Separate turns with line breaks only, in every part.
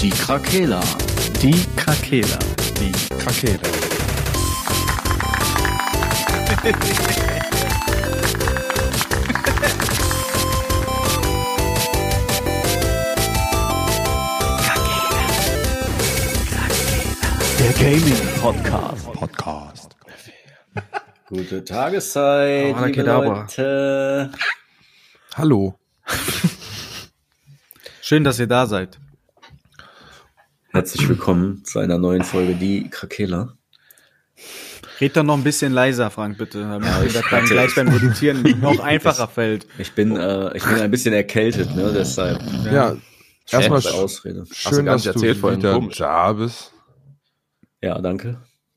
Die Krakela.
Die Krakela.
Die Krakela.
Der Gaming Podcast.
Podcast.
Gute Tageszeit,
Oh,
liebe
Kedabra.
Leute.
Hallo.
Schön, dass ihr da seid.
Herzlich willkommen zu einer neuen Folge Die Krakela.
Red doch noch ein bisschen leiser, Frank, bitte, damit
Ja,
das dann
hatte-
gleich beim Meditieren noch einfacher fällt.
Ich bin, äh, ich bin ein bisschen erkältet, ne? Deshalb
Ja, erstmal
schlechte
sch
Ausrede.
schön, dass du
erzählt vorhin,
wieder
komisch.
da bist.
Ja, danke.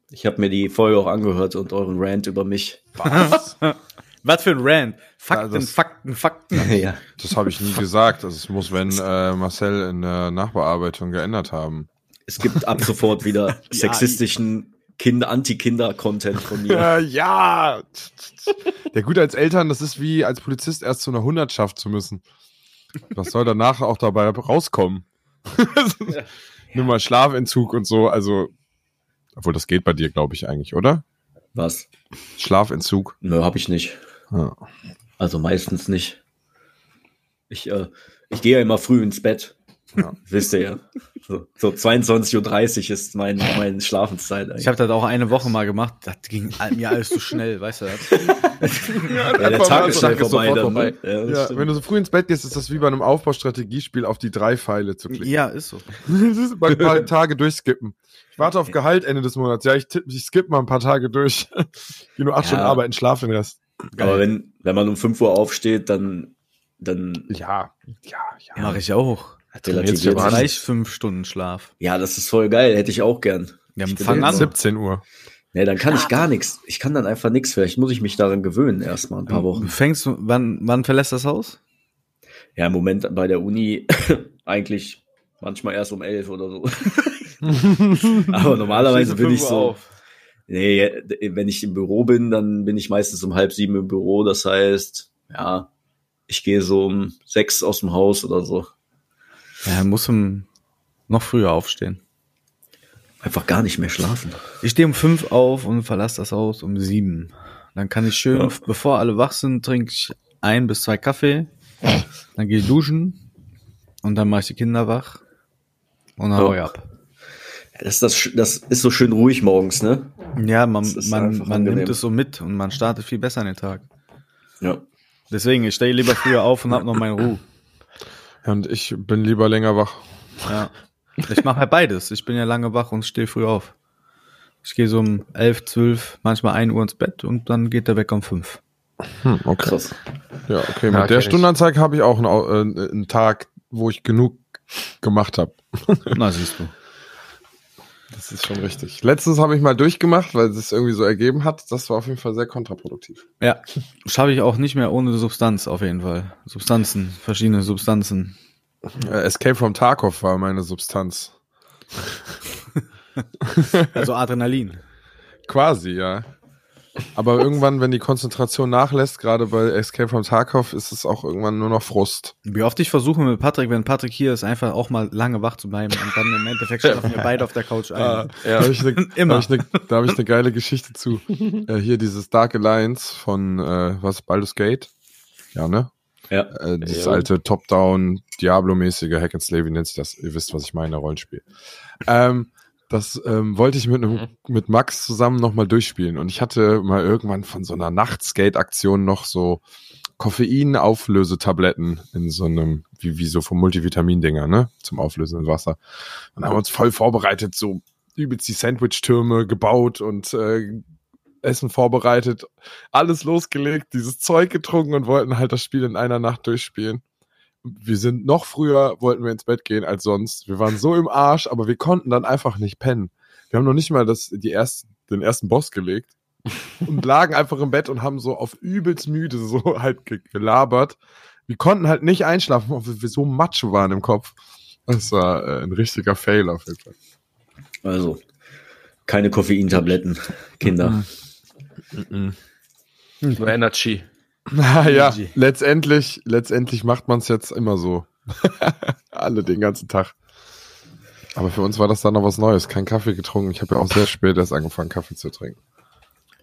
Ich habe mir die Folge auch angehört und euren Rant über mich.
Was?
Was für ein Rant. Fakten,
Ja, das-
Fakten, Fakten.
ja.
Das habe ich nie gesagt. Also es muss, wenn äh, Marcel in der Nachbearbeitung geändert haben.
Es gibt ab sofort wieder sexistischen Kinder, Anti-Kinder-Content von mir.
Ja, ja. Der Gute als Eltern, das ist wie als Polizist erst zu einer Hundertschaft zu müssen. Was soll danach auch dabei rauskommen? Nur mal Schlafentzug und so. Also, obwohl das geht bei dir, glaube ich, eigentlich, oder?
Was?
Schlafentzug.
Nö, hab ich nicht.
Ja.
Also meistens nicht. Ich, äh, ich gehe ja immer früh ins Bett.
Ja.
Wisst ihr ja. So, so 22.30 Uhr ist mein, meine Schlafenszeit eigentlich.
Ich habe das auch eine Woche mal gemacht. Das ging mir alles zu schnell, weißt du das?
ja, der
einfach
Tag
mal
ist
so-
schnell vorbei.
sofort
Dann,
vorbei.
Ne? Ja,
Ja, wenn du so früh ins Bett gehst, ist das wie bei einem Aufbaustrategiespiel auf die drei Pfeile zu klicken.
Ja, ist so.
Ist bei ein paar Tage durchskippen. Ich warte auf Gehalt Ende des Monats. Ja, ich, tipp, ich skippe mal ein paar Tage durch. Geh nur acht
Ja.
Stunden arbeiten, schlaf den Rest.
Aber wenn, wenn man um 5 Uhr aufsteht, dann, dann
Ja, ja, ja.
Mache ich auch. Jetzt reicht fünf Stunden Schlaf.
Ja, das ist voll geil. Hätte ich auch gern.
Ja,
Ich
fang an.
17 Uhr.
Nee, dann kann ich gar nichts. Ich kann dann einfach nichts. Vielleicht muss ich mich daran gewöhnen, erstmal ein paar Wochen.
Fängst du, wann, wann verlässt das Haus?
Ja, im Moment bei der Uni eigentlich manchmal erst um 11 oder so. Aber normalerweise bin ich so. Nee, wenn ich im Büro bin, dann bin ich meistens um halb sieben im Büro. Das heißt, ja, ich gehe so um sechs aus dem Haus oder so.
Ja, muss um noch früher aufstehen.
Einfach gar nicht mehr schlafen.
Ich stehe um fünf auf und verlasse das Haus um sieben. Dann kann ich schön,
Ja.
bevor alle wach sind, trinke ich ein bis zwei Kaffee. Dann gehe ich duschen und dann mache ich die Kinder wach und dann
Ja.
hau ich ab.
Das ist, das, das ist so schön ruhig morgens, ne?
Ja, man, man, man nimmt es so mit und man startet viel besser in den Tag.
Ja.
Deswegen, ich stehe lieber früher auf und hab noch meine Ruhe.
Ja, und ich bin lieber länger wach.
Ja. Ich mache halt beides. Ich bin ja lange wach und stehe früh auf. Ich gehe so um elf, zwölf, manchmal ein Uhr ins Bett und dann geht der weg um fünf.
Hm, okay.
Krass.
Ja, okay. Mit
Ja,
der. Stundenanzeige habe ich auch einen, äh, einen Tag, wo ich genug gemacht habe.
Na, siehst du.
Das ist schon richtig. Letztens habe ich mal durchgemacht, weil es sich irgendwie so ergeben hat. Das war auf jeden Fall sehr kontraproduktiv.
Ja, schaffe ich auch nicht mehr ohne Substanz auf jeden Fall. Substanzen, verschiedene Substanzen.
Äh, Escape from Tarkov war meine Substanz.
Also Adrenalin.
Quasi, ja. Aber irgendwann, wenn die Konzentration nachlässt, gerade bei Escape from Tarkov, ist es auch irgendwann nur noch Frust.
Wie oft ich versuche mit Patrick, wenn Patrick hier ist, einfach auch mal lange wach zu bleiben und dann im Endeffekt schlafen wir beide auf der Couch ein.
Ah, Da habe ich eine
Immer.
hab ich ne, da hab ich eine geile Geschichte zu. äh, hier dieses Dark Alliance von, äh, was, Baldur's Gate? Ja, ne?
Ja.
Äh, dieses
Ja.
alte Top-Down, Diablo-mäßige Hack and Slave, wie nennt sich das? Ihr wisst, was ich meine, Rollenspiel. Ähm, das ähm, wollte ich mit, einem, mit Max zusammen nochmal durchspielen. Und ich hatte mal irgendwann von so einer Nachtskate-Aktion noch so Koffein-Auflösetabletten in so einem, wie, wie so vom Multivitamin-Dinger, ne? Zum Auflösen in Wasser. Und haben uns voll vorbereitet, so übelst die Sandwich-Türme gebaut und äh, Essen vorbereitet, alles losgelegt, dieses Zeug getrunken und wollten halt das Spiel in einer Nacht durchspielen. Wir sind noch früher, wollten wir ins Bett gehen als sonst. Wir waren so im Arsch, aber wir konnten dann einfach nicht pennen. Wir haben noch nicht mal das, die ersten, den ersten Boss gelegt und lagen einfach im Bett und haben so auf übelst müde so halt ge- gelabert. Wir konnten halt nicht einschlafen, weil wir so Matsche waren im Kopf. Das war äh, ein richtiger Fail auf jeden Fall.
Also, keine Koffeintabletten, Kinder.
Nur Energy.
Naja, letztendlich, letztendlich macht man es jetzt immer so. Alle den ganzen Tag. Aber für uns war das dann noch was Neues. Kein Kaffee getrunken. Ich habe ja auch sehr spät erst angefangen, Kaffee zu trinken.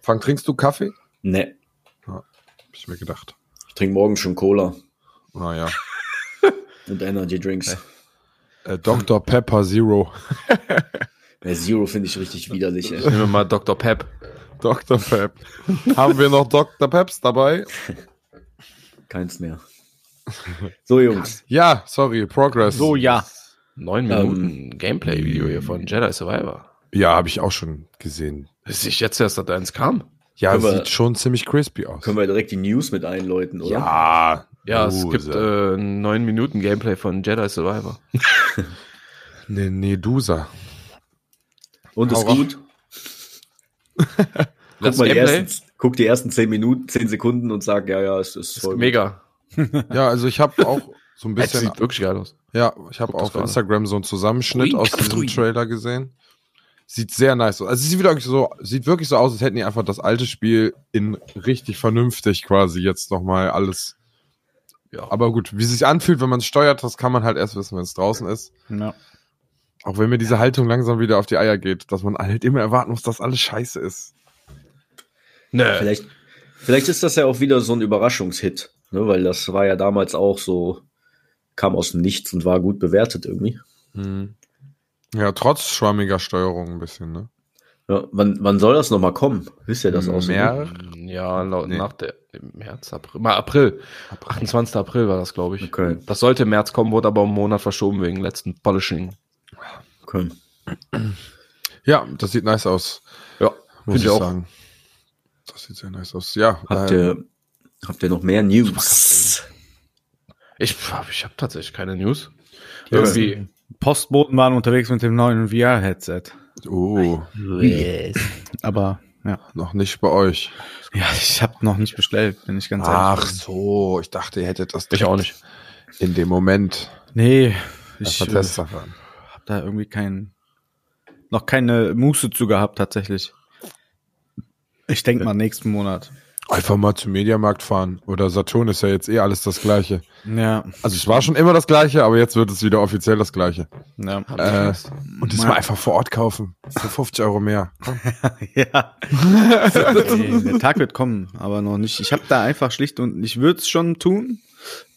Frank, trinkst du Kaffee?
Nee.
Ja, hab ich mir gedacht.
Ich trinke morgen schon Cola
Naja.
und Energy Drinks.
Äh, Dr. Pepper Zero.
Ja, Zero finde ich richtig widerlich, ey.
Nehmen wir mal Dr. Pep.
Dr. Pep. Haben wir noch Dr. Peps dabei?
Keins mehr. So, Jungs.
Ja, sorry, Progress.
So, ja.
Neun Minuten Gameplay-Video hier von Jedi Survivor.
Ja, habe ich auch schon gesehen.
Bis ich jetzt erst, dass eins kam.
Ja,
Können wir-
sieht schon ziemlich crispy aus.
Können wir direkt die News mit einläuten, oder?
ja,
Ja, es
Lose.
gibt äh, neun Minuten Gameplay von Jedi Survivor.
Ne, Nedusa.
Und ist
Hau raus.
gut. Guck mal die ersten, guck die ersten 10 Minuten, 10 Sekunden und sag, ja, ja, es ist
ist
voll
mega.
Ja, also ich habe auch so ein
Es
bisschen,
sieht wirklich geil aus.
ja, ich habe auf. Instagram so einen Zusammenschnitt aus diesem. Trailer gesehen. Sieht sehr nice aus. Also es sieht wirklich so, sieht wirklich so aus, als hätten die einfach das alte Spiel in richtig vernünftig quasi jetzt nochmal alles.
Ja.
Aber gut, wie es sich anfühlt, wenn man es steuert, das kann man halt erst wissen, wenn es draußen ist.
Ja.
Auch wenn mir diese Haltung langsam wieder auf die Eier geht, dass man halt immer erwarten muss, dass alles scheiße ist.
Nö.
Vielleicht, vielleicht ist das ja auch wieder so ein Überraschungshit, ne? weil das war ja damals auch so, kam aus dem Nichts und war gut bewertet irgendwie.
Ja, trotz schwammiger Steuerung ein bisschen, ne?
Ja, wann, wann soll das nochmal kommen? Wisst ihr das auch so?
Mehr?
Ja, laut,
Nee.
nach der im März, April, mal April. 28. April war das, glaube ich.
Okay.
Das sollte im März kommen, wurde aber um einen Monat verschoben wegen letzten Polishing.
Okay.
Ja, das sieht nice aus,
Ja,
muss ich
auch.
sagen. Das sieht sehr nice aus. Ja,
Habt
äh,
ihr, habt ihr noch mehr News?
Ich, ich habe tatsächlich keine News.
Ja,
Irgendwie.
Postboten waren unterwegs mit dem neuen VR-Headset.
oh,
Aber ja.
noch nicht bei euch.
Ja, ich habe noch nicht bestellt, bin ich ganz
Ach
ehrlich.
so, ich dachte, ihr hättet das
Ich auch nicht.
in dem Moment.
Nee, ich äh,
Testsache.
Da irgendwie kein, noch keine Muße zu gehabt tatsächlich. Ich denke mal nächsten Monat.
Einfach mal zum Mediamarkt fahren. Oder Saturn ist ja jetzt eh alles das Gleiche.
Ja,
Also es war schon immer das Gleiche, aber jetzt wird es wieder offiziell das Gleiche.
ja.
Äh, und das mal einfach vor Ort kaufen. Für 50 Euro mehr.
ja. nee, der Tag wird kommen, aber noch nicht. Ich habe da einfach schlicht und ich würde es schon tun,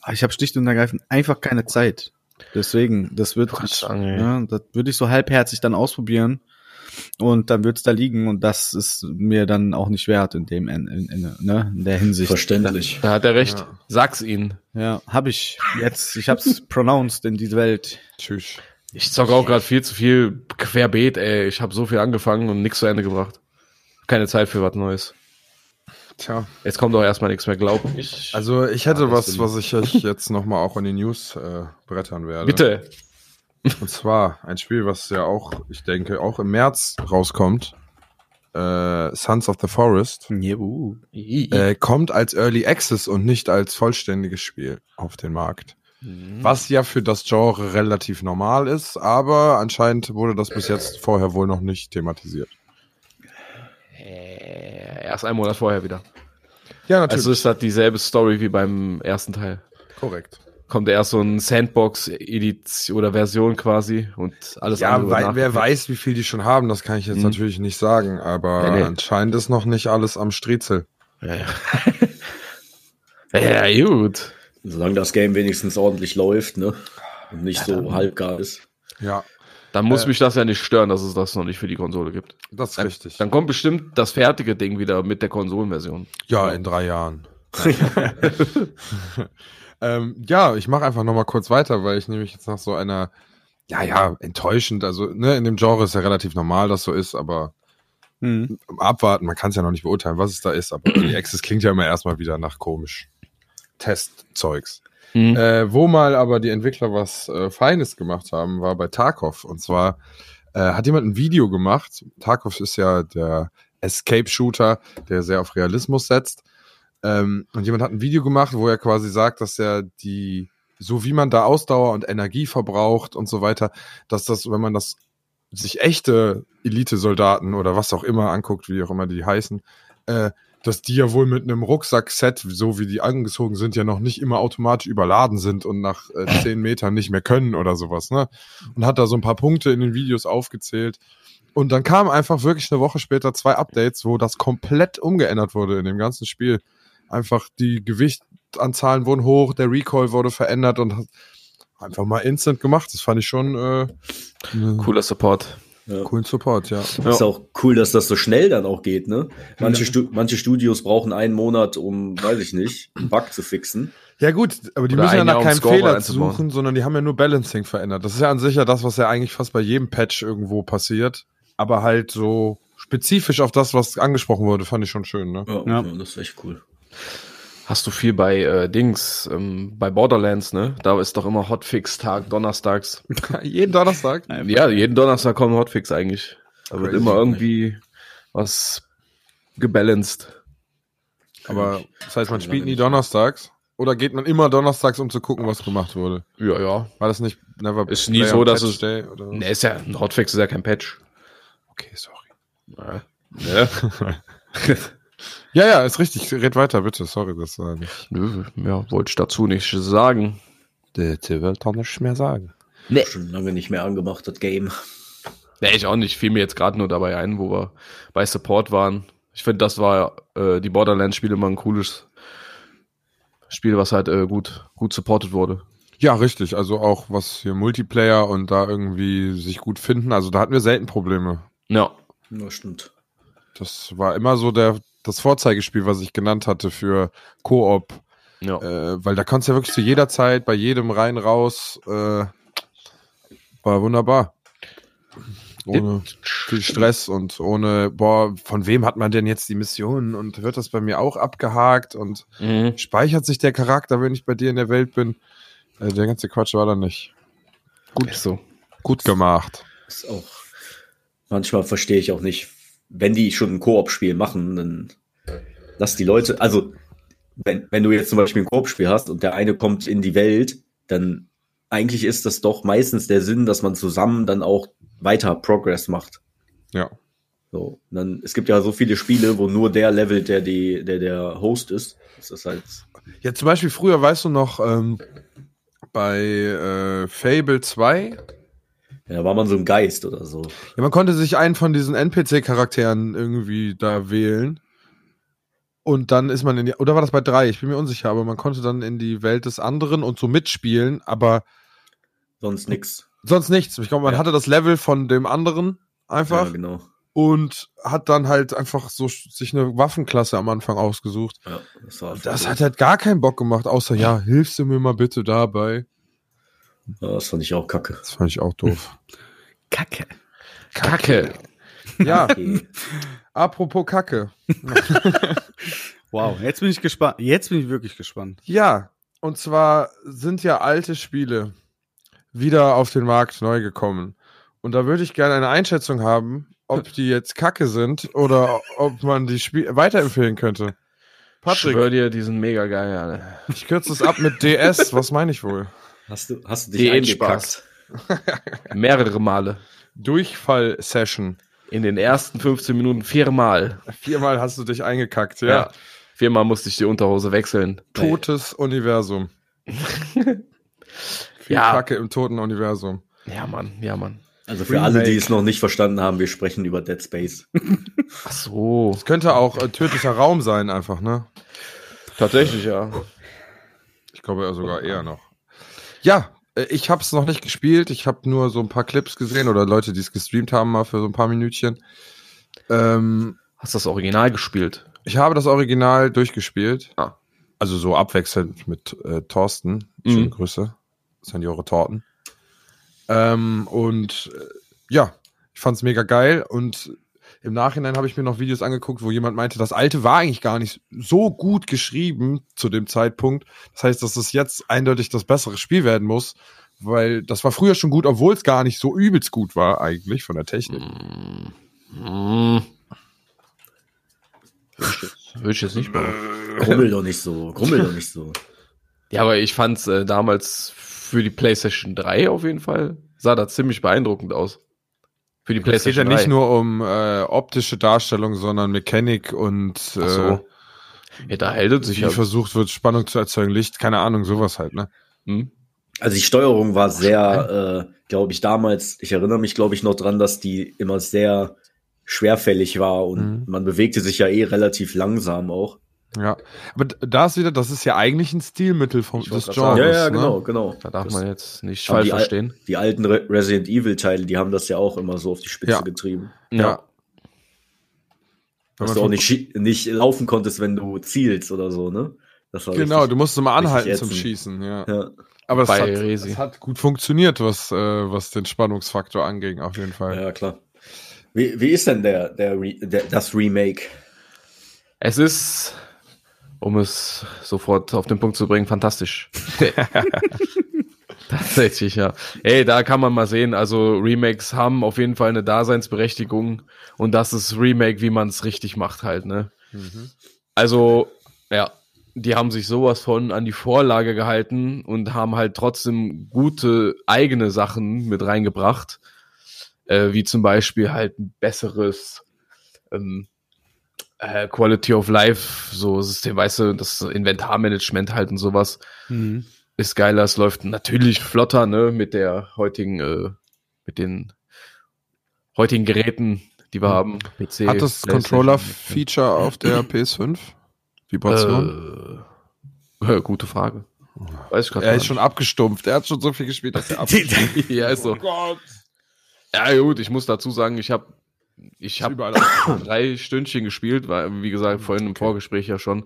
aber ich habe schlicht und ergreifend einfach keine Zeit. Deswegen, das wird ich, ja, das würde ich so halbherzig dann ausprobieren und dann wird's da liegen und das ist mir dann auch nicht wert in dem in, in, in, ne, in der Hinsicht.
Verständlich.
Da hat er recht.
Ja.
Sag's ihnen.
Ja, habe ich jetzt. Ich hab's pronounced in diese Welt.
Tschüss.
Ich zocke auch gerade viel zu viel querbeet, ey. Ich habe so viel angefangen und nichts zu Ende gebracht. Keine Zeit für was Neues.
Tja.
Jetzt kommt doch erstmal nichts mehr, glaub ich.
Also ich hätte
Ja,
was,
das
was ich euch jetzt nochmal auch in die News äh, brettern werde.
Bitte.
Und zwar ein Spiel, was ja auch, ich denke, auch im März rauskommt. Äh, Sons of the Forest.
Juhu.
Äh, kommt als Early Access und nicht als vollständiges Spiel auf den Markt. Was ja für das Genre relativ normal ist, aber anscheinend wurde das bis jetzt vorher wohl noch nicht thematisiert.
Erst einen Monat vorher wieder.
Ja,
Also ist das dieselbe Story wie beim ersten Teil.
korrekt.
Kommt erst so ein Sandbox-Edition oder Version quasi und alles
Ja,
andere danach.
wer weiß, wie viel die schon haben, das kann ich jetzt
Mhm.
natürlich nicht sagen, aber
Nee, nee.
anscheinend ist noch nicht alles am Striezel.
Ja, ja. ja, gut.
Solange das Game wenigstens ordentlich läuft, ne? Und nicht so halbgar ist.
Ja,
Dann muss
Äh.
mich das ja nicht stören, dass es das noch nicht für die Konsole gibt.
das ist
Dann,
richtig.
dann kommt bestimmt das fertige Ding wieder mit der Konsolenversion.
ja, in drei Jahren. ähm, ja, ich mache einfach noch mal kurz weiter, weil ich nämlich jetzt nach so einer, ja, ja, enttäuschend, also ne, in dem Genre ist ja relativ normal, dass so ist, aber
Mhm.
abwarten, man kann es ja noch nicht beurteilen, was es da ist, aber die Access klingt ja immer erstmal wieder nach komisch. Testzeugs.
Mhm.
Äh, wo mal aber die Entwickler was äh, Feines gemacht haben, war bei Tarkov. Und zwar äh, hat jemand ein Video gemacht. Tarkov ist ja der Escape-Shooter, der sehr auf Realismus setzt. Ähm, und jemand hat ein Video gemacht, wo er quasi sagt, dass er die, so wie man da Ausdauer und Energie verbraucht und so weiter, dass das, wenn man das sich echte Elite-Soldaten oder was auch immer anguckt, wie auch immer die heißen, äh, dass die ja wohl mit einem Rucksackset, so wie die angezogen sind, ja noch nicht immer automatisch überladen sind und nach äh, zehn Metern nicht mehr können oder sowas, ne? Und hat da so ein paar Punkte in den Videos aufgezählt. Und dann kam einfach wirklich eine Woche später zwei Updates, wo das komplett umgeändert wurde in dem ganzen Spiel. Einfach die Gewichtanzahlen wurden hoch, der Recoil wurde verändert und einfach mal instant gemacht. Das fand ich schon äh,
cooler Support.
Ja. Coolen Support, ja.
ja. Ist auch cool, dass das so schnell dann auch geht, ne? Manche, Stu manche Studios brauchen einen Monat, um, weiß ich nicht, einen Bug zu fixen.
Ja gut, aber die Oder müssen ja nach keinem Fehler suchen, sondern die haben ja nur Balancing verändert. Das ist ja an sich ja das, was ja eigentlich fast bei jedem Patch irgendwo passiert. Aber halt so spezifisch auf das, was angesprochen wurde, fand ich schon schön, ne?
Ja, ja. das ist echt cool.
Hast du viel bei äh, Dings, ähm, bei Borderlands, ne? Da ist doch immer Hotfix-Tag, donnerstags.
jeden Donnerstag?
Ja, jeden Donnerstag kommt Hotfix eigentlich. Da wird immer irgendwie was gebalanced.
Aber das heißt, man spielt nie donnerstags? Oder geht man immer donnerstags, um zu gucken, was gemacht wurde?
Ja, ja.
War das nicht
never Ist nie so, dass es. Day, oder ne, ist ja, ein Hotfix ist ja kein Patch.
Okay, sorry. Ja. ja. Ja, ja, ist richtig. Red weiter, bitte. Sorry, das war nicht.
Nö, ja, wollte ich dazu nicht sagen.
Der, der will doch nicht mehr sagen.
Nee. Schon lange nicht mehr angemacht, das Game.
Nee, ich auch nicht. Fiel mir jetzt gerade nur dabei ein, wo wir bei Support waren. Ich finde, das war äh, die Borderlands-Spiele immer ein cooles Spiel, was halt äh, gut, gut supported wurde.
Ja, richtig. Also auch was hier Multiplayer und da irgendwie sich gut finden. Also da hatten wir selten Probleme.
Ja.
Das stimmt.
Das war immer so der, das Vorzeigespiel, was ich genannt hatte für Koop. Ja. Äh, weil da kannst du ja wirklich zu jeder Zeit, bei jedem rein, raus. Äh, war wunderbar. Ohne viel Stress und ohne, boah, von wem hat man denn jetzt die Mission und wird das bei mir auch abgehakt und mhm. speichert sich der Charakter, wenn ich bei dir in der Welt bin? Äh, der ganze Quatsch war da nicht. Gut, so. gut gemacht.
Ist auch, manchmal verstehe ich auch nicht, wenn die schon ein Koop-Spiel machen, dann lass die Leute, also wenn, wenn du jetzt zum Beispiel ein Koop-Spiel hast und der eine kommt in die Welt, dann eigentlich ist das doch meistens der Sinn, dass man zusammen dann auch weiter Progress macht.
Ja.
So, dann, es gibt ja so viele Spiele, wo nur der levelt, der die, der der Host ist. Das ist halt.
Ja, zum Beispiel früher, weißt du noch, ähm, bei äh, Fable 2,
ja, war man so ein Geist oder so.
Ja, man konnte sich einen von diesen NPC-Charakteren irgendwie da wählen. Und dann ist man in die, oder war das bei drei? Ich bin mir unsicher, aber man konnte dann in die Welt des anderen und so mitspielen, aber.
Sonst nix.
Sonst nichts. Ich glaube, man ja. hatte das Level von dem anderen einfach. Ja,
genau.
Und hat dann halt einfach so sich eine Waffenklasse am Anfang ausgesucht.
Ja,
das, das hat halt gar keinen Bock gemacht, außer, ja, hilfst du mir mal bitte dabei.
Das fand ich auch kacke.
Das fand ich auch doof.
Kacke. Kacke.
Ja. Apropos Kacke.
wow, jetzt bin ich gespannt. Jetzt bin ich wirklich gespannt.
Ja, und zwar sind ja alte Spiele wieder auf den Markt neu gekommen. Und da würde ich gerne eine Einschätzung haben, ob die jetzt Kacke sind oder ob man die Spiel weiterempfehlen könnte.
Patrick. Ich schwör dir, die sind mega geil, Alter.
Ich kürze es ab mit DS. Was meine ich wohl?
Hast du, hast du dich eingekackt?
Mehrere Male.
Durchfall-Session.
In den ersten 15 Minuten viermal.
Viermal hast du dich eingekackt, ja. ja.
Viermal musste ich die Unterhose wechseln.
Totes nee. Universum. Viel ja. Kacke im toten Universum.
Ja, Mann, ja, Mann.
Also für Remake. alle, die es noch nicht verstanden haben, wir sprechen über Dead Space.
Ach so. Es könnte auch äh, tödlicher Raum sein, einfach, ne?
Tatsächlich, ja.
Ich glaube sogar eher noch. Ja, äh, ich habe es noch nicht gespielt. Ich habe nur so ein paar Clips gesehen oder Leute, die es gestreamt haben, mal für so ein paar Minütchen.
Ähm, Hast du das Original gespielt?
Ich habe das Original durchgespielt. Ah. Also so abwechselnd mit äh, Thorsten. Schöne mhm. Grüße. Seniore Torten. Ähm, und äh, ja, ich fand's mega geil und im Nachhinein habe ich mir noch Videos angeguckt, wo jemand meinte, das alte war eigentlich gar nicht so gut geschrieben zu dem Zeitpunkt. Das heißt, dass es jetzt eindeutig das bessere Spiel werden muss, weil das war früher schon gut, obwohl es gar nicht so übelst gut war eigentlich von der Technik.
Würde ich jetzt nicht mal.
Grummel doch nicht so, grummel doch nicht so.
Ja, aber ich fand's äh, damals für die PlayStation 3 auf jeden Fall, sah da ziemlich beeindruckend aus. Für die
Es geht ja
PlayStation
nicht
3.
nur um äh, optische Darstellung, sondern Mechanik und
Ach
äh,
so. Ja, da hält es sich
wie
ja.
versucht wird, Spannung zu erzeugen, Licht, keine Ahnung, sowas halt, ne?
Hm?
Also die Steuerung war sehr, äh, glaube ich, damals, ich erinnere mich, glaube ich, noch dran, dass die immer sehr schwerfällig war und
Mhm.
man bewegte sich ja eh relativ langsam auch.
Ja. Aber da ist wieder, das ist ja eigentlich ein Stilmittel vom, des Genres.
ja, ja,
ne?
genau, genau.
Da darf
Das-
man jetzt nicht falsch
die Al-
verstehen.
Die alten Re Resident Evil Teile, die haben das ja auch immer so auf die Spitze
Ja.
getrieben.
Ja. Wenn
Dass du auch nicht, nicht laufen konntest, wenn du zielst oder so, ne? Das war
Genau,
richtig-
du musst immer anhalten zum. Schießen, ja.
Ja,
Aber es hat, es hat gut funktioniert, was, äh, was den Spannungsfaktor anging, auf jeden Fall.
ja, klar. Wie, wie ist denn der, der, der das Remake?
Es ist, um es sofort auf den Punkt zu bringen, fantastisch. Tatsächlich, ja. Ey, da kann man mal sehen, also Remakes haben auf jeden Fall eine Daseinsberechtigung und das ist Remake, wie man es richtig macht halt, ne?
Mhm.
Also, ja, die haben sich sowas von an die Vorlage gehalten und haben halt trotzdem gute eigene Sachen mit reingebracht, äh, wie zum Beispiel halt ein besseres ähm, äh, Quality of Life, so System, weißt du, das Inventarmanagement halt und sowas
Mhm.
ist geiler, es läuft natürlich flotter, ne, mit der heutigen, äh, mit den heutigen Geräten, die wir haben. PC,
Hat das Controller-Feature auf der PS5? Vibration?
Äh, gute Frage. Weiß ich gerade
er ist schon abgestumpft. Er hat schon so viel gespielt, dass er abgestumpft
ja, ist so.
Gott.
Ja, gut, ich muss dazu sagen, ich habe ich habe
überall
drei Stündchen gespielt, weil, wie gesagt, vorhin im Vorgespräch ja schon,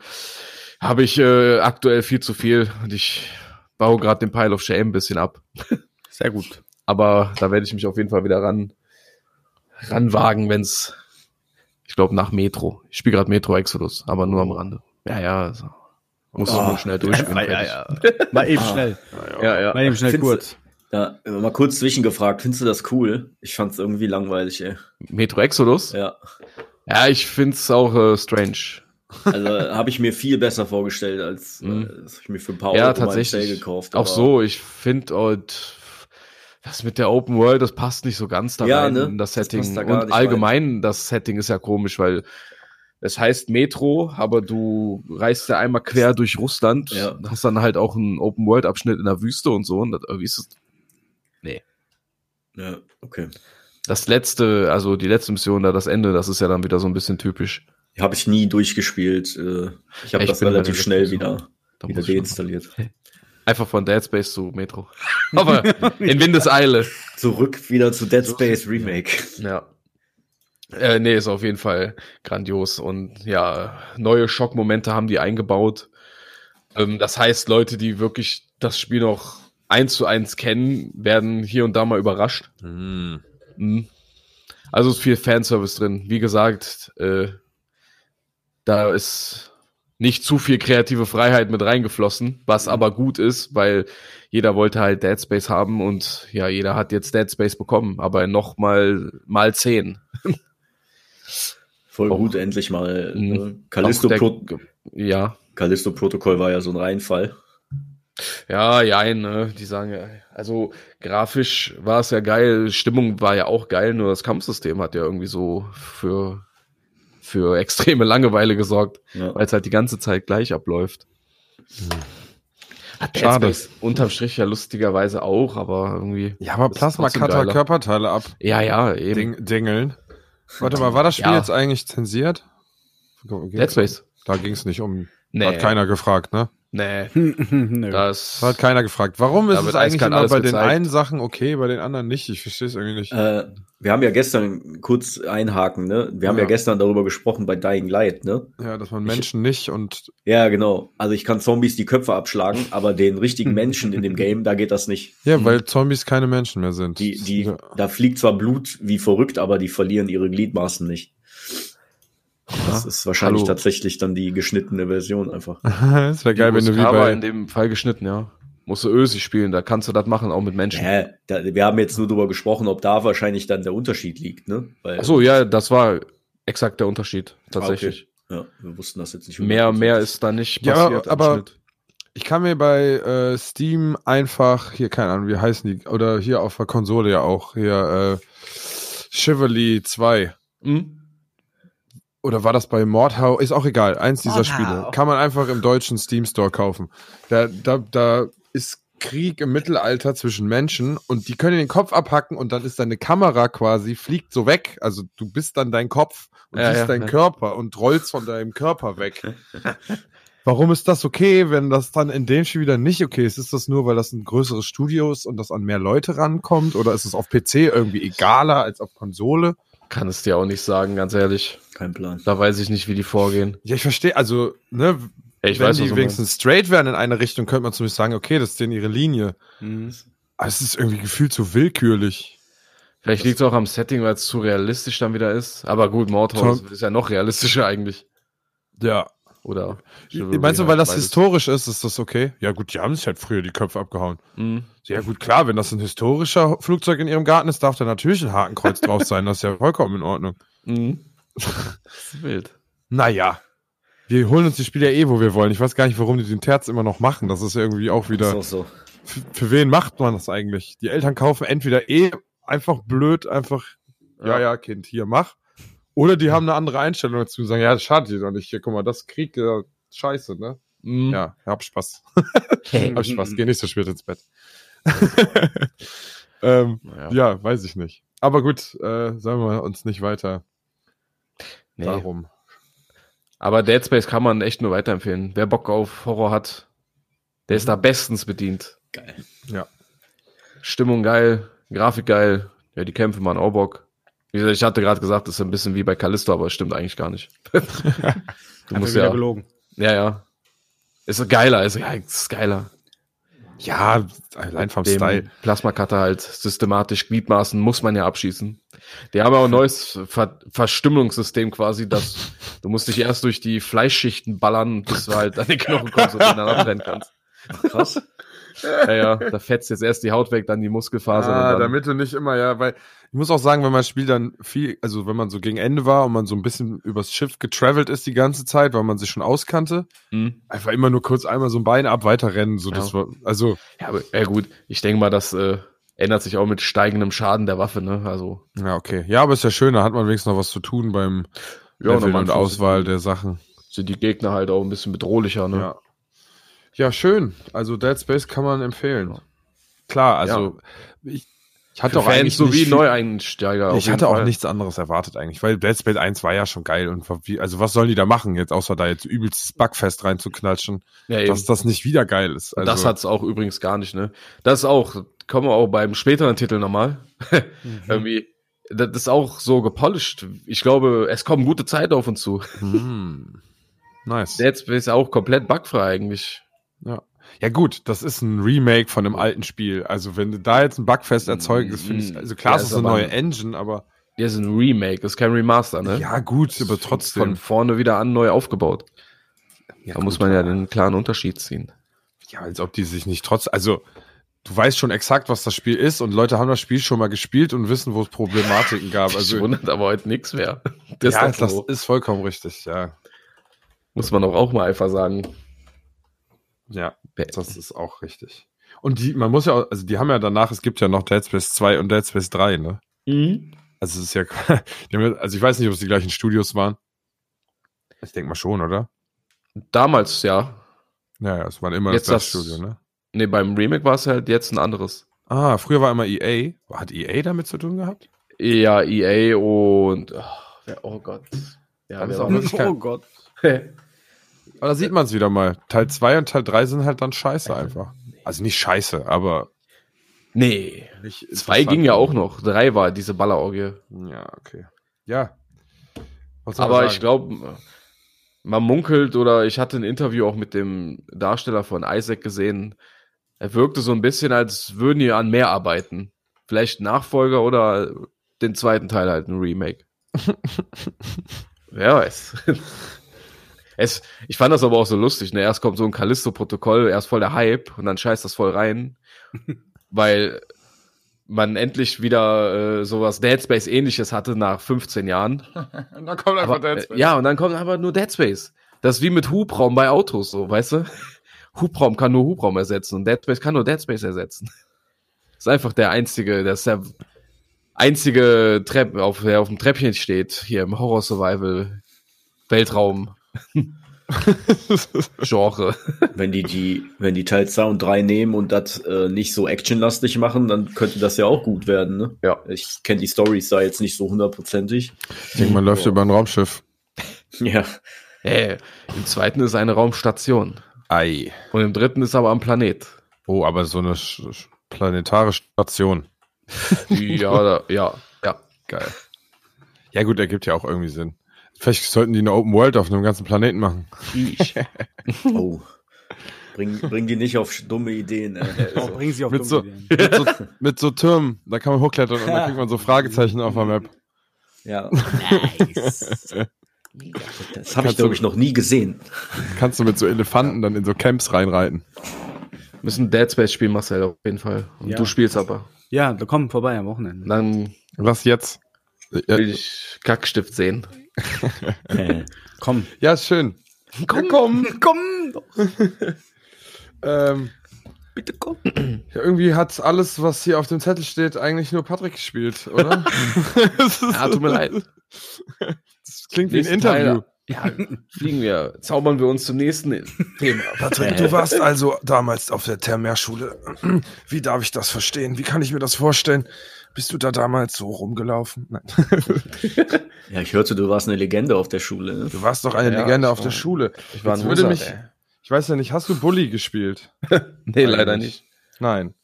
habe ich äh, aktuell viel zu viel und ich baue gerade den Pile of Shame ein bisschen ab.
Sehr gut.
Aber da werde ich mich auf jeden Fall wieder ran ranwagen, wenn's ich glaube nach Metro. Ich spiele gerade Metro Exodus, aber nur am Rande. Ja, ja, also, muss
Oh.
nur schnell durchspielen.
Ja, ja, ja. Mal eben
Ah.
schnell.
ja, ja.
Mal eben schnell kurz.
Ja, mal kurz zwischengefragt, findest du das cool? Ich fand's irgendwie langweilig, ey.
Metro Exodus?
Ja.
Ja, ich find's auch äh, strange.
Also habe ich mir viel besser vorgestellt, als äh,
Mhm.
das ich mir für ein paar
Ja,
Euro
tatsächlich.
Gekauft.
Auch so, ich finde halt, das mit der Open World, das passt nicht so ganz da
Ja,
rein
ne?
in das
Das
Setting.
passt da
Und allgemein, das Setting ist ja komisch, weil es heißt Metro, aber du reist ja einmal quer durch Russland,
Ja.
hast dann halt auch einen Open World Abschnitt in der Wüste und so. Und das, irgendwie ist es
Ja, okay.
das letzte, also die letzte Mission da, das Ende, das ist ja dann wieder so ein bisschen typisch.
Habe ich nie durchgespielt. äh, Ich habe das relativ schnell wieder,
Da
wieder deinstalliert.
Einfach von Dead Space zu Metro. aber in Windeseile.
Zurück wieder zu Dead Space Remake.
Ja. Äh, nee, ist auf jeden Fall grandios. Und ja, neue Schockmomente haben die eingebaut. Ähm, das heißt, Leute, die wirklich das Spiel noch eins zu eins kennen, werden hier und da mal überrascht.
Hm.
Mhm. Also ist viel Fanservice drin. Wie gesagt, äh, da ist nicht zu viel kreative Freiheit mit reingeflossen, was aber gut ist, weil jeder wollte halt Dead Space haben und ja, jeder hat jetzt Dead Space bekommen, aber noch mal mal zehn.
Voll
Auch-
gut, endlich mal.
Mhm.
Äh, Callisto, Pro
Ja,
Callisto Protokoll war ja so ein Reinfall.
Ja, ja, ne, die sagen ja, also grafisch war es ja geil, Stimmung war ja auch geil, nur das Kampfsystem hat ja irgendwie so für für extreme Langeweile gesorgt.
Ja.
weil es halt die ganze Zeit gleich abläuft. Hat Dead
Schade.
Space unterm Strich ja lustigerweise auch, aber irgendwie.
Ja, aber Plasma
geiler.
Körperteile ab.
Ja, ja, eben.
Ding, dingeln. Warte mal, war das Spiel
Ja.
jetzt eigentlich zensiert?
Dead Space.
Da ging es nicht um.
Nee.
Hat keiner gefragt, ne?
Nee,
Nö.
das.
Hat keiner gefragt. Warum ist es eigentlich immer bei den
gezeigt.
einen Sachen okay, bei den anderen nicht? Ich verstehe es irgendwie nicht.
Äh, wir haben ja gestern kurz einhaken, ne? Wir haben ja.
Ja.
gestern darüber gesprochen bei Dying Light, ne?
ja, dass man Menschen nicht und
Ja, genau. Also ich kann Zombies die Köpfe abschlagen, aber den richtigen Menschen in dem Game, da geht das nicht.
ja, weil Zombies keine Menschen mehr sind.
Die, die,
Ja.
da fliegt zwar Blut wie verrückt, aber die verlieren ihre Gliedmaßen nicht. Das ist wahrscheinlich
Hallo.
tatsächlich dann die geschnittene Version einfach.
das wäre geil, wenn du wie
war in
bei.
dem Fall geschnitten, ja. Musst du Ösi spielen, da kannst du das machen, auch mit Menschen.
Hä? Da, wir haben jetzt nur darüber gesprochen, ob da wahrscheinlich dann der Unterschied liegt, ne? Weil,
Ach so, ja, das war exakt der Unterschied, tatsächlich.
Ja, wir wussten das jetzt nicht.
Mehr, mehr
100%.
ist da nicht
Ja,
passiert.
aber-. Ich kann mir bei äh, Steam einfach, hier, keine Ahnung, wie heißen die, oder hier auf der Konsole ja auch, hier, äh, Chivalry 2.
Hm?
Oder war das bei Mordhau? Ist auch egal. Eins dieser
Mordhau.
Spiele. Kann man einfach im deutschen Steam Store kaufen. Da, da, da ist Krieg im Mittelalter zwischen Menschen und die können den Kopf abhacken und dann ist deine Kamera quasi, fliegt so weg. Also du bist dann dein Kopf und
Ja,
siehst
ja,
deinen
ja.
Körper und rollst von deinem Körper weg. Warum ist das okay, wenn das dann in dem Spiel wieder nicht okay ist? Ist das nur, weil das ein größeres Studio ist und das an mehr Leute rankommt? Oder ist es auf PC irgendwie egaler als auf Konsole?
Kann es dir auch nicht sagen, ganz ehrlich.
Kein Plan.
Da weiß ich nicht, wie die vorgehen.
Ja, ich verstehe, also, ne,
Ja, ich
wenn
weiß,
die wenigstens straight wären in eine Richtung, könnte man zumindest sagen, okay, das ist denen ihre Linie.
Mhm.
Aber es ist irgendwie gefühlt so willkürlich.
Vielleicht liegt es auch am Setting, weil es zu realistisch dann wieder ist. Aber gut, Mordhaus ist ja noch realistischer eigentlich.
Ja.
Oder?
Meinst du, weil das
Beides.
historisch ist, ist das okay? Ja, gut, die haben sich halt früher die Köpfe abgehauen.
Mhm.
Ja, gut, klar, wenn das ein historischer Flugzeug in ihrem Garten ist, darf da natürlich ein Hakenkreuz drauf sein. Das ist ja vollkommen in Ordnung.
Mhm. Das ist wild.
Naja. Wir holen uns die Spiele ja eh, wo wir wollen. Ich weiß gar nicht, warum die den Terz immer noch machen. Das ist irgendwie auch wieder.
so.
Für, für wen macht man das eigentlich? Die Eltern kaufen entweder eh einfach blöd, einfach, ja,
Ja.
ja, Kind, hier, mach. Oder die haben eine andere Einstellung dazu und sagen, ja, das schadet dir doch nicht. Hier, guck mal, das Krieg, ja, scheiße, ne?
Mhm.
Ja, hab Spaß. hab Spaß, geh nicht so spät ins Bett. ähm,
Naja.
ja, weiß ich nicht. Aber gut, äh, sagen wir uns nicht weiter
Nee.
darum.
Aber Dead Space kann man echt nur weiterempfehlen. Wer Bock auf Horror hat, der ist da bestens bedient.
Geil.
Ja.
Stimmung geil, Grafik geil, ja, die Kämpfe machen auch Bock. Ich hatte gerade gesagt, das ist ein bisschen wie bei Callisto, aber es stimmt eigentlich gar nicht. du musst ja,
gelogen.
ja, ja. Ist geiler, ist, ja, ist geiler.
Ja, allein vom
Dem
Style.
Plasma-Cutter halt systematisch Gliedmaßen muss man ja abschießen. Die haben auch ein neues Ver Verstümmelungssystem quasi, dass du musst dich erst durch die Fleischschichten ballern, bis du halt an den Knochen kommst und dann abtrennen kannst.
Krass.
Ja, ja, da fetzt jetzt erst die Haut weg, dann die Muskelfaser.
Ah,
und dann,
damit du nicht immer, ja, weil ich muss auch sagen, wenn man das Spiel dann viel, also wenn man so gegen Ende war und man so ein bisschen übers Schiff getravelt ist die ganze Zeit, weil man sich schon auskannte,
Hm.
einfach immer nur kurz einmal so ein Bein ab, weiterrennen, so
Ja.
das war, also,
Ja, aber, ja gut, ich denke mal, das äh, ändert sich auch mit steigendem Schaden der Waffe, ne? Also,
ja, okay. Ja, aber ist ja schön, da hat man wenigstens noch was zu tun beim
Ja, nochmal
und Auswahl der Sachen.
sind die Gegner halt auch ein bisschen bedrohlicher, ne?
Ja. Ja, schön. Also Dead Space kann man empfehlen. Klar, also ich, ich hatte
Für
auch
Fans
eigentlich
sowie Neueinsteiger.
Ich hatte auch
Fall.
nichts anderes erwartet eigentlich, weil Dead Space 1 war ja schon geil und wie, also was sollen die da machen jetzt, außer da jetzt übelstes Bugfest reinzuknatschen,
Ja,
dass das nicht wieder geil ist. Also,
das hat's auch übrigens gar nicht, ne? Das ist auch, kommen wir auch beim späteren Titel nochmal. Irgendwie, das ist auch so gepolished. Ich glaube, es kommen gute Zeiten auf uns zu.
hm. Nice.
Dead Space ist auch komplett bugfrei eigentlich.
Ja. ja gut, das ist ein Remake von einem alten Spiel. Also wenn du da jetzt ein Bugfest erzeugen, das finde ich, also klar,
Ja,
es ist eine neue Engine, aber
Der ist ein Remake, das ist kein Remaster, ne?
ja gut, aber
Von
trotzdem.
vorne wieder an neu aufgebaut.
Ja,
Da muss
gut,
man ja den klaren Unterschied ziehen.
Ja, als ob die sich nicht trotz, also du weißt schon exakt, was das Spiel ist und Leute haben das Spiel schon mal gespielt und wissen, wo es Problematiken gab.
Also wundert aber heute nichts mehr. Das
ja,
ist
das
so.
ist vollkommen richtig, ja.
Muss man doch auch mal einfach sagen.
Ja, das ist auch richtig. Und die, man muss ja, auch, also die haben ja danach, es gibt ja noch Dead Space 2 und Dead Space 3, ne? Also es ist ja, also ich weiß nicht, ob es die gleichen Studios waren. Ich denke mal schon, oder?
Damals, ja.
Ja, ja, es war immer
Jetzt
das,
das-
Studio, ne?
Nee, beim Remake war es halt jetzt ein anderes.
Ah, früher war immer EA. Hat EA damit zu tun gehabt?
Ja, EA und. Oh, oh Gott. Ja,
auch
das?
kein-
Oh Gott.
Aber da sieht man es wieder mal. Teil 2 und Teil 3 sind halt dann scheiße einfach. Also nicht scheiße, aber
nee.
nicht
Zwei ging ja auch noch. Drei war diese Ballerorgie.
Ja, okay. Ja.
Aber ich glaube, man munkelt oder ich hatte ein Interview auch mit dem Darsteller von Isaac gesehen. Er wirkte so ein bisschen, als würden die an mehr arbeiten. Vielleicht Nachfolger oder den zweiten Teil halt ein Remake. Wer weiß. Es, ich fand das aber auch so lustig. Ne? Erst kommt so ein Callisto-Protokoll, erst voll der Hype und dann scheißt das voll rein, weil man endlich wieder äh, sowas Dead Space ähnliches hatte nach 15 Jahren.
Und dann kommt einfach
Aber,
Dead
äh,
Space.
ja, und dann kommt aber nur Dead Space. Das ist wie mit Hubraum bei Autos, so, weißt du? Hubraum kann nur Hubraum ersetzen und Dead Space kann nur Dead Space ersetzen. ist einfach der einzige, der ist der einzige Trepp, auf, der auf dem Treppchen steht, hier im Horror-Survival Weltraum. Genre.
Wenn die, die, wenn die Teil 2 und 3 nehmen und das äh, nicht so actionlastig machen, dann könnte das ja auch gut werden. Ne?
Ja.
Ich kenne die Storys da jetzt nicht so hundertprozentig.
Ich denke, man läuft über ein Raumschiff.
Ja.
Äh, Im zweiten ist eine Raumstation.
Ei.
Und im dritten ist aber am Planet.
Oh, aber so eine planetare Station.
Ja, oder, ja, ja.
Geil. Ja gut, ergibt ja auch irgendwie Sinn. Vielleicht sollten die eine Open World auf einem ganzen Planeten machen.
Oh. Bring, bring die nicht auf dumme Ideen. Äh.
Oh, bringen sie auf
Mit so,
dumme Ideen.
mit, so, mit so Türmen, da kann man hochklettern und dann kriegt man so Fragezeichen auf der Map.
Ja. Nice. Das habe ich, glaube ich, noch nie gesehen.
Kannst du mit so Elefanten dann in so Camps reinreiten.
Müssen Dead Space spielen, Marcel, auf jeden Fall. Und
Ja.
du spielst aber.
Ja, da kommen vorbei am Wochenende.
Dann
Was jetzt?
Will ich Kackstift sehen.
Äh,
Komm.
ja ist schön.
Komm,
Komm, komm doch.
Ähm,
Bitte komm.
ja, irgendwie hat alles, was hier auf dem Zettel steht, eigentlich nur Patrick gespielt, oder?
Ja, tut mir leid.
Das klingt wie ein Interview.
Teil, ja, fliegen wir, zaubern wir uns zum nächsten Thema.
Patrick, du warst also damals auf der Thermärschule. Wie darf ich das verstehen? Wie kann ich mir das vorstellen? Bist du da damals so rumgelaufen? Nein.
ja, ich hörte, du warst eine Legende auf der Schule. Ne?
Du warst doch eine
Ja,
Legende auf der
war-
Schule.
Ich war ein
würde
Loser,
mich,
ey.
ich weiß ja nicht, hast du Bully gespielt?
Nee, leider nicht.
Nein.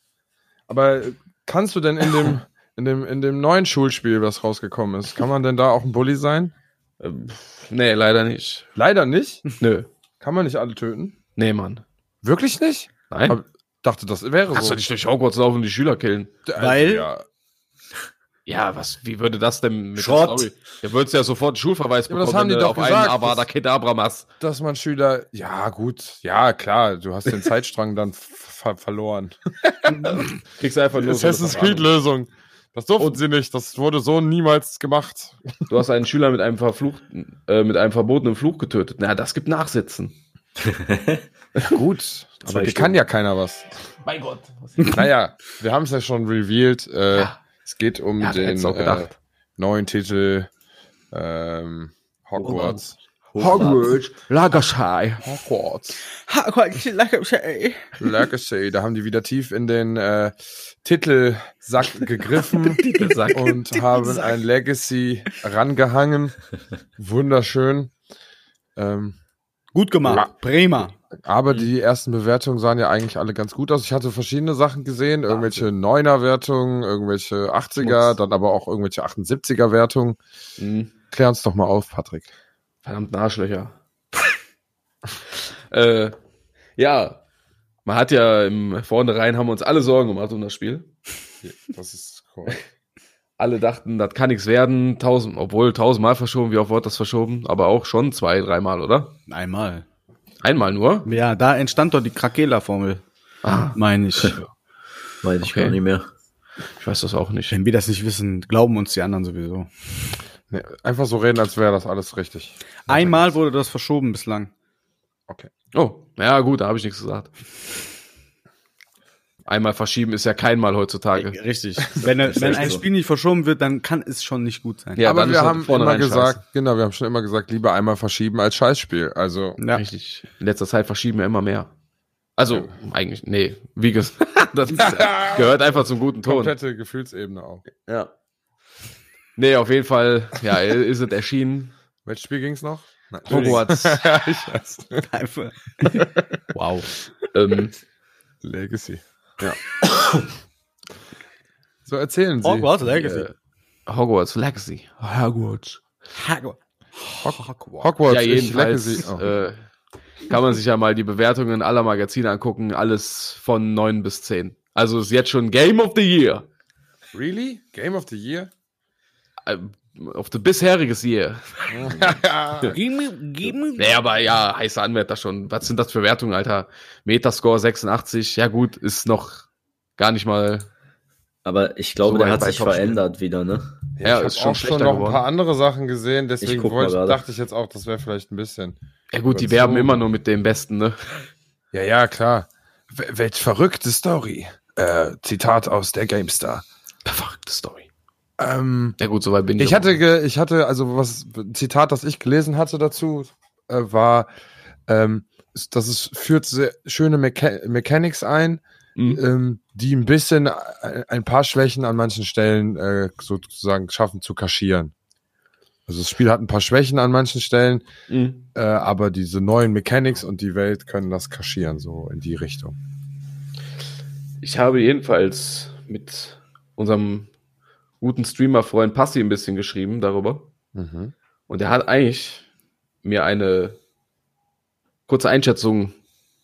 Aber kannst du denn in dem, in dem, in dem neuen Schulspiel, was rausgekommen ist, kann man denn da auch ein Bully sein?
Ähm, Nee, leider nicht.
Leider nicht.
Nö.
Kann man nicht alle töten?
Nee, Mann.
Wirklich nicht?
Nein.
Aber- Dachte, das wäre
Kannst
so.
du nicht durch Hogwarts laufen und die Schüler killen?
Weil-
Ja,
Ja, was, wie würde das denn mit
Schrott.
der Story? Ihr würdest ja sofort einen Schulverweis
Ja, aber
bekommen,
das haben
wenn
die
du
doch
auf einen
gesagt,
Avada
das-
Kedavra machst.
dass man Schüler, ja gut, ja klar, du hast den Zeitstrang dann ver verloren.
Kriegst du einfach nur
Assassin's
Verwarnung.
Creed Lösung. Das durften sie nicht, das wurde so niemals gemacht.
Du hast einen Schüler mit einem verfluchten, äh, mit einem verbotenen Fluch getötet. Na, das gibt Nachsitzen.
Gut, aber
Stunden.
kann ja keiner was.
Mein Gott.
Naja, wir haben es ja schon revealed. Äh,
Ja.
Es geht um
Ja,
den äh, neuen Titel ähm, Hogwarts.
Lagerschei.
Hogwarts.
Legacy.
Legacy. Da haben die wieder tief in den äh, Titelsack gegriffen
Titelsack.
und haben ein Legacy rangehangen. Wunderschön. Ähm,
Gut gemacht. Prima.
aber die ersten Bewertungen sahen ja eigentlich alle ganz gut aus. Ich hatte verschiedene Sachen gesehen, irgendwelche Neuner-Wertungen, irgendwelche 80er,
Schmutz.
dann aber auch irgendwelche 78er-Wertungen.
Mhm.
Klär uns doch mal auf, Patrick.
Verdammt Arschlöcher. äh, ja, man hat ja im Vornherein haben wir uns alle Sorgen gemacht um das Spiel.
Das ist korrekt.
Alle dachten, das kann nichts werden, tausend, obwohl tausendmal verschoben, wie oft wird das verschoben, aber auch schon zwei, dreimal, oder?
Einmal.
Einmal nur.
Ja, da entstand doch die Krakela-Formel,
Ah,
meine ich.
Weiß ich
Okay.
gar nicht mehr.
ich weiß das auch nicht.
Wenn wir das nicht wissen, glauben uns die anderen sowieso.
Nee, einfach so reden, als wäre das alles richtig.
Einmal wurde das verschoben bislang.
Okay.
Oh, ja gut, da habe ich nichts gesagt. Einmal verschieben ist ja kein Mal heutzutage.
Richtig. Wenn, wenn ein
so.
Spiel nicht verschoben wird, dann kann es schon nicht gut sein.
Ja,
aber wir
halt
haben immer gesagt,
scheiße.
genau, wir haben schon immer gesagt, lieber einmal verschieben als Scheißspiel. Also,
Ja.
Richtig. In letzter Zeit verschieben wir immer mehr. Also, eigentlich, nee, wie gesagt, das ist, gehört einfach zum guten Ton.
komplette Gefühlsebene auch.
Ja. Nee, auf jeden Fall, ja, ist es erschienen.
Welches Spiel ging's noch? Nein.
Hogwarts.
ich weiß.
Wow. Ähm,
Legacy.
Ja.
So erzählen Sie.
Hogwarts Legacy.
äh, Hogwarts Legacy. Hogwarts.
Hogwarts,
ja,
ich
jedenfalls
Legacy. Oh.
äh, kann man sich ja mal die Bewertungen aller Magazine angucken. Alles von 9 bis 10. Also ist jetzt schon Game of the Year.
really? Game of the Year?
Auf the bisheriges Year. Nee, aber ja, heißer Anwärter schon. Was sind das für Wertungen, Alter? Metascore 86. Ja gut, ist noch gar nicht mal.
Aber ich glaube,
So
der hat sich verändert wieder, ne?
Ja,
ich
ist schon
auch
schlechter
schon noch
geworden.
ein paar andere Sachen gesehen,
Ich
deswegen
mal
wollte, dachte ich jetzt auch, das wäre vielleicht ein bisschen.
Ja gut, die
So.
werben immer nur mit dem Besten, ne?
Ja, ja, klar. W welch verrückte Story. Äh, Zitat aus der GameStar.
Verrückte Story.
Ähm,
Ja gut, soweit bin ich.
ich hatte, ich hatte, also was, Zitat, das ich gelesen hatte dazu, äh, war, ähm, dass es führt sehr schöne Mecha Mechanics ein,
Mhm.
ähm, die ein bisschen ein, ein paar Schwächen an manchen Stellen äh, sozusagen schaffen zu kaschieren. Also das Spiel hat ein paar Schwächen an manchen Stellen,
Mhm.
äh, aber diese neuen Mechanics und die Welt können das kaschieren, so in die Richtung.
Ich habe jedenfalls mit unserem guten Streamer-Freund Passi ein bisschen geschrieben darüber.
Mhm.
Und er hat eigentlich mir eine kurze Einschätzung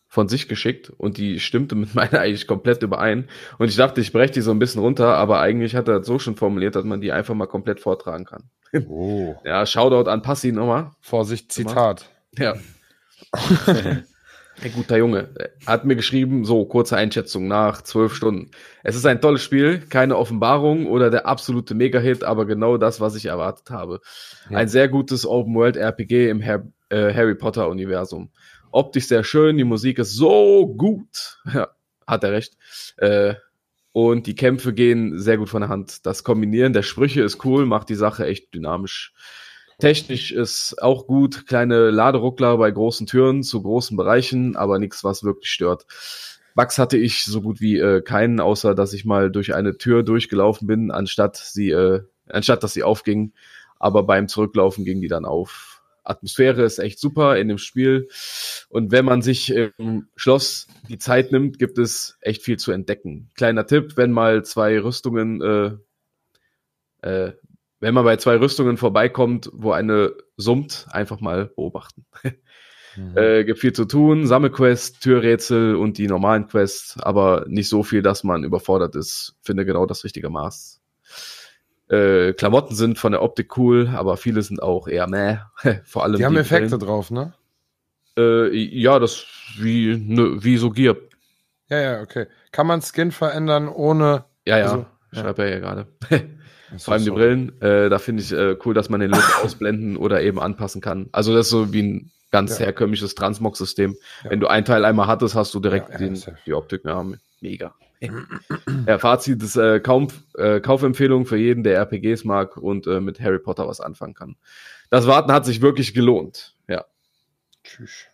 von sich geschickt und die stimmte mit meiner eigentlich komplett überein. Und ich dachte, ich breche die so ein bisschen runter, aber eigentlich hat er das so schon formuliert, dass man die einfach mal komplett vortragen kann.
Oh.
Ja, Shoutout an Passi nochmal.
Vorsicht, Zitat.
Ja. Ein guter Junge. Hat mir geschrieben, so, kurze Einschätzung nach zwölf Stunden. Es ist ein tolles Spiel, keine Offenbarung oder der absolute Mega-Hit, aber genau das, was ich erwartet habe.
Ja.
Ein sehr gutes Open-World-RPG im Har äh, Harry Potter-Universum. Optisch sehr schön, die Musik ist so gut. Ja, hat er recht. Äh, und die Kämpfe gehen sehr gut von der Hand. Das Kombinieren der Sprüche ist cool, macht die Sache echt dynamisch. Technisch ist auch gut, kleine Laderuckler bei großen Türen zu großen Bereichen, aber nichts, was wirklich stört. Bugs hatte ich so gut wie äh, keinen, außer dass ich mal durch eine Tür durchgelaufen bin, anstatt sie, äh, anstatt dass sie aufging. Aber beim Zurücklaufen ging die dann auf. Atmosphäre ist echt super in dem Spiel. Und wenn man sich im Schloss die Zeit nimmt, gibt es echt viel zu entdecken. Kleiner Tipp, wenn mal zwei Rüstungen, äh, äh, wenn man bei zwei Rüstungen vorbeikommt, wo eine summt, einfach mal beobachten.
Mhm.
Äh, gibt viel zu tun, Sammelquest, Türrätsel und die normalen Quests, aber nicht so viel, dass man überfordert ist. Finde genau das richtige Maß. Äh, Klamotten sind von der Optik cool, aber viele sind auch eher meh. Vor allem
Die haben Effekte
Brillen.
drauf, ne?
Äh, ja, das wie ne, wie so Gear.
Ja, ja, okay. Kann man Skin verändern ohne.
Ja, ja.
Also,
Schreibt er ja gerade. Vor allem die. Brillen. Äh, da finde ich äh, cool, dass man den Look ausblenden oder eben anpassen kann. Also das ist so wie ein ganz
Ja.
herkömmliches Transmog-System.
Ja.
Wenn du ein Teil einmal hattest, hast du direkt
Ja,
den, die Optik. Ja, mega. ja, Fazit ist äh, kaum äh, Kaufempfehlung für jeden, der RPGs mag und äh, mit Harry Potter was anfangen kann. Das Warten hat sich wirklich gelohnt. Ja,
Tschüss.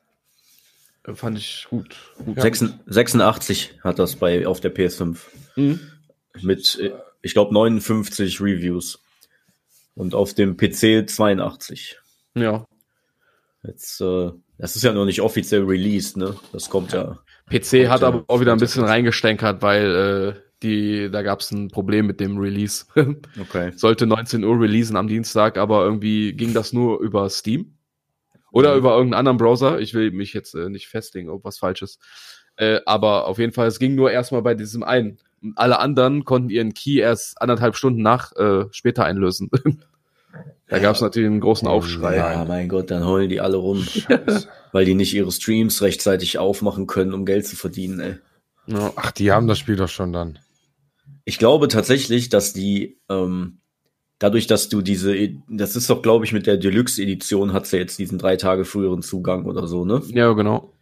äh, fand ich gut. gut.
Ja.
86 86 hat das bei auf der PS5
Mhm.
mit, äh, ich glaube, 59 Reviews. Und auf dem PC 82.
Ja.
Jetzt, äh, das ist ja noch nicht offiziell released, ne? Das kommt ja.
PC hat
ja,
aber auch wieder ein bisschen reingestänkert, weil äh, die, da gab es ein Problem mit dem Release.
Okay.
Sollte 19 Uhr releasen am Dienstag, aber irgendwie ging das nur über Steam oder
Mhm.
über irgendeinen anderen Browser. Ich will mich jetzt äh, nicht festlegen, ob was falsch ist. Äh, aber auf jeden Fall, es ging nur erstmal bei diesem einen. Und Alle anderen konnten ihren Key erst anderthalb Stunden nach äh, später einlösen. da gab es natürlich einen großen Aufschrei.
Ja, mein Gott, dann heulen die alle rum,
Scheiße.
weil die nicht ihre Streams rechtzeitig aufmachen können, um Geld zu verdienen, ey.
Ja.
Ach, die haben das Spiel doch schon dann.
Ich glaube tatsächlich, dass die, ähm, dadurch, dass du diese, das ist doch, glaube ich, mit der Deluxe-Edition hat sie jetzt diesen drei Tage früheren Zugang oder so, ne?
ja, genau.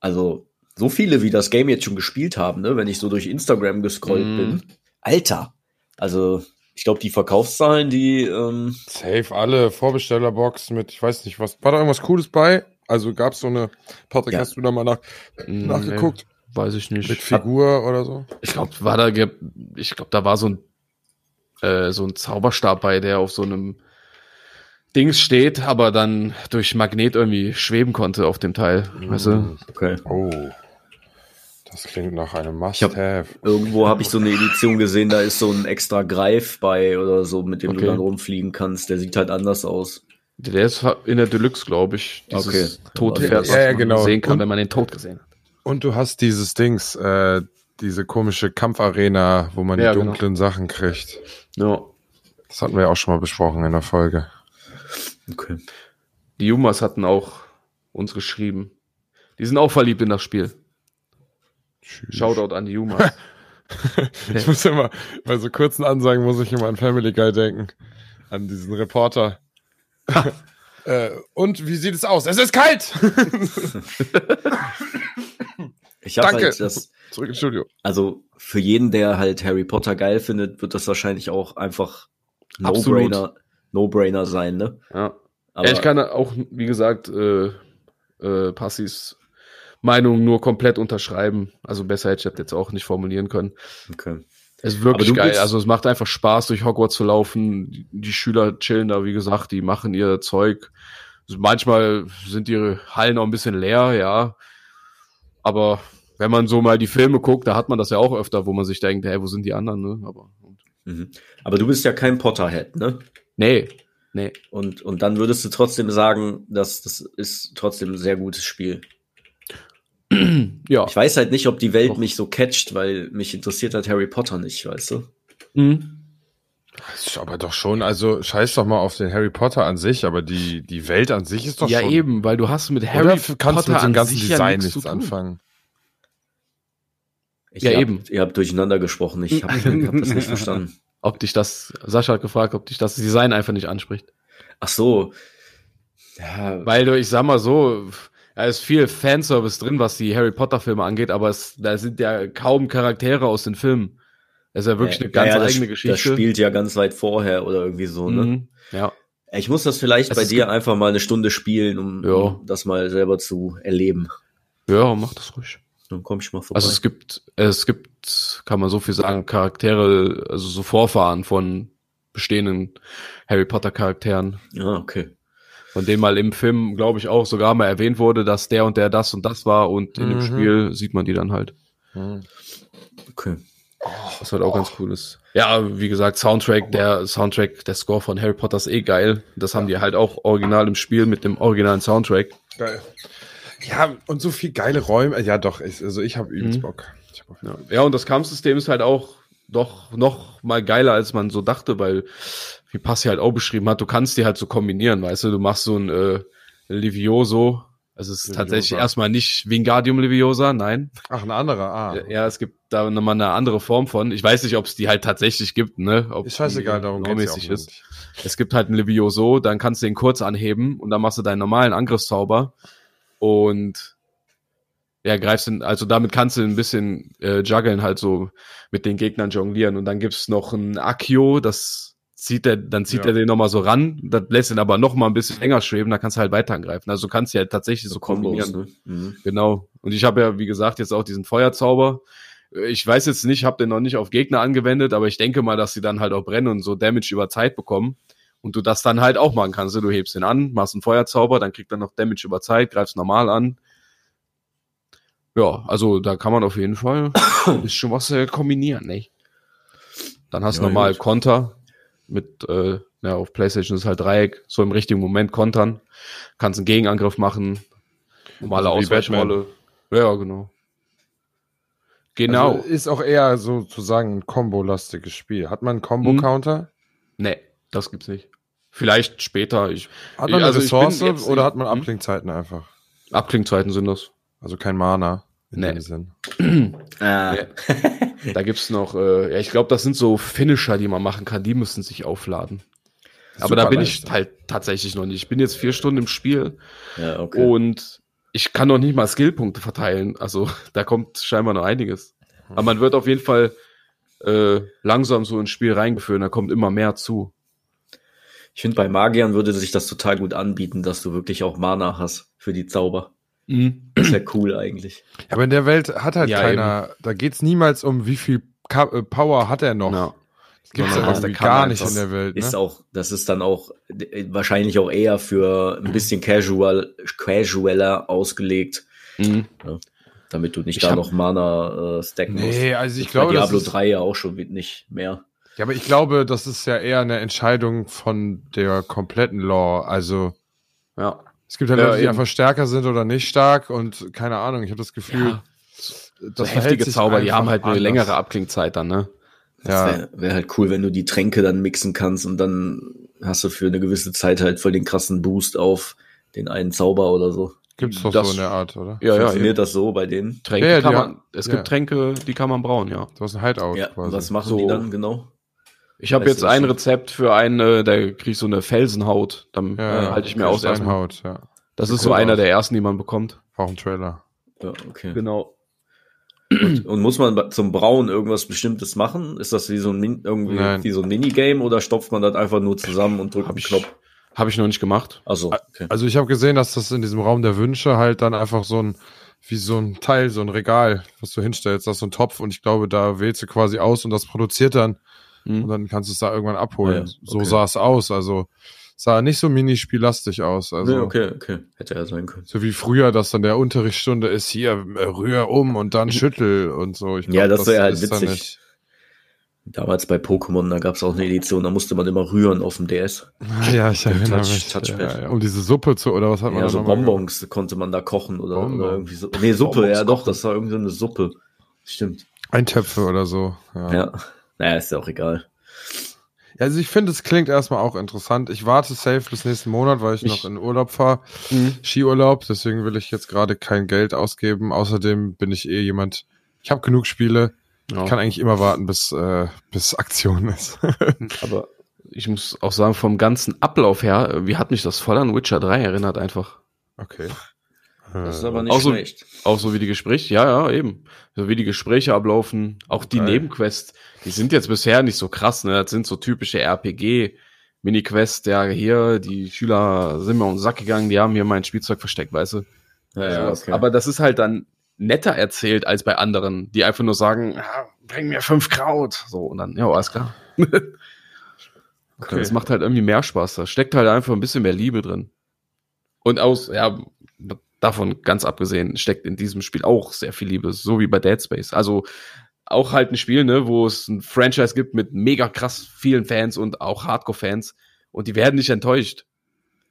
Also, so viele, wie das Game jetzt schon gespielt haben, ne, wenn ich so durch Instagram gescrollt
Mhm.
bin. Alter! Also, ich glaube, die Verkaufszahlen, die, ähm,
Safe, alle Vorbestellerbox mit, ich weiß nicht, was, war da irgendwas Cooles bei? Also gab's so eine, Patrick,
Ja.
hast du da mal nach,
Mm,
nachgeguckt?
Nee, weiß ich nicht.
Mit Figur oder so?
Ich glaube, war da, ich glaube, da war so ein, äh, so ein Zauberstab bei, der auf so einem Dings steht, aber dann durch Magnet irgendwie schweben konnte auf dem Teil. Weißt du?
okay.
Oh. Das klingt nach einem
Ich hab-
Must-Have.
Irgendwo habe ich so eine Edition gesehen, da ist so ein extra Greif bei oder so, mit dem
Okay.
du dann rumfliegen kannst. Der sieht halt anders aus.
Der ist in der Deluxe, glaube ich. Dieses
Okay.
Todpferd,
Ja, ja,
man
genau.
sehen kann,
Und-
wenn man den Tod gesehen hat.
Und du hast dieses Dings, äh, diese komische Kampfarena, wo man
Ja,
die
genau.
dunklen Sachen kriegt.
Ja.
Das hatten wir ja auch schon mal besprochen in der Folge.
Okay.
Die Jumas hatten auch uns geschrieben. Die sind auch verliebt in das Spiel.
Tschüss.
Shoutout an die Jumas.
Ich muss immer, bei so kurzen Ansagen muss ich immer an Family Guy denken. An diesen Reporter. äh, und wie sieht es aus? Es ist kalt!
Ich habe
Danke.
halt das,
Zurück ins Studio.
also für jeden, der halt Harry Potter geil findet, wird das wahrscheinlich auch einfach
Absolut.
No-Brainer, No-Brainer sein, ne?
Ja.
Aber
ich kann auch, wie gesagt, äh, äh, Passis Meinung nur komplett unterschreiben. Also besser hätte ich das jetzt auch nicht formulieren können.
okay.
Es ist wirklich geil. Also es macht einfach Spaß, durch Hogwarts zu laufen. Die, die Schüler chillen da, wie gesagt, die machen ihr Zeug. Also manchmal sind ihre Hallen auch ein bisschen leer, ja. Aber wenn man so mal die Filme guckt, da hat man das ja auch öfter, wo man sich denkt, hey, wo sind die anderen, ne? Aber
Mhm. Aber du bist ja kein Potterhead, ne?
Nee, nee.
Und, und dann würdest du trotzdem sagen, dass das ist trotzdem ein sehr gutes Spiel.
Ja.
Ich weiß halt nicht, ob die Welt
Doch.
mich so catcht, weil mich interessiert halt Harry Potter nicht, weißt du?
Mhm.
Das ist aber doch schon, also scheiß doch mal auf den Harry Potter an sich, aber die, die Welt an sich ist doch
Ja,
schon.
eben, weil du hast mit
Harry Oder kannst
Potter
du mit dem
an
ganzen
sich ja
Design
nichts
anfangen.
Ich
Ja,
hab,
eben.
Ihr habt durcheinander gesprochen. Ich habe hab das nicht verstanden.
Ob dich das, Sascha hat gefragt, ob dich das Design einfach nicht anspricht.
Ach so. Ja,
Weil du, ich sag mal so, da ist viel Fanservice drin, was die Harry Potter Filme angeht, aber es, da sind ja kaum Charaktere aus den Filmen. Das ist ja wirklich
ja,
eine ganz
ja, das,
eigene
Das
Geschichte.
spielt ja ganz weit vorher oder irgendwie so, ne?
Mhm. Ja.
Ich muss das vielleicht
Es
bei dir einfach mal eine Stunde spielen, um, um das mal selber zu erleben.
Ja, mach das ruhig.
Dann komm ich mal vorbei.
Also es gibt, es gibt, kann man so viel sagen, Charaktere, also so Vorfahren von bestehenden Harry Potter Charakteren,
ja, okay.
von denen mal im Film, glaube ich, auch sogar mal erwähnt wurde, dass der und der das und das war und in dem
Mhm.
Spiel sieht man die dann halt.
Hm.
Okay.
Was halt auch ganz cool ist. Ja, wie gesagt, Soundtrack, der Soundtrack, der Score von Harry Potter ist eh geil. Das haben die halt auch original im Spiel mit dem originalen Soundtrack.
Geil. Ja, und so viel geile Räume. Ja, doch, ich, also ich habe übelst
Mhm.
Bock. Ich hab
Ja. ja, und das Kampfsystem ist halt auch doch noch mal geiler, als man so dachte, weil, wie Passi halt auch beschrieben hat, du kannst die halt so kombinieren, weißt du, du machst so ein äh, Livioso, also es ist
Leviosa.
tatsächlich erstmal nicht Wingardium Leviosa, nein.
Ach, ein anderer. Ah.
Ja, es gibt da nochmal eine andere Form von. Ich weiß nicht, ob es die halt tatsächlich gibt, ne? Ob
Ist scheißegal,
die
darum geht's ja auch
normäßig
nicht.
ist. Es gibt halt ein Levioso, dann kannst du den kurz anheben und dann machst du deinen normalen Angriffszauber und ja, greifst ihn, also damit kannst du ein bisschen äh, juggeln, halt so mit den Gegnern jonglieren. Und dann gibt's noch ein Accio, das zieht er, dann zieht
Ja.
er den nochmal so ran, das lässt ihn aber noch mal ein bisschen länger schweben, dann kannst du halt weiter angreifen. Also du kannst ja halt tatsächlich so kombinieren.
ne? Mhm.
Genau. Und ich habe ja, wie gesagt, jetzt auch diesen Feuerzauber. Ich weiß jetzt nicht, habe den noch nicht auf Gegner angewendet, aber ich denke mal, dass sie dann halt auch brennen und so Damage über Zeit bekommen. Und du das dann halt auch machen kannst. Du hebst den an, machst einen Feuerzauber, dann kriegt er noch Damage über Zeit, greifst normal an. Ja, also da kann man auf jeden Fall ist schon was äh, kombinieren, ne? Dann hast du
Ja,
normal
gut.
Konter mit, äh, ja, auf PlayStation ist halt Dreieck, so im richtigen Moment kontern. Kannst einen Gegenangriff machen, normale
Also
Ausweichrolle. Ja, genau. Genau.
Also ist auch eher sozusagen ein Combo-lastiges Spiel. Hat man einen. Combo-Counter?
nee, das gibt's nicht. Vielleicht später. Ich,
Hat man eine
Also
Ressource
jetzt
oder hat man
Hm?
Abklingzeiten einfach?
Abklingzeiten sind das.
Also kein Mana in
Nee.
dem Sinn.
Ah.
Ja. Da gibt's noch, äh, ja, ich glaube, das sind so Finisher, die man machen kann, die müssen sich aufladen. Aber da bin
leicht.
ich halt tatsächlich noch nicht. Ich bin jetzt vier Stunden im Spiel
ja, okay.
und ich kann noch nicht mal Skillpunkte verteilen. Also da kommt scheinbar noch einiges. Aber man wird auf jeden Fall äh, langsam so ins Spiel reingeführt. Da kommt immer mehr zu.
Ich finde, bei Magiern würde sich das total gut anbieten, dass du wirklich auch Mana hast für die Zauber. Das ist ja cool eigentlich.
Aber in der Welt hat halt
Ja,
keiner, da geht's niemals um, wie viel Ka äh, Power hat er noch.
Ja.
Das gibt's
Sondern
ja
kann
gar
einfach.
nicht in der Welt.
Ist
Ne?
auch, das ist dann auch äh, wahrscheinlich auch eher für ein bisschen casual, casualer ausgelegt,
Mhm.
damit du nicht
Ich
da noch Mana äh, stacken musst.
Nee, also ich
Bei
glaube, das
Diablo
ist,
3 ja auch schon nicht mehr.
Ja, aber ich glaube, das ist ja eher eine Entscheidung von der kompletten Lore. Also
Ja.
es gibt halt
Ja,
Leute, die einfach stärker sind oder nicht stark und keine Ahnung, ich habe das Gefühl,
Ja. So
das
heftige
verhält sich
Zauber, die haben halt eine
anders.
längere Abklingzeit dann, ne?
Das
Ja.
wäre wär halt cool, wenn du die Tränke dann mixen kannst und dann hast du für eine gewisse Zeit halt voll den krassen Boost auf den einen Zauber oder so.
Gibt's doch
Das-
so in der Art, oder?
Ja, ja.
Funktioniert das so bei denen?
Tränke
Ja, ja,
kann man,
haben-
es
ja.
gibt Tränke, die kann man brauen, ja.
Du hast ein Hideout
Ja,
quasi.
was machen
So.
die dann genau?
Ich habe jetzt ein? Rezept für einen, äh, der kriegt so eine Felsenhaut. Dann
ja,
äh, halte ich mir aus erstmal.
Haut, ja.
Das ist so einer
aus.
der ersten, die man bekommt.
Auch ein Trailer.
Ja, okay.
Genau.
Und, und muss man zum Brauen irgendwas Bestimmtes machen? Ist das wie so ein, Min irgendwie
Nein.
wie so ein Minigame oder stopft man das einfach nur zusammen und drückt
Hab
einen
ich,
Knopf?
hab ich noch nicht gemacht.
Also, okay.
Also ich habe gesehen, dass das in diesem Raum der Wünsche halt dann einfach so ein, wie so ein Teil, so ein Regal, was du hinstellst, das ist so ein Topf und ich glaube, da wählst du quasi aus und das produziert dann
Hm.
und dann kannst du es da irgendwann abholen.
Ah ja,
So
okay.
sah es aus, also sah nicht so minispiellastig aus. Also
nee, okay, okay. Hätte ja sein können.
so wie früher, dass dann der Unterrichtsstunde ist, hier äh, rühr um und dann schüttel und so. Ich
Ja, das wäre halt witzig. Damals bei Pokémon, da gab es auch eine Edition, da musste man immer rühren auf dem DS.
Ja, ich erinnere
Touch-
mich.
Touchpad.
Ja, ja, um diese Suppe zu, oder was hat man
Ja,
da
so Bonbons konnte man da kochen oder, oder irgendwie so. Nee, Suppe,
Bonbons
ja doch, das war irgendwie so eine Suppe. Stimmt.
gemacht? Eintöpfe oder so. Ja.
Ja. Naja, ist ja auch egal.
Ja, Also ich finde, es klingt erstmal auch interessant. Ich warte safe bis nächsten Monat, weil ich,
Ich-
noch in Urlaub fahre. Skiurlaub, deswegen will ich jetzt gerade kein Geld ausgeben. Außerdem bin ich eh jemand, ich habe genug Spiele.
Ja.
Ich kann eigentlich immer warten, bis, äh, bis Aktion ist.
Aber ich muss auch sagen, vom ganzen Ablauf her, wie hat mich das voll an Witcher 3 erinnert einfach.
okay.
Das ist
Äh,
aber nicht
Auch so-
schlecht.
Auch so wie die Gespräche, ja, ja, eben. So wie die Gespräche ablaufen, auch die
Geil.
Nebenquests, die sind jetzt bisher nicht so krass, ne? Das sind so typische RPG. Mini-Quests, ja, hier, die Schüler sind mir um den Sack gegangen, die haben hier mein Spielzeug versteckt, weißt du?
Ja, ja, okay.
Aber das ist halt dann netter erzählt als bei anderen, die einfach nur sagen, ja, bring mir fünf Kraut. So, und dann, ja, alles klar.
Okay.
Das macht halt irgendwie mehr Spaß. Da steckt halt einfach ein bisschen mehr Liebe drin. Und aus, ja, davon ganz abgesehen, steckt in diesem Spiel auch sehr viel Liebe, so wie bei Dead Space. Also auch halt ein Spiel, ne, wo es ein Franchise gibt mit mega krass vielen Fans und auch Hardcore-Fans und die werden nicht enttäuscht.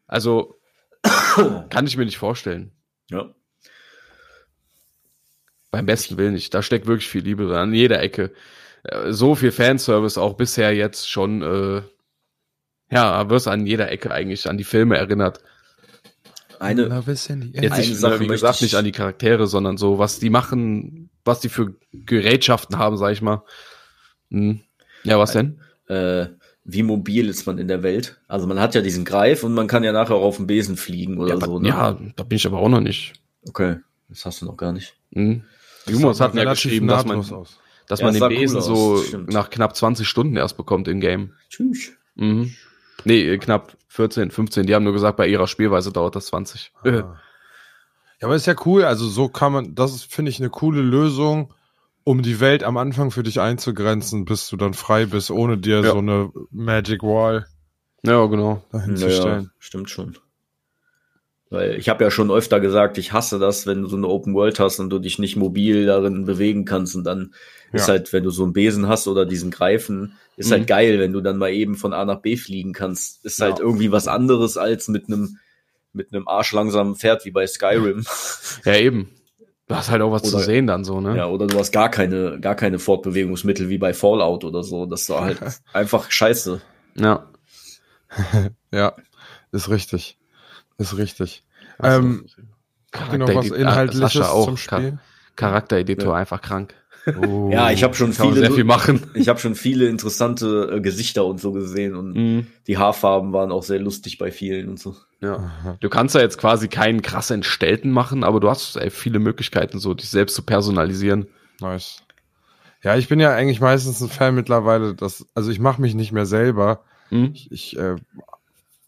Also kann ich mir nicht vorstellen.
Ja.
Beim besten Willen nicht. Da steckt wirklich viel Liebe drin, an jeder Ecke. Äh, So viel Fanservice auch bisher jetzt schon, äh, ja, wirst an jeder Ecke eigentlich an die Filme erinnert.
Eine,
air.
Jetzt
Eine
nicht,
Sache
wie gesagt,
ich-
nicht an die Charaktere, sondern so, was die machen, was die für Gerätschaften haben, sag ich mal. Hm. Ja, was denn?
äh, wie mobil ist man in der Welt? Also man hat ja diesen Greif und man kann ja nachher auch auf dem Besen fliegen oder
ja,
so. Ne?
ja, da bin ich aber auch noch nicht.
Okay, das hast du noch gar nicht.
Hm.
Das
Jumos hat mir
relativ
geschrieben, dass man,
aus.
dass
Ja,
man den
cool
Besen
aus,
so nach knapp 20 Stunden erst bekommt in Game.
Tschüss.
Mhm. Nee, äh, knapp 14, 15. Die haben nur gesagt, bei ihrer Spielweise dauert das 20. Äh,
Ah. Ja, aber ist ja cool. Also so kann man, das ist, finde ich, eine coole Lösung, um die Welt am Anfang für dich einzugrenzen, bis du dann frei bist, ohne dir
Ja.
so eine Magic Wall
Ja, genau.
dahin zu
Naja,
stellen.
stimmt schon. Weil ich habe ja schon öfter gesagt, ich hasse das, wenn du so eine Open World hast und du dich nicht mobil darin bewegen kannst und dann ist
Ja.
halt, wenn du so einen Besen hast oder diesen Greifen, ist
Mhm.
halt geil, wenn du dann mal eben von A nach B fliegen kannst. Ist
Ja.
halt irgendwie was anderes als mit einem mit einem arschlangsamen Pferd wie bei Skyrim.
Ja, eben. Du hast halt auch was zu
Oder-
sehen dann so, ne?
Ja, oder du hast gar keine, gar keine Fortbewegungsmittel wie bei Fallout oder so. Das war halt einfach scheiße.
Ja.
Ja, ist richtig. Ist richtig.
Also,
ähm, ihr noch was
ah,
Inhaltliches
Sascha auch.
zum Spiel?
Charaktereditor einfach krank.
Oh.
Ja, ich habe schon viele,
sehr viel machen.
ich habe schon viele interessante äh, Gesichter und so gesehen und
Mhm.
die Haarfarben waren auch sehr lustig bei vielen und so.
Ja. Du kannst ja jetzt quasi keinen krass entstellten machen, aber du hast ey, viele Möglichkeiten, so dich selbst zu personalisieren.
Nice. Ja, ich bin ja eigentlich meistens ein Fan mittlerweile, dass, also ich mache mich nicht mehr selber.
Mhm.
Ich, ich äh,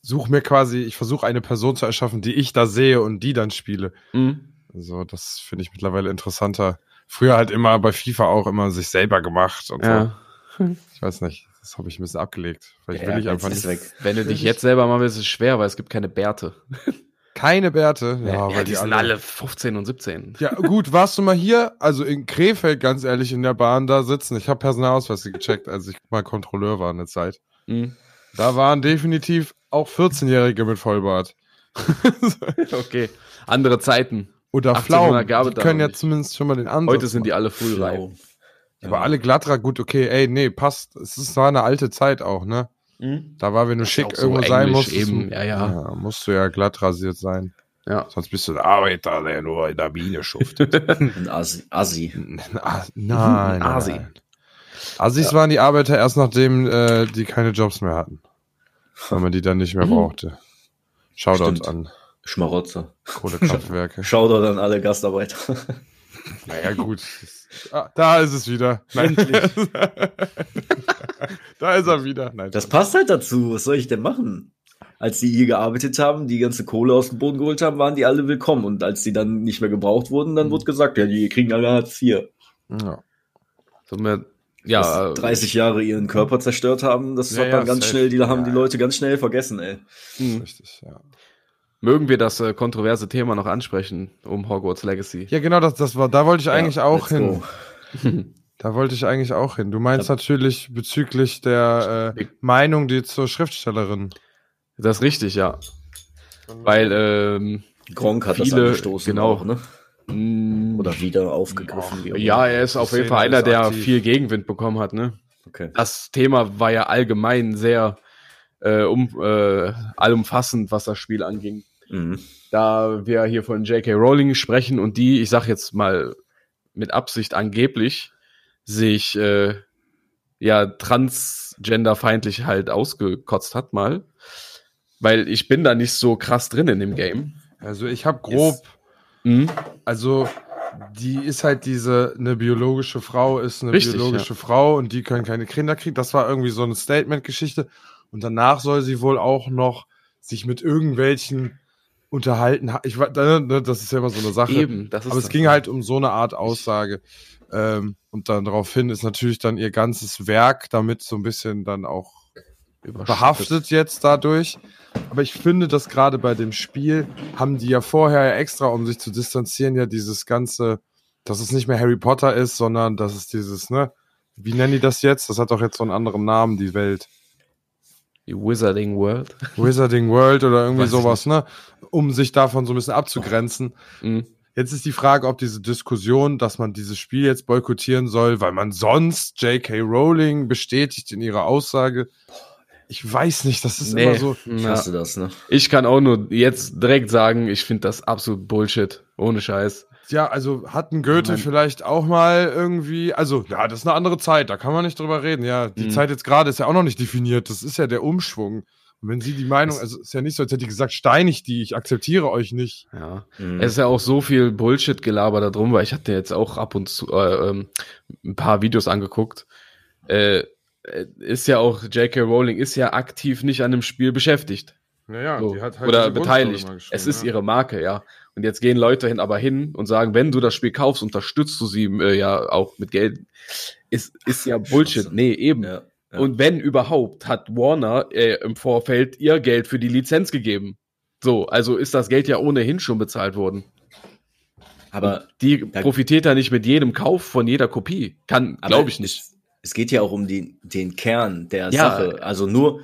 suche mir quasi, ich versuche eine Person zu erschaffen, die ich da sehe und die dann spiele.
Mhm.
Also das finde ich mittlerweile interessanter. Früher halt immer bei FIFA auch immer sich selber gemacht und
Ja.
so. Ich weiß nicht, das habe ich ein bisschen abgelegt. Vielleicht
Ja,
will ich einfach nicht.
weg.
Wenn du dich jetzt selber mal willst, ist es schwer, weil es gibt keine Bärte.
Keine Bärte. Ja,
Ja,
weil
die, sind alle 15 und 17.
Ja, gut, warst du mal hier? Also in Krefeld, ganz ehrlich, in der Bahn da sitzen. Ich habe Personalausweise gecheckt, als ich mal Kontrolleur war eine Zeit.
Mhm.
Da waren definitiv auch 14-Jährige mit Vollbart.
Okay. Andere Zeiten.
Oder
1800
Pflaumen. Die
da
können ja
nicht.
zumindest schon mal den Ansatz
Heute sind die
machen.
alle frühreif.
Schlau.
Aber alle Glattra, gut, okay, ey, nee, passt. Es ist war eine alte Zeit auch, ne?
Mhm.
Da war, wenn du
ist
schick
so
irgendwo sein musst,
eben, ja, ja.
musst du ja glatt rasiert sein.
Ja.
Sonst bist du ein Arbeiter, der nur in der Mine schuftet.
Ein Assi. Assi.
Nein, nein,
Asi.
nein. Assis waren die Arbeiter erst nachdem äh, die keine Jobs mehr hatten. Weil man die dann nicht mehr brauchte. Shoutout
Stimmt.
an
Schmarotzer.
Kohlekraftwerke.
Shoutout an alle Gastarbeiter.
Naja, gut. Ah, da ist es wieder. Nein. da ist er wieder. Nein,
Das passt halt dazu. Was soll ich denn machen? Als die hier gearbeitet haben, die ganze Kohle aus dem Boden geholt haben, waren die alle willkommen. Und als die dann nicht mehr gebraucht wurden, dann wurde gesagt, ja, die kriegen alle Hartz IV.
ja.
So mehr,
Ja, dass 30 Jahre ihren Körper zerstört haben, das
Ja,
hat dann
ja,
ganz
safe.
schnell, die haben
Ja,
die
ja.
Leute ganz schnell vergessen, ey.
hm.
Richtig, ja.
Mögen wir das äh, kontroverse Thema noch ansprechen um Hogwarts Legacy.
Ja, genau, das, das war, da wollte ich eigentlich
Ja,
auch hin. Da wollte ich eigentlich auch hin. Du meinst natürlich bezüglich der äh, Meinung, die zur Schriftstellerin.
Das ist richtig, ja. Weil, ähm,
Gronk hat das
Viele-
angestoßen,
genau.
auch, ne?
mh,
Oder wieder aufgegriffen.
ja,
immer.
er ist auf jeden Fall einer, der
aktiv.
viel Gegenwind bekommen hat, ne?
Okay.
Das Thema war ja allgemein sehr äh, um, äh, allumfassend, was das Spiel anging.
Mhm.
da wir hier von J.K. Rowling sprechen und die, ich sag jetzt mal mit Absicht angeblich, sich äh, ja transgenderfeindlich halt ausgekotzt hat mal. Weil ich bin da nicht so krass drin in dem Game.
Also ich habe grob,
Mhm.
also die ist halt diese, eine biologische Frau ist eine
Richtig,
biologische Frau und die können keine Kinder kriegen. Das war irgendwie so eine Statement-Geschichte. Und danach soll sie wohl auch noch sich mit irgendwelchen unterhalten. ha- Ich, ne, das ist ja immer so eine Sache.
Eben, das ist
Aber es ging halt um so eine Art Aussage. Ähm, und dann daraufhin ist natürlich dann ihr ganzes Werk damit so ein bisschen dann auch behaftet jetzt dadurch. Aber ich finde, dass gerade bei dem Spiel haben die ja vorher ja extra, um sich zu distanzieren, ja dieses ganze, dass es nicht mehr Harry Potter ist, sondern dass es dieses, ne, wie nennen die das jetzt? Das hat doch jetzt so einen anderen Namen, die Welt.
Die Wizarding World.
Wizarding World oder irgendwie
Weiß
sowas, ne? Um sich davon so ein bisschen abzugrenzen.
Mhm.
Jetzt ist die Frage, ob diese Diskussion, dass man dieses Spiel jetzt boykottieren soll, weil man sonst J.K. Rowling bestätigt in ihrer Aussage. Ich weiß nicht, das ist
Nee.
immer so.
Ich hasse das, ne?
Ich kann auch nur jetzt direkt sagen, ich finde das absolut Bullshit. Ohne Scheiß.
Ja, also hatten Goethe vielleicht auch mal irgendwie, also ja, das ist eine andere Zeit, da kann man nicht drüber reden. Ja, die
Mhm.
Zeit jetzt gerade ist ja auch noch nicht definiert, das ist ja der Umschwung. Und wenn sie die Meinung, also ist ja nicht so, als hätte die gesagt, steinig die, ich akzeptiere euch nicht.
Ja.
Mhm.
Es ist ja auch so viel Bullshit-Gelaber da drum, weil ich hatte jetzt auch ab und zu äh, ähm, ein paar Videos angeguckt. Äh, äh, ist ja auch, J.K. Rowling ist ja aktiv nicht an dem Spiel beschäftigt.
Naja,
So.
halt
Oder beteiligt. Es ist ihre Marke, ja. Und jetzt gehen Leute hin, aber hin und sagen, wenn du das Spiel kaufst, unterstützt du sie äh, ja auch mit Geld. Ist, ist ja Bullshit. Nee, eben.
Ja. Ja.
Und wenn überhaupt, hat Warner äh, im Vorfeld ihr Geld für die Lizenz gegeben. So, also ist das Geld ja ohnehin schon bezahlt worden.
Aber,
Die
Da-
profitiert ja nicht mit jedem Kauf von jeder Kopie. Kann, glaube ich nicht.
Es, es geht ja auch um die, den Kern der
Ja.
Sache. Also nur,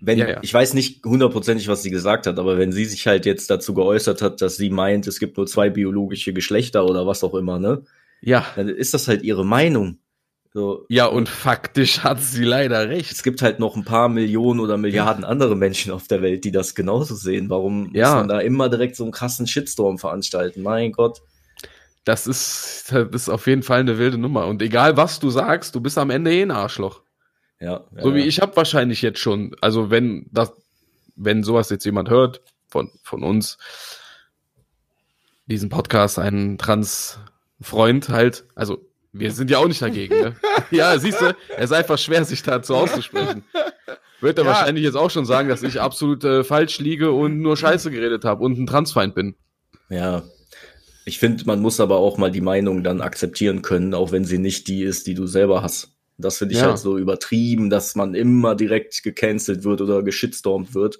wenn,
Ja, ja.
ich weiß nicht hundertprozentig, was sie gesagt hat, aber wenn sie sich halt jetzt dazu geäußert hat, dass sie meint, es gibt nur zwei biologische Geschlechter oder was auch immer, ne?
Ja.
Dann ist das halt ihre Meinung. So,
Ja, und faktisch hat sie leider recht.
es gibt halt noch ein paar Millionen oder Milliarden andere Menschen auf der Welt, die das genauso sehen. Warum
Ja.
muss man da immer direkt so einen krassen Shitstorm veranstalten? Mein Gott.
Das ist, das ist auf jeden Fall eine wilde Nummer. Und egal was du sagst, du bist am Ende eh ein Arschloch.
Ja,
So wie ich habe wahrscheinlich jetzt schon, also wenn das, wenn sowas jetzt jemand hört von, von uns, diesen Podcast, einen Trans-Freund halt, also wir sind ja auch nicht dagegen, ne? ja, siehst du, es ist einfach schwer, sich dazu auszusprechen. Wird er
Ja.
wahrscheinlich jetzt auch schon sagen, dass ich absolut äh, falsch liege und nur Scheiße geredet habe und ein Transfeind bin.
Ja. Ich finde, man muss aber auch mal die Meinung dann akzeptieren können, auch wenn sie nicht die ist, die du selber hast. Das finde ich
Ja.
halt so übertrieben, dass man immer direkt gecancelt wird oder geschitstormt wird.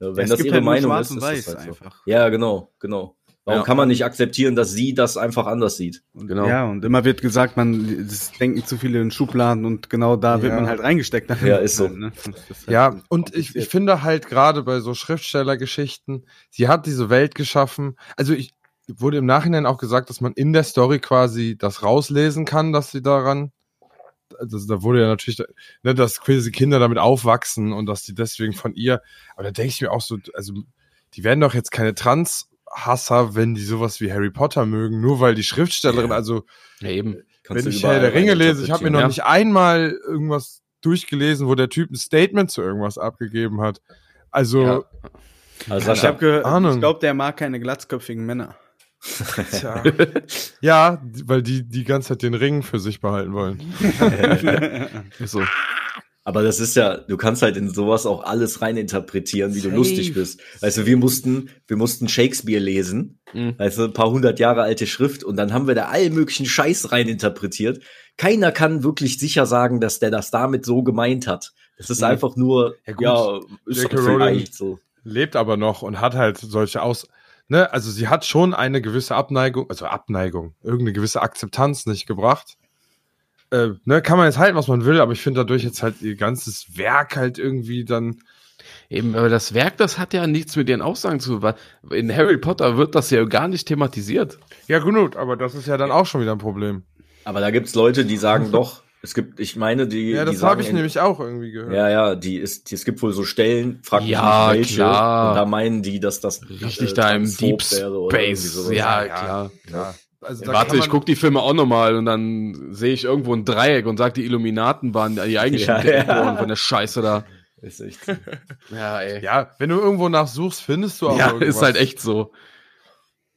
Äh, Wenn
es
das
gibt
ihre
halt
Meinung ist, ist das
weiß
halt so.
einfach.
Ja, genau, genau. Warum
Ja.
kann man nicht akzeptieren, dass sie das einfach anders sieht?
Genau.
Ja, und immer wird gesagt, man es denken zu viele in Schubladen und genau da wird
Ja.
man halt reingesteckt.
Ja, ist so.
Ne? Das ist halt
Ja, und ich, ich finde halt gerade bei so Schriftstellergeschichten, sie hat diese Welt geschaffen. Also ich wurde im Nachhinein auch gesagt, dass man in der Story quasi das rauslesen kann, dass sie daran, also da wurde ja natürlich, ne, dass quasi Kinder damit aufwachsen und dass die deswegen von ihr, aber da denke ich mir auch so, also die werden doch jetzt keine Trans-Hasser, wenn die sowas wie Harry Potter mögen, nur weil die Schriftstellerin,
Ja.
also
Ja, eben.
Kannst
wenn ich Herr der Ringe lese, ich habe mir noch
ja.
nicht einmal irgendwas durchgelesen, wo der Typ ein Statement zu irgendwas abgegeben hat. Also,
Ja.
Also
Ich ich glaube, der mag keine glatzköpfigen Männer.
Tja. ja, weil die die ganze Zeit den Ring für sich behalten wollen.
Ist so.
Aber das ist ja, du kannst halt in sowas auch alles reininterpretieren, wie
Safe.
du lustig bist. Also wir mussten, wir mussten Shakespeare lesen,
Mhm.
also ein paar hundert Jahre alte Schrift und dann haben wir da allen möglichen Scheiß reininterpretiert. Keiner kann wirklich sicher sagen, dass der das damit so gemeint hat. Das ist
Mhm.
einfach nur,
Ja,
ja,
gut.
ist doch
Rowling-
vielleicht so.
Lebt aber noch und hat halt solche Aus. Ne, also sie hat schon eine gewisse Abneigung, also Abneigung, irgendeine gewisse Akzeptanz nicht gebracht. Äh, ne, kann man jetzt halten, was man will, aber ich finde dadurch jetzt halt ihr ganzes Werk halt irgendwie dann.
Eben, aber das Werk, das hat ja nichts mit ihren Aussagen zu tun. In Harry Potter wird das ja gar nicht thematisiert.
Ja, gut, aber das ist ja dann auch schon wieder ein Problem.
Aber da gibt's Leute, die sagen doch, es gibt, ich meine, die,
Ja, das habe ich
in-
nämlich auch irgendwie gehört.
Ja, ja, die ist, die, es gibt wohl so Stellen, frag mich
Ja,
nicht welche,
klar.
und da meinen die, dass das
Richtig
äh,
da im Deep Space. Ja,
Ja,
klar.
klar. Also da
Warte, ich gucke die Filme auch nochmal und dann sehe ich irgendwo ein Dreieck und sag, die Illuminaten waren die eigentlichen
Ja, ja.
von der Scheiße da.
Ist echt.
Ja, ey.
Ja, wenn du irgendwo nachsuchst, findest du auch
Ja,
irgendwas.
ist halt echt so.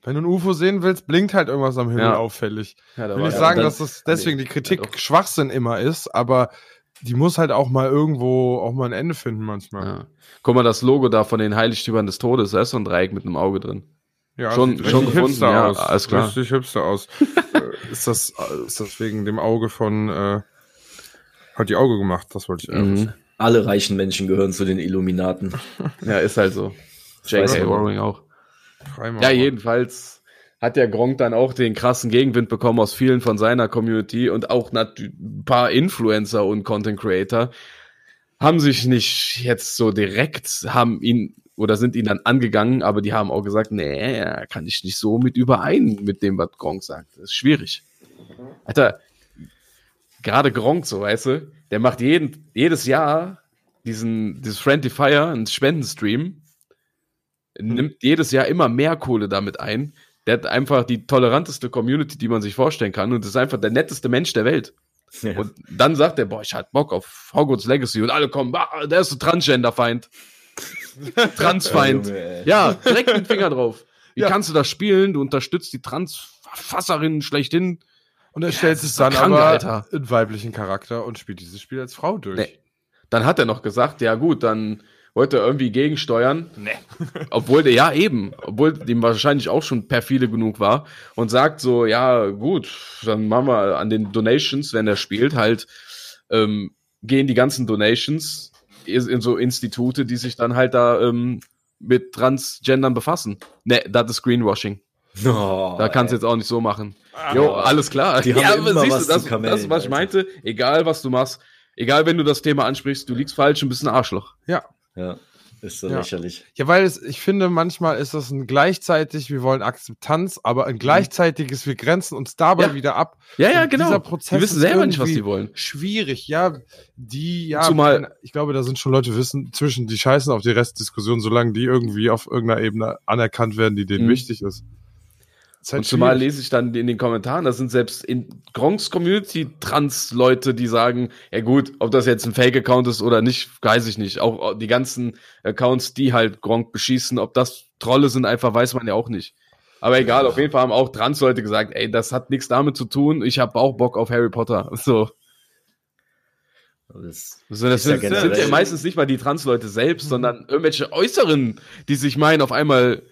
Wenn du ein UFO sehen willst, blinkt halt irgendwas am Himmel
Ja.
auffällig.
Ja, da
Ich will
ja-
sagen,
dann-
dass das deswegen die Kritik. Schwachsinn immer ist, aber die muss halt auch mal irgendwo auch mal ein Ende finden manchmal.
Ja. Guck mal, das Logo da von den Heiligtümern des Todes, da ist so ein Dreieck mit einem Auge drin.
Ja,
Schon-
sieht
schon
richtig
gefunden,
hipster
ja,
aus.
alles klar.
Richtig hipster aus. Äh, ist, das, ist das wegen dem Auge von äh, hat die Auge gemacht, das wollte ich
Mhm.
Alle reichen Menschen gehören zu den Illuminaten.
Ja, ist halt so. J.K. Rowling auch.
Freimachen.
Ja, jedenfalls hat der Gronk dann auch den krassen Gegenwind bekommen aus vielen von seiner Community und auch ein paar Influencer und Content Creator haben sich nicht jetzt so direkt, haben ihn oder sind ihn dann angegangen, aber die haben auch gesagt, nee, kann ich nicht so mit überein mit dem, was Gronk sagt. Das ist schwierig. Alter, gerade Gronk so, weißt du, der macht jeden, jedes Jahr diesen, dieses Friendly Fire, einen Spendenstream, nimmt jedes Jahr immer mehr Kohle damit ein. Der hat einfach die toleranteste Community, die man sich vorstellen kann und ist einfach der netteste Mensch der Welt.
Ja.
Und dann sagt er, boah, ich hab Bock auf Hogwarts Legacy und alle kommen, ah, der ist ein Transgender-Feind. Transfeind. Ja, direkt mit dem Finger drauf. Wie
Ja.
kannst du das spielen? Du unterstützt die Transfasserinnen schlechthin.
Und er stellt
das
sich dann
krank,
aber
Alter.
in weiblichen Charakter und spielt dieses Spiel als Frau durch.
Nee. Dann hat er noch gesagt, ja gut, dann wollte er irgendwie gegensteuern. Nee. Obwohl der, ja eben, obwohl dem wahrscheinlich auch schon perfide genug war und sagt so, ja gut, dann machen wir an den Donations, wenn er spielt, halt, ähm, gehen die ganzen Donations in so Institute, die sich dann halt da ähm, mit Transgendern befassen. Ne, das ist Greenwashing.
Oh,
Da kannst du jetzt auch nicht so machen. Jo, alles klar.
Die haben
aber
immer
siehst
was
du, das,
zu kamellen,
das, was ich meinte, egal was du machst, egal wenn du das Thema ansprichst, du liegst falsch und bist ein Arschloch.
Ja.
Ja, ist so
Ja.
lächerlich.
Ja, weil es, ich finde, manchmal ist das ein gleichzeitig, wir wollen Akzeptanz, aber ein gleichzeitiges, wir grenzen uns dabei
Ja.
wieder ab.
Ja, ja,
Und
genau.
Dieser Prozess
die wissen selber nicht, was die wollen.
Schwierig, ja. Die, ja,
Zumal-
ich glaube, da sind schon Leute wissen, zwischen die scheißen auf die Restdiskussion, solange die irgendwie auf irgendeiner Ebene anerkannt werden, die denen
Mhm.
wichtig ist. Halt
Und zumal
schwierig.
lese ich dann in den Kommentaren, da sind selbst in Gronks Community Trans-Leute, die sagen, ja gut, ob das jetzt ein Fake-Account ist oder nicht, weiß ich nicht. Auch die ganzen Accounts, die halt Gronk beschießen, ob das Trolle sind, einfach weiß man ja auch nicht. Aber egal, auf jeden Fall haben auch Trans-Leute gesagt, ey, das hat nichts damit zu tun, ich habe auch Bock auf Harry Potter. So.
Das,
So, das
Ist ja
sind, sind ja meistens nicht mal die Trans-Leute selbst, sondern irgendwelche Äußeren, die sich meinen, auf einmal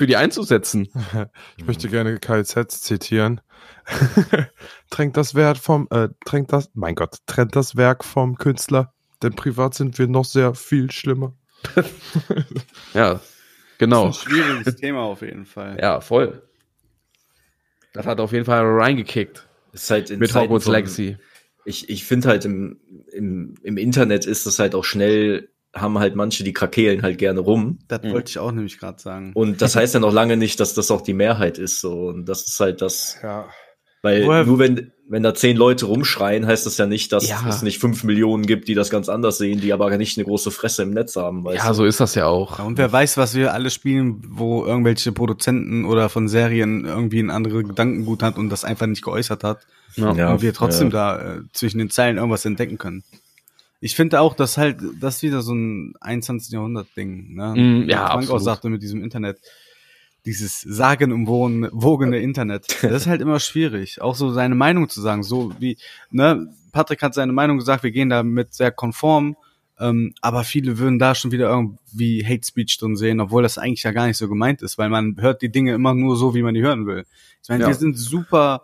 für die einzusetzen.
Ich möchte gerne KZ zitieren. Tränkt das Wert vom, äh, tränkt das, mein Gott, trennt das Werk vom Künstler, denn privat sind wir noch sehr viel schlimmer.
Ja, genau.
Das ist ein schwieriges Thema auf jeden Fall.
Ja, voll. Das hat auf jeden Fall reingekickt
ist halt in
mit
Zeiten
Hogwarts Legacy.
Ich, ich finde halt im, im, im Internet ist es halt auch schnell, haben halt manche die Krakelen halt gerne rum.
Das
Mhm.
wollte ich auch nämlich gerade sagen.
Und das heißt ja noch lange nicht, dass das auch die Mehrheit ist. So. Und das ist halt das,
Ja.
weil
Woher-
nur wenn, wenn da zehn Leute rumschreien, heißt das ja nicht, dass
Ja.
es nicht fünf Millionen gibt, die das ganz anders sehen, die aber nicht eine große Fresse im Netz haben. Weißt
Ja,
du?
so ist das ja auch.
Ja, und wer weiß, was wir alle spielen, wo irgendwelche Produzenten oder von Serien irgendwie ein andere Gedankengut hat und das einfach nicht geäußert hat.
Ja.
Ja.
und wir trotzdem
ja.
da äh, zwischen den Zeilen irgendwas entdecken können. Ich finde auch, dass halt, das ist wieder so ein 21. Jahrhundert-Ding, ne?
Mm, ja,
Frank auch
absolut.
sagte mit diesem Internet. dieses sagenumwogene Internet. Das ist halt immer schwierig, auch so seine Meinung zu sagen. So wie, ne, Patrick hat seine Meinung gesagt, wir gehen damit sehr konform, ähm, aber viele würden da schon wieder irgendwie Hate Speech drin sehen, obwohl das eigentlich ja gar nicht so gemeint ist, weil man hört die Dinge immer nur so, wie man die hören will. Ich meine, ja. wir sind super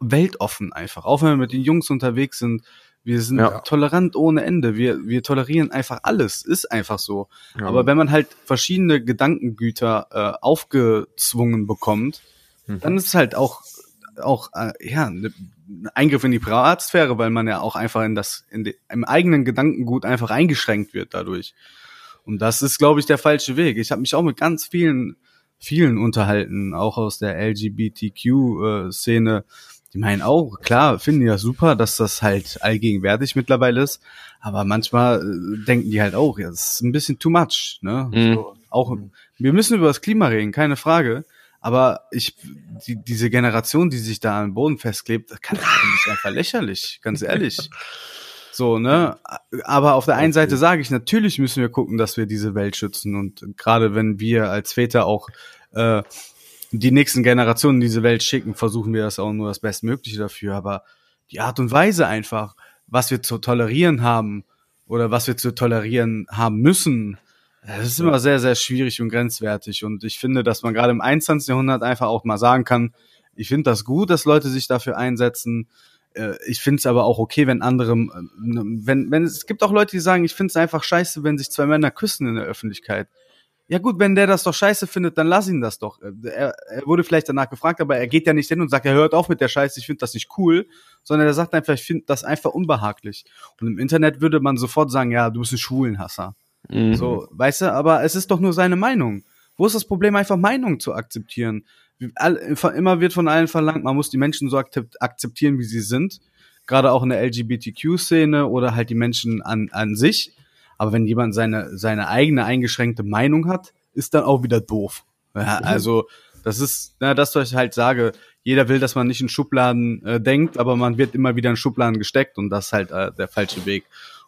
weltoffen einfach, auch wenn wir mit den Jungs unterwegs sind. Wir sind ja. tolerant ohne Ende. Wir, wir tolerieren einfach alles. Ist einfach so. Ja. Aber wenn man halt verschiedene Gedankengüter äh, aufgezwungen bekommt, mhm. dann ist es halt auch, auch äh, ja, ne, ein Eingriff in die Privatsphäre, weil man ja auch einfach in das, in de, im eigenen Gedankengut einfach eingeschränkt wird dadurch. Und das ist, glaube ich, der falsche Weg. Ich habe mich auch mit ganz vielen, vielen unterhalten, auch aus der LGBTQ-Szene. Äh, die meinen auch, klar, finden die das super, dass das halt allgegenwärtig mittlerweile ist, aber manchmal äh, denken die halt auch, ja, das ist ein bisschen too much, ne? Mhm. So, auch, wir müssen über das Klima reden, keine Frage, aber ich, die, diese Generation, die sich da am Boden festklebt, das kann ich einfach lächerlich, ganz ehrlich. So, ne? Aber auf der einen Seite sage ich, natürlich müssen wir gucken, dass wir diese Welt schützen. Und gerade wenn wir als Väter auch äh, die nächsten Generationen in diese Welt schicken, versuchen wir das auch nur das Bestmögliche dafür. Aber die Art und Weise einfach, was wir zu tolerieren haben oder was wir zu tolerieren haben müssen, das ist immer sehr, sehr schwierig und grenzwertig. Und ich finde, dass man gerade im 21. Jahrhundert einfach auch mal sagen kann, ich finde das gut, dass Leute sich dafür einsetzen. Äh, ich finde es aber auch okay, wenn andere, äh, wenn, wenn es gibt auch Leute, die sagen, ich finde es einfach scheiße, wenn sich zwei Männer küssen in der Öffentlichkeit. Ja gut, wenn der das doch scheiße findet, dann lass ihn das doch. Er, er wurde vielleicht danach gefragt, aber er geht ja nicht hin und sagt, er hört auf mit der Scheiße, ich finde das nicht cool, sondern er sagt einfach, ich finde das einfach unbehaglich. Und im Internet würde man sofort sagen, ja, du bist ein Schwulenhasser. Mhm. So, weißt du, aber es ist doch nur seine Meinung. Wo ist das Problem, einfach Meinung zu akzeptieren? Immer wird von allen verlangt, man muss die Menschen so akzeptieren, wie sie sind. Gerade auch in der LGBTQ-Szene oder halt die Menschen an, an sich. Aber wenn jemand seine, seine eigene eingeschränkte Meinung hat, ist dann auch wieder doof. Ja, mhm. also, das ist, na, das, was ich halt sage, jeder will, dass man nicht in Schubladen äh, denkt, aber man wird immer wieder in Schubladen gesteckt und das ist halt äh, der falsche Weg.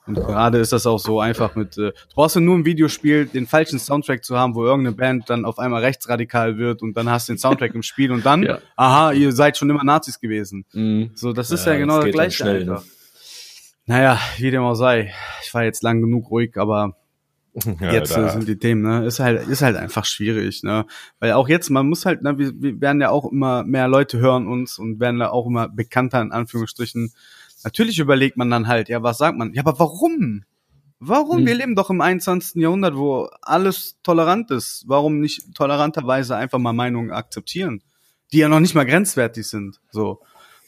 Und gerade ist das auch so einfach mit, äh, du brauchst ja nur im Videospiel den falschen Soundtrack zu haben, wo irgendeine Band dann auf einmal rechtsradikal wird und dann hast du den Soundtrack im Spiel und dann, ja. aha, ihr seid schon immer Nazis gewesen. Mhm. So, das ist ja, ja genau das, das gleiche schnell, einfach. Ne? Naja, wie dem auch sei. Ich war jetzt lang genug ruhig, aber ja, jetzt da. sind die Themen, ne? Ist halt, ist halt einfach schwierig, ne? Weil auch jetzt, man muss halt, ne, wir, wir werden ja auch immer mehr Leute hören uns und werden da auch immer bekannter in Anführungsstrichen. Natürlich überlegt man dann halt, ja, was sagt man? Ja, aber warum? Warum? Hm. Wir leben doch im 21. Jahrhundert, wo alles tolerant ist. Warum nicht toleranterweise einfach mal Meinungen akzeptieren, die ja noch nicht mal grenzwertig sind? So.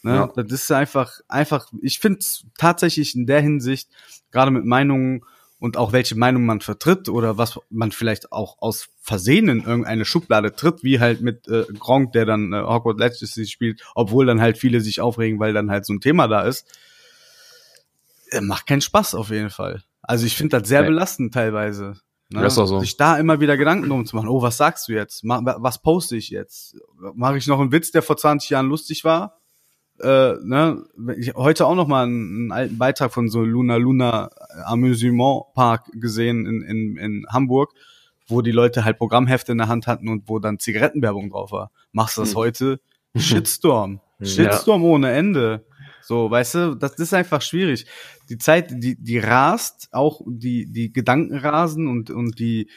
Ne? Ja. Das ist einfach, einfach, ich finde es tatsächlich in der Hinsicht, gerade mit Meinungen und auch welche Meinung man vertritt oder was man vielleicht auch aus Versehen in irgendeine Schublade tritt, wie halt mit äh, Gronk, der dann äh, Hogwarts Legacy spielt, obwohl dann halt viele sich aufregen, weil dann halt so ein Thema da ist. Äh, macht keinen Spaß auf jeden Fall. Also ich finde das sehr nee. belastend teilweise. Ne? Das ist auch so. Sich da immer wieder Gedanken drum zu machen. Oh, was sagst du jetzt? Was poste ich jetzt? Mache ich noch einen Witz, der vor 20 Jahren lustig war? Äh, ne, ich heute auch noch mal einen, einen alten Beitrag von so Luna Luna Amusement Park gesehen in, in, in Hamburg, wo die Leute halt Programmhefte in der Hand hatten und wo dann Zigarettenwerbung drauf war. Machst du das hm. heute? Shitstorm. Shitstorm ja. ohne Ende. So, weißt du, das ist einfach schwierig. Die Zeit, die, die rast, auch die, die Gedanken rasen und, und die,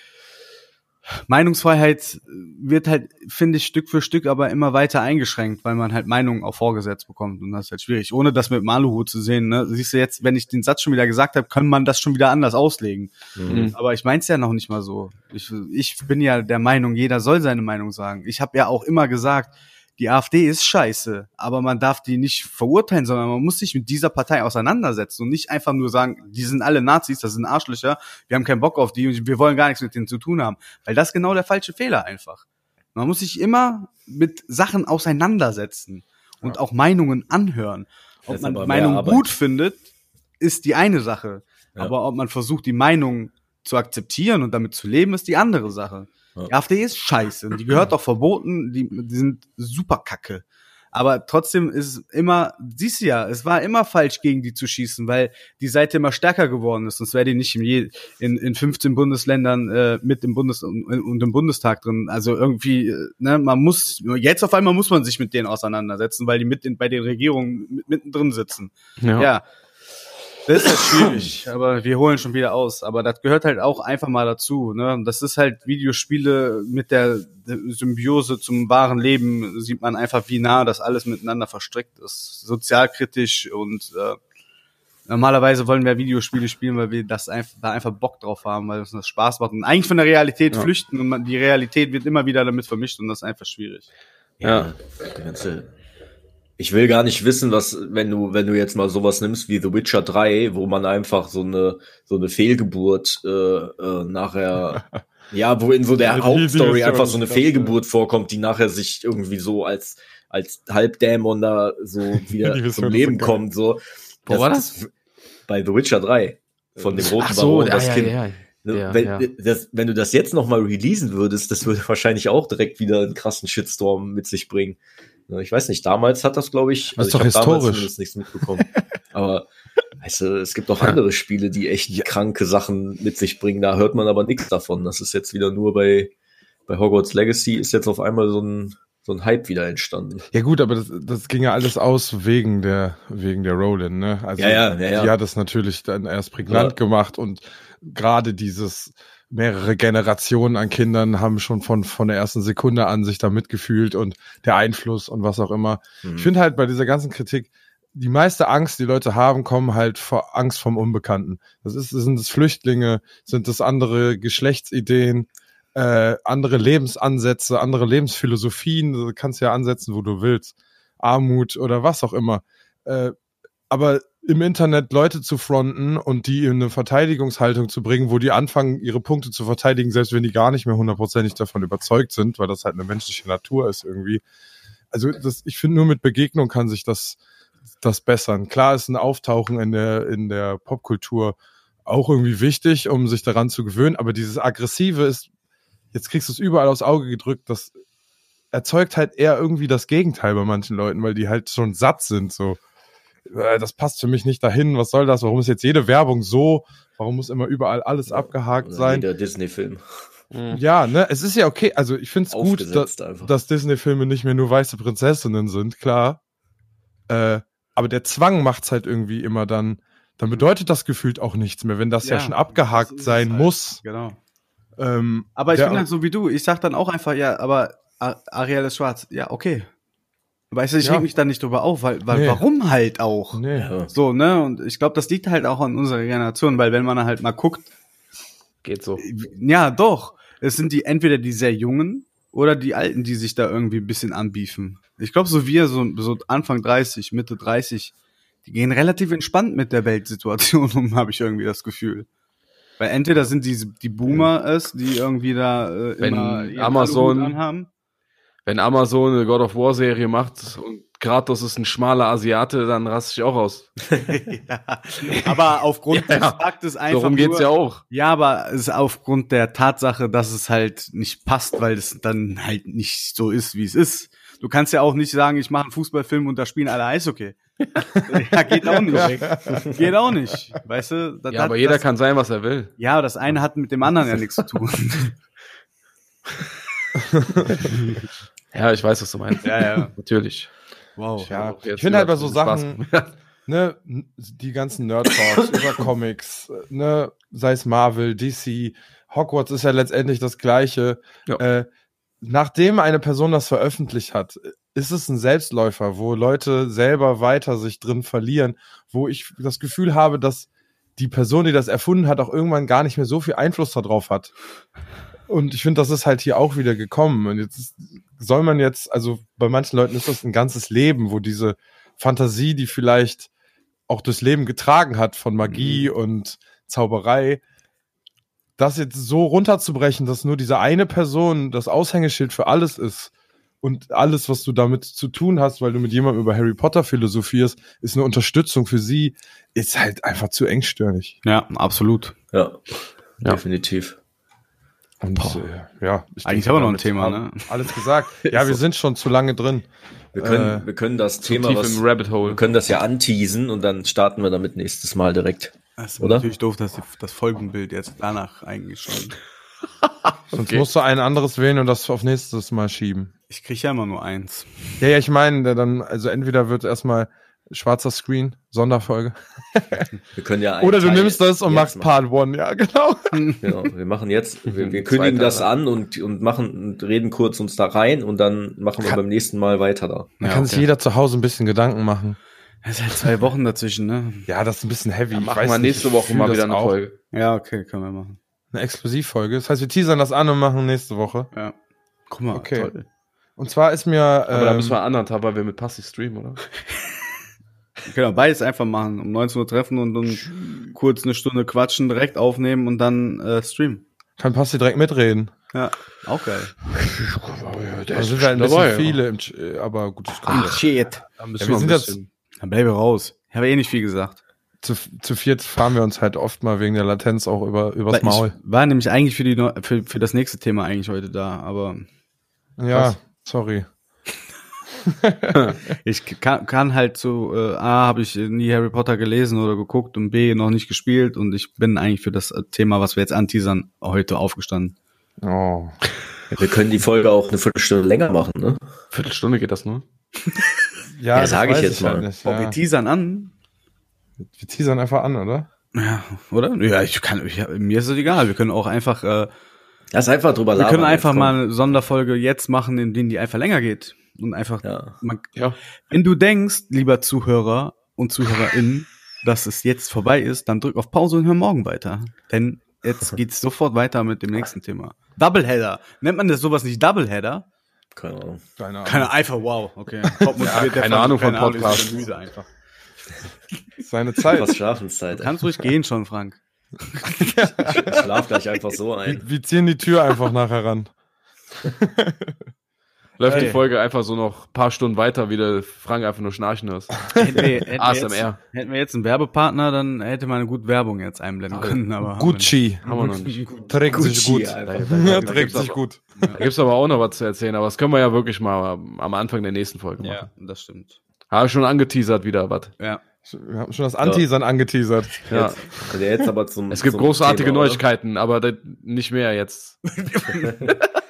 Meinungsfreiheit wird halt, finde ich, Stück für Stück aber immer weiter eingeschränkt, weil man halt Meinungen auch vorgesetzt bekommt und das ist halt schwierig. Ohne das mit Maluhu zu sehen, ne? Siehst du jetzt, wenn ich den Satz schon wieder gesagt habe, kann man das schon wieder anders auslegen. Mhm. Aber ich mein's ja noch nicht mal so. Ich, ich bin ja der Meinung, jeder soll seine Meinung sagen. Ich habe ja auch immer gesagt, die AfD ist scheiße, aber man darf die nicht verurteilen, sondern man muss sich mit dieser Partei auseinandersetzen und nicht einfach nur sagen, die sind alle Nazis, das sind Arschlöcher, wir haben keinen Bock auf die und wir wollen gar nichts mit denen zu tun haben. Weil das ist genau der falsche Fehler einfach. Man muss sich immer mit Sachen auseinandersetzen und ja. auch Meinungen anhören. Ob man Meinung gut findet, ist die eine Sache. Ja. Aber ob man versucht, die Meinung zu akzeptieren und damit zu leben, ist die andere Sache. Ja. Die AfD ist scheiße. Die gehört doch verboten. Die, die sind super kacke. Aber trotzdem ist immer, siehst du ja, es war immer falsch, gegen die zu schießen, weil die Seite immer stärker geworden ist. Sonst wäre die nicht in, je, in, in 15 Bundesländern äh, mit im Bundes und, und im Bundestag drin. Also irgendwie, äh, ne, man muss, jetzt auf einmal muss man sich mit denen auseinandersetzen, weil die mit in, bei den Regierungen mit, mittendrin sitzen.
Ja.
ja. Das ist halt schwierig, aber wir holen schon wieder aus. Aber das gehört halt auch einfach mal dazu. Ne? Das ist halt Videospiele mit der Symbiose zum wahren Leben, sieht man einfach, wie nah das alles miteinander verstrickt ist. Sozialkritisch und äh, normalerweise wollen wir Videospiele spielen, weil wir das einfach, da einfach Bock drauf haben, weil uns das Spaß macht und eigentlich von der Realität ja. flüchten und man, die Realität wird immer wieder damit vermischt und das ist einfach schwierig.
Ja, ja. ganze ich will gar nicht wissen, was, wenn du, wenn du jetzt mal sowas nimmst wie The Witcher 3, wo man einfach so eine, so eine Fehlgeburt äh, äh, nachher, ja, wo in so der ja, Hauptstory einfach so eine Fehlgeburt vorkommt, die nachher sich irgendwie so als, als Halbdämon da so wieder zum Leben kommt. So.
Wo war das?
Bei The Witcher 3 von dem roten
Ach so,
Baron,
das
ja,
Kind.
Ja, ja. wenn, ja. Das, wenn du das jetzt noch mal releasen würdest, das würde wahrscheinlich auch direkt wieder einen krassen Shitstorm mit sich bringen. Ich weiß nicht, damals hat das, glaube ich, also
ist doch
ich habe damals nichts mitbekommen. aber weißt du, es gibt auch andere Spiele, die echt ja. kranke Sachen mit sich bringen. Da hört man aber nichts davon. Das ist jetzt wieder nur bei, bei Hogwarts Legacy ist jetzt auf einmal so ein, so ein Hype wieder entstanden.
Ja gut, aber das, das ging ja alles aus wegen der wegen der Roland, ne? Also
ja, ja, ja, ja.
die hat das natürlich dann erst prägnant ja. gemacht und gerade dieses mehrere Generationen an Kindern haben schon von, von der ersten Sekunde an sich da mitgefühlt und der Einfluss und was auch immer. Mhm. Ich finde halt bei dieser ganzen Kritik, die meiste Angst, die Leute haben, kommen halt vor Angst vom Unbekannten. Das ist, sind es Flüchtlinge, sind es andere Geschlechtsideen, äh, andere Lebensansätze, andere Lebensphilosophien, du kannst ja ansetzen, wo du willst. Armut oder was auch immer. Äh, aber im Internet Leute zu fronten und die in eine Verteidigungshaltung zu bringen, wo die anfangen, ihre Punkte zu verteidigen, selbst wenn die gar nicht mehr hundertprozentig davon überzeugt sind, weil das halt eine menschliche Natur ist irgendwie. Also das, ich finde, nur mit Begegnung kann sich das, das bessern. Klar ist ein Auftauchen in der, in der Popkultur auch irgendwie wichtig, um sich daran zu gewöhnen, aber dieses Aggressive ist, jetzt kriegst du es überall aufs Auge gedrückt, das erzeugt halt eher irgendwie das Gegenteil bei manchen Leuten, weil die halt schon satt sind, so. Äh, das passt für mich nicht dahin, was soll das, warum ist jetzt jede Werbung so, warum muss immer überall alles abgehakt Oder sein?
Der Disney-Film.
Mhm. Ja, ne, es ist ja okay, also ich finde es gut, dass, dass Disney-Filme nicht mehr nur weiße Prinzessinnen sind, klar. Äh, aber der Zwang macht's halt irgendwie immer dann, dann bedeutet das gefühlt auch nichts mehr, wenn das ja, ja schon abgehakt sein halt. muss.
Genau.
Ähm,
aber ich bin halt so wie du, ich sag dann auch einfach, ja, aber Ariel ist schwarz. Ja, okay. Weißt du, ich ja. reg mich da nicht drüber auf, weil, weil nee. warum halt auch?
Nee.
So, ne? Und ich glaube, das liegt halt auch an unserer Generation, weil wenn man halt mal guckt.
Geht so.
Ja, doch. Es sind die entweder die sehr Jungen oder die Alten, die sich da irgendwie ein bisschen anbiefen. Ich glaube, so wir, so, so Anfang 30, Mitte 30, die gehen relativ entspannt mit der Weltsituation um, habe ich irgendwie das Gefühl. Weil entweder sind die, die Boomer es, die irgendwie da äh,
immer Amazon anhaben wenn Amazon eine God of War Serie macht und Kratos ist ein schmaler Asiate, dann raste ich auch aus.
ja, aber aufgrund ja, des Faktes einfach.
Darum geht's
nur,
ja auch.
Ja, aber es ist aufgrund der Tatsache, dass es halt nicht passt, weil es dann halt nicht so ist, wie es ist. Du kannst ja auch nicht sagen, ich mache einen Fußballfilm und da spielen alle Eishockey. ja, geht auch nicht. geht auch nicht. Weißt du?
Das ja, aber jeder das, kann sein, was er will.
Ja, das eine hat mit dem anderen ja nichts zu tun.
Ja, ich weiß, was du meinst.
Ja, ja.
Natürlich.
Wow. Ja, ich finde halt bei so Sachen, ne, die ganzen Nerd-Talks über Comics, ne, sei es Marvel, DC, Hogwarts ist ja letztendlich das Gleiche. Ja. Äh, nachdem eine Person das veröffentlicht hat, ist es ein Selbstläufer, wo Leute selber weiter sich drin verlieren, wo ich das Gefühl habe, dass die Person, die das erfunden hat, auch irgendwann gar nicht mehr so viel Einfluss darauf hat. Und ich finde, das ist halt hier auch wieder gekommen. Und jetzt ist, soll man jetzt, also bei manchen Leuten ist das ein ganzes Leben, wo diese Fantasie, die vielleicht auch durchs Leben getragen hat von Magie mhm. und Zauberei, das jetzt so runterzubrechen, dass nur diese eine Person das Aushängeschild für alles ist und alles, was du damit zu tun hast, weil du mit jemandem über Harry Potter philosophierst, ist eine Unterstützung für sie, ist halt einfach zu engstirnig.
Ja, absolut.
Ja, ja. definitiv.
Und äh, ja,
ich eigentlich haben wir noch ein Thema, ne?
Alles gesagt. Ja, wir sind schon zu lange drin.
Wir können, äh, wir können das Thema,
tief was, im Rabbit Hole.
wir können das ja anteasen und dann starten wir damit nächstes Mal direkt.
Das ist Oder? natürlich doof, dass das Folgenbild jetzt danach eigentlich schon.
Sonst okay. musst du ein anderes wählen und das auf nächstes Mal schieben.
Ich kriege ja immer nur eins.
Ja, ja, ich meine, dann, also entweder wird erstmal schwarzer Screen, Sonderfolge.
Wir können ja
Oder du Teil nimmst das und machst Part One, ja, genau.
Genau, wir machen jetzt, wir, wir kündigen das an und, und machen und reden kurz uns da rein und dann machen wir kann, beim nächsten Mal weiter da.
Da ja, kann sich jeder zu Hause ein bisschen Gedanken machen.
Es ist halt zwei Wochen dazwischen, ne?
Ja, das ist ein bisschen heavy. Ja,
machen wir nächste Woche mal wieder eine auch. Folge.
Ja, okay, können wir machen.
Eine Exklusivfolge. Das heißt, wir teasern das an und machen nächste Woche.
Ja. Guck mal, okay. toll.
Und zwar ist mir.
Aber ähm, da müssen wir anderthalb, weil wir mit Passi streamen, oder?
Genau, beides einfach machen. Um 19 Uhr treffen und dann kurz eine Stunde quatschen, direkt aufnehmen und dann äh, streamen.
Kann Passi direkt mitreden.
Ja, auch geil.
Da sind wir ein bisschen dabei, viele, im, äh, aber gut, das
kommt. Ach, shit.
Ja, wir sind jetzt,
dann bleibe raus. Ich habe eh nicht viel gesagt.
Zu, zu viert fahren wir uns halt oft mal wegen der Latenz auch über übers Maul.
Ich war nämlich eigentlich für die für, für das nächste Thema eigentlich heute da, aber
ja, was? sorry.
ich kann, kann halt so, äh, A, habe ich nie Harry Potter gelesen oder geguckt und B, noch nicht gespielt und ich bin eigentlich für das Thema, was wir jetzt anteasern, heute aufgestanden.
Oh.
Wir können die Folge auch eine Viertelstunde länger machen, ne?
Viertelstunde geht das nur?
ja, ja sage ich jetzt ich mal. Halt
nicht, ja. oh, wir teasern an.
Wir teasern einfach an, oder?
Ja, oder? Ja, ich kann, ich, mir ist es egal. Wir können auch einfach, äh,
Lass einfach drüber
labern. Wir können einfach mal eine Sonderfolge jetzt machen, in denen die einfach länger geht und einfach,
ja.
Man, ja. wenn du denkst, lieber Zuhörer und Zuhörerin, dass es jetzt vorbei ist, dann drück auf Pause und hör morgen weiter. Denn jetzt geht's sofort weiter mit dem nächsten Thema. Doubleheader. Nennt man das sowas nicht Doubleheader?
Keine Ahnung.
Keine Ahnung. Keine einfach, wow, okay.
ja, keine Ahnung von Podcast. Müde einfach. Seine Zeit.
Was Schlafenszeit.
Du kannst ruhig gehen schon, Frank.
ich schlaf gleich einfach so ein.
Wir, wir ziehen die Tür einfach nachher ran
läuft hey. die Folge einfach so noch ein paar Stunden weiter, wie der Frank einfach nur schnarchen hörst. Hätten wir,
hätten ASMR. Wir jetzt, hätten wir jetzt einen Werbepartner, dann hätte man eine gute Werbung jetzt einblenden können. Aber
Gucci.
Haben wir noch nicht.
Trägt Gucci, sich gut. Ja, trägt sich gut.
Da gibt's aber auch noch was zu erzählen, aber das können wir ja wirklich mal am Anfang der nächsten Folge machen.
Ja, das stimmt.
Habe schon angeteasert wieder was.
Ja.
Wir haben schon das Anteasern ja. angeteasert.
Ja. Jetzt, also jetzt aber zum,
es gibt
zum
großartige Thema, Neuigkeiten, aber nicht mehr jetzt.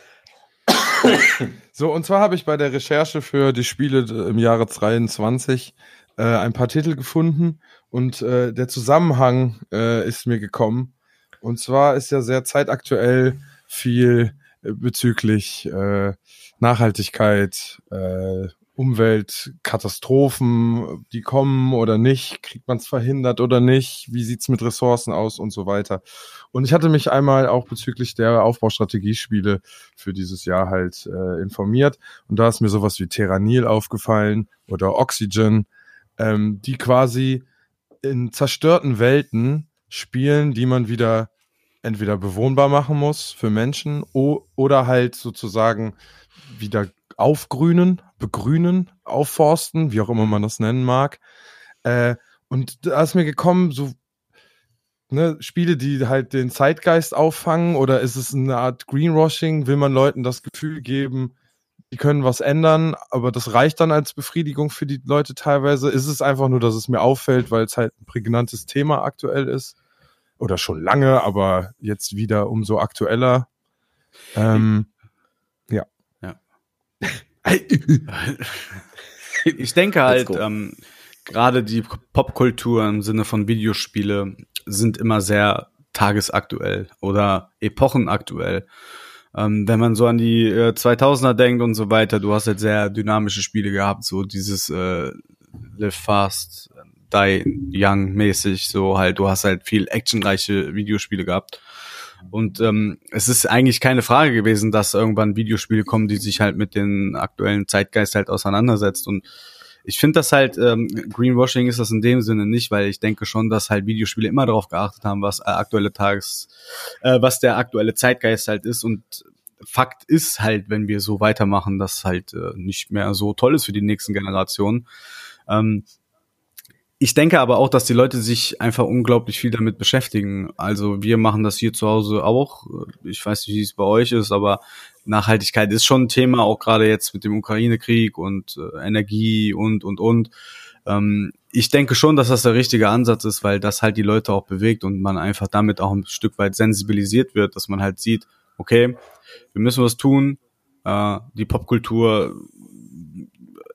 so, und zwar habe ich bei der Recherche für die Spiele im Jahre 23 äh, ein paar Titel gefunden und äh, der Zusammenhang äh, ist mir gekommen. Und zwar ist ja sehr zeitaktuell viel äh, bezüglich äh, Nachhaltigkeit, äh, Umweltkatastrophen, die kommen oder nicht, kriegt man es verhindert oder nicht, wie sieht's mit Ressourcen aus und so weiter. Und ich hatte mich einmal auch bezüglich der Aufbaustrategiespiele für dieses Jahr halt äh, informiert und da ist mir sowas wie Terranil aufgefallen oder Oxygen, ähm, die quasi in zerstörten Welten spielen, die man wieder entweder bewohnbar machen muss für Menschen oder halt sozusagen wieder aufgrünen, begrünen, aufforsten, wie auch immer man das nennen mag. Äh, und da ist mir gekommen, so ne, Spiele, die halt den Zeitgeist auffangen, oder ist es eine Art Greenwashing? Will man Leuten das Gefühl geben, die können was ändern, aber das reicht dann als Befriedigung für die Leute teilweise? Ist es einfach nur, dass es mir auffällt, weil es halt ein prägnantes Thema aktuell ist? Oder schon lange, aber jetzt wieder umso aktueller. Ähm,
ich denke halt, ähm, gerade die Popkultur im Sinne von Videospiele sind immer sehr tagesaktuell oder epochenaktuell. Ähm, wenn man so an die äh, 2000er denkt und so weiter, du hast halt sehr dynamische Spiele gehabt, so dieses äh, Live Fast, Die Young mäßig, so halt, du hast halt viel actionreiche Videospiele gehabt. Und ähm, es ist eigentlich keine Frage gewesen, dass irgendwann Videospiele kommen, die sich halt mit den aktuellen Zeitgeist halt auseinandersetzt. Und ich finde das halt, ähm, Greenwashing ist das in dem Sinne nicht, weil ich denke schon, dass halt Videospiele immer darauf geachtet haben, was äh, aktuelle Tages, äh, was der aktuelle Zeitgeist halt ist. Und Fakt ist halt, wenn wir so weitermachen, dass halt äh, nicht mehr so toll ist für die nächsten Generationen. Ähm, ich denke aber auch, dass die Leute sich einfach unglaublich viel damit beschäftigen. Also wir machen das hier zu Hause auch. Ich weiß nicht, wie es bei euch ist, aber Nachhaltigkeit ist schon ein Thema, auch gerade jetzt mit dem Ukraine-Krieg und äh, Energie und, und, und. Ähm, ich denke schon, dass das der richtige Ansatz ist, weil das halt die Leute auch bewegt und man einfach damit auch ein Stück weit sensibilisiert wird, dass man halt sieht, okay, wir müssen was tun. Äh, die Popkultur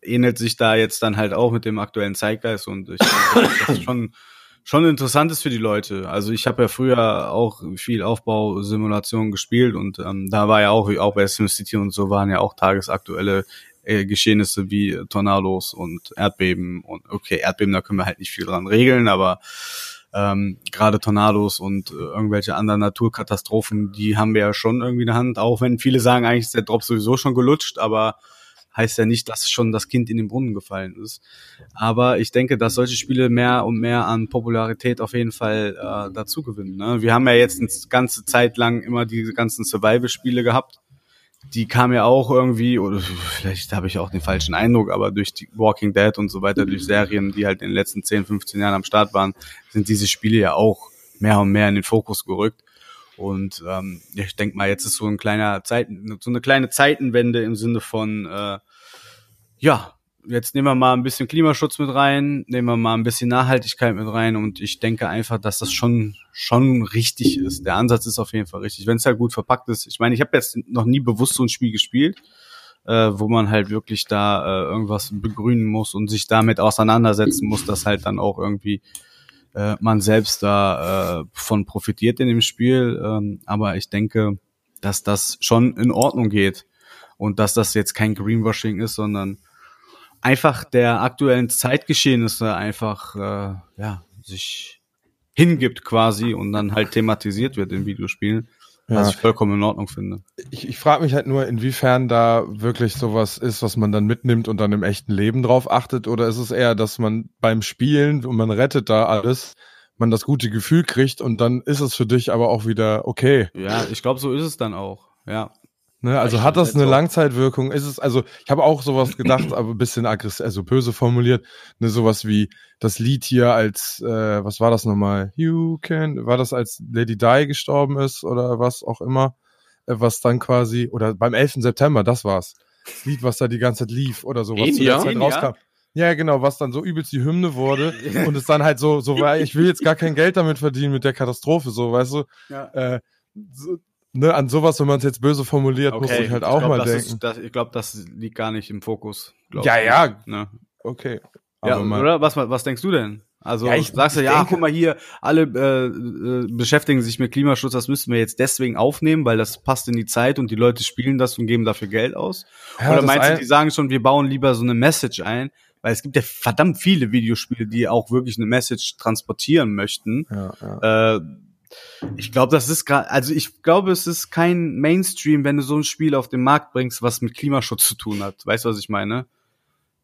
ähnelt sich da jetzt dann halt auch mit dem aktuellen Zeitgeist und ich denke, das ist schon schon interessant ist für die Leute. Also ich habe ja früher auch viel Aufbausimulationen gespielt und ähm, da war ja auch, auch bei SimCity und so waren ja auch tagesaktuelle äh, Geschehnisse wie Tornados und Erdbeben und okay, Erdbeben, da können wir halt nicht viel dran regeln, aber ähm, gerade Tornados und äh, irgendwelche anderen Naturkatastrophen, die haben wir ja schon irgendwie in der Hand, auch wenn viele sagen, eigentlich ist der Drop sowieso schon gelutscht, aber heißt ja nicht, dass schon das Kind in den Brunnen gefallen ist. Aber ich denke, dass solche Spiele mehr und mehr an Popularität auf jeden Fall äh, dazu gewinnen. Ne? Wir haben ja jetzt eine ganze Zeit lang immer diese ganzen Survival-Spiele gehabt. Die kamen ja auch irgendwie, oder vielleicht habe ich auch den falschen Eindruck, aber durch die Walking Dead und so weiter, durch Serien, die halt in den letzten 10, 15 Jahren am Start waren, sind diese Spiele ja auch mehr und mehr in den Fokus gerückt. Und ähm, ich denke mal, jetzt ist so ein kleiner Zeit, so eine kleine Zeitenwende im Sinne von äh, ja, jetzt nehmen wir mal ein bisschen Klimaschutz mit rein, nehmen wir mal ein bisschen Nachhaltigkeit mit rein und ich denke einfach, dass das schon schon richtig ist. Der Ansatz ist auf jeden Fall richtig, wenn es halt gut verpackt ist. Ich meine, ich habe jetzt noch nie bewusst so ein Spiel gespielt, äh, wo man halt wirklich da äh, irgendwas begrünen muss und sich damit auseinandersetzen muss, dass halt dann auch irgendwie äh, man selbst da äh, von profitiert in dem Spiel. Ähm, aber ich denke, dass das schon in Ordnung geht und dass das jetzt kein Greenwashing ist, sondern einfach der aktuellen Zeitgeschehnisse einfach äh, ja sich hingibt quasi und dann halt thematisiert wird in Videospielen. Ja. Was ich vollkommen in Ordnung finde.
Ich, ich frage mich halt nur, inwiefern da wirklich sowas ist, was man dann mitnimmt und dann im echten Leben drauf achtet, oder ist es eher, dass man beim Spielen und man rettet da alles, man das gute Gefühl kriegt und dann ist es für dich aber auch wieder okay.
Ja, ich glaube, so ist es dann auch. Ja,
Ne, also hat das eine Langzeitwirkung? Ist es, also ich habe auch sowas gedacht, aber ein bisschen aggressiv, also böse formuliert, ne, sowas wie das Lied hier als, äh, was war das nochmal? You can, war das als Lady Di gestorben ist oder was auch immer, äh, was dann quasi, oder beim 11. September, das war's. Das Lied, was da die ganze Zeit lief oder so, was zu der Zeit rauskam. Ja, genau, was dann so übelst die Hymne wurde und es dann halt so, so war, ich will jetzt gar kein Geld damit verdienen mit der Katastrophe, so, weißt du? Ja. Äh, so, ne, an sowas, wenn man es jetzt böse formuliert, okay, muss ich halt auch
glaub,
mal denken.
Ist, das, ich glaube, das liegt gar nicht im Fokus.
Ja, ich. ja. Ne? Okay.
ja, oder? Was, was denkst du denn? Also ja, ich, sagst du, ja, denke, guck mal hier, alle äh, äh, beschäftigen sich mit Klimaschutz, das müssten wir jetzt deswegen aufnehmen, weil das passt in die Zeit und die Leute spielen das und geben dafür Geld aus? Ja, Oder meinst du, die sagen schon, wir bauen lieber so eine Message ein? Weil es gibt ja verdammt viele Videospiele, die auch wirklich eine Message transportieren möchten. Ja. Äh, ich glaube, das ist gerade, also ich glaube, es ist kein Mainstream, wenn du so ein Spiel auf den Markt bringst, was mit Klimaschutz zu tun hat. Weißt du, was ich meine?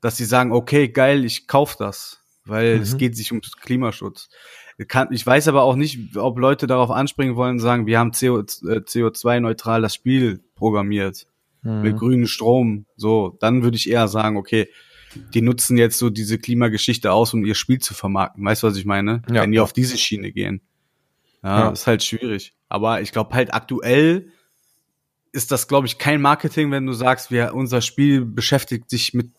Dass sie sagen, okay, geil, ich kauf das, weil mhm. es geht sich um Klimaschutz. Ich weiß aber auch nicht, ob Leute darauf anspringen wollen und sagen, wir haben CO2-neutral äh, das Spiel programmiert. Mhm. Mit grünem Strom. So, dann würde ich eher sagen, okay, die nutzen jetzt so diese Klimageschichte aus, um ihr Spiel zu vermarkten. Weißt du, was ich meine? Ja. Wenn die auf diese Schiene gehen. Ja, ja. ist halt schwierig. Aber ich glaube halt aktuell ist das, glaube ich, kein Marketing, wenn du sagst, wir, unser Spiel beschäftigt sich mit,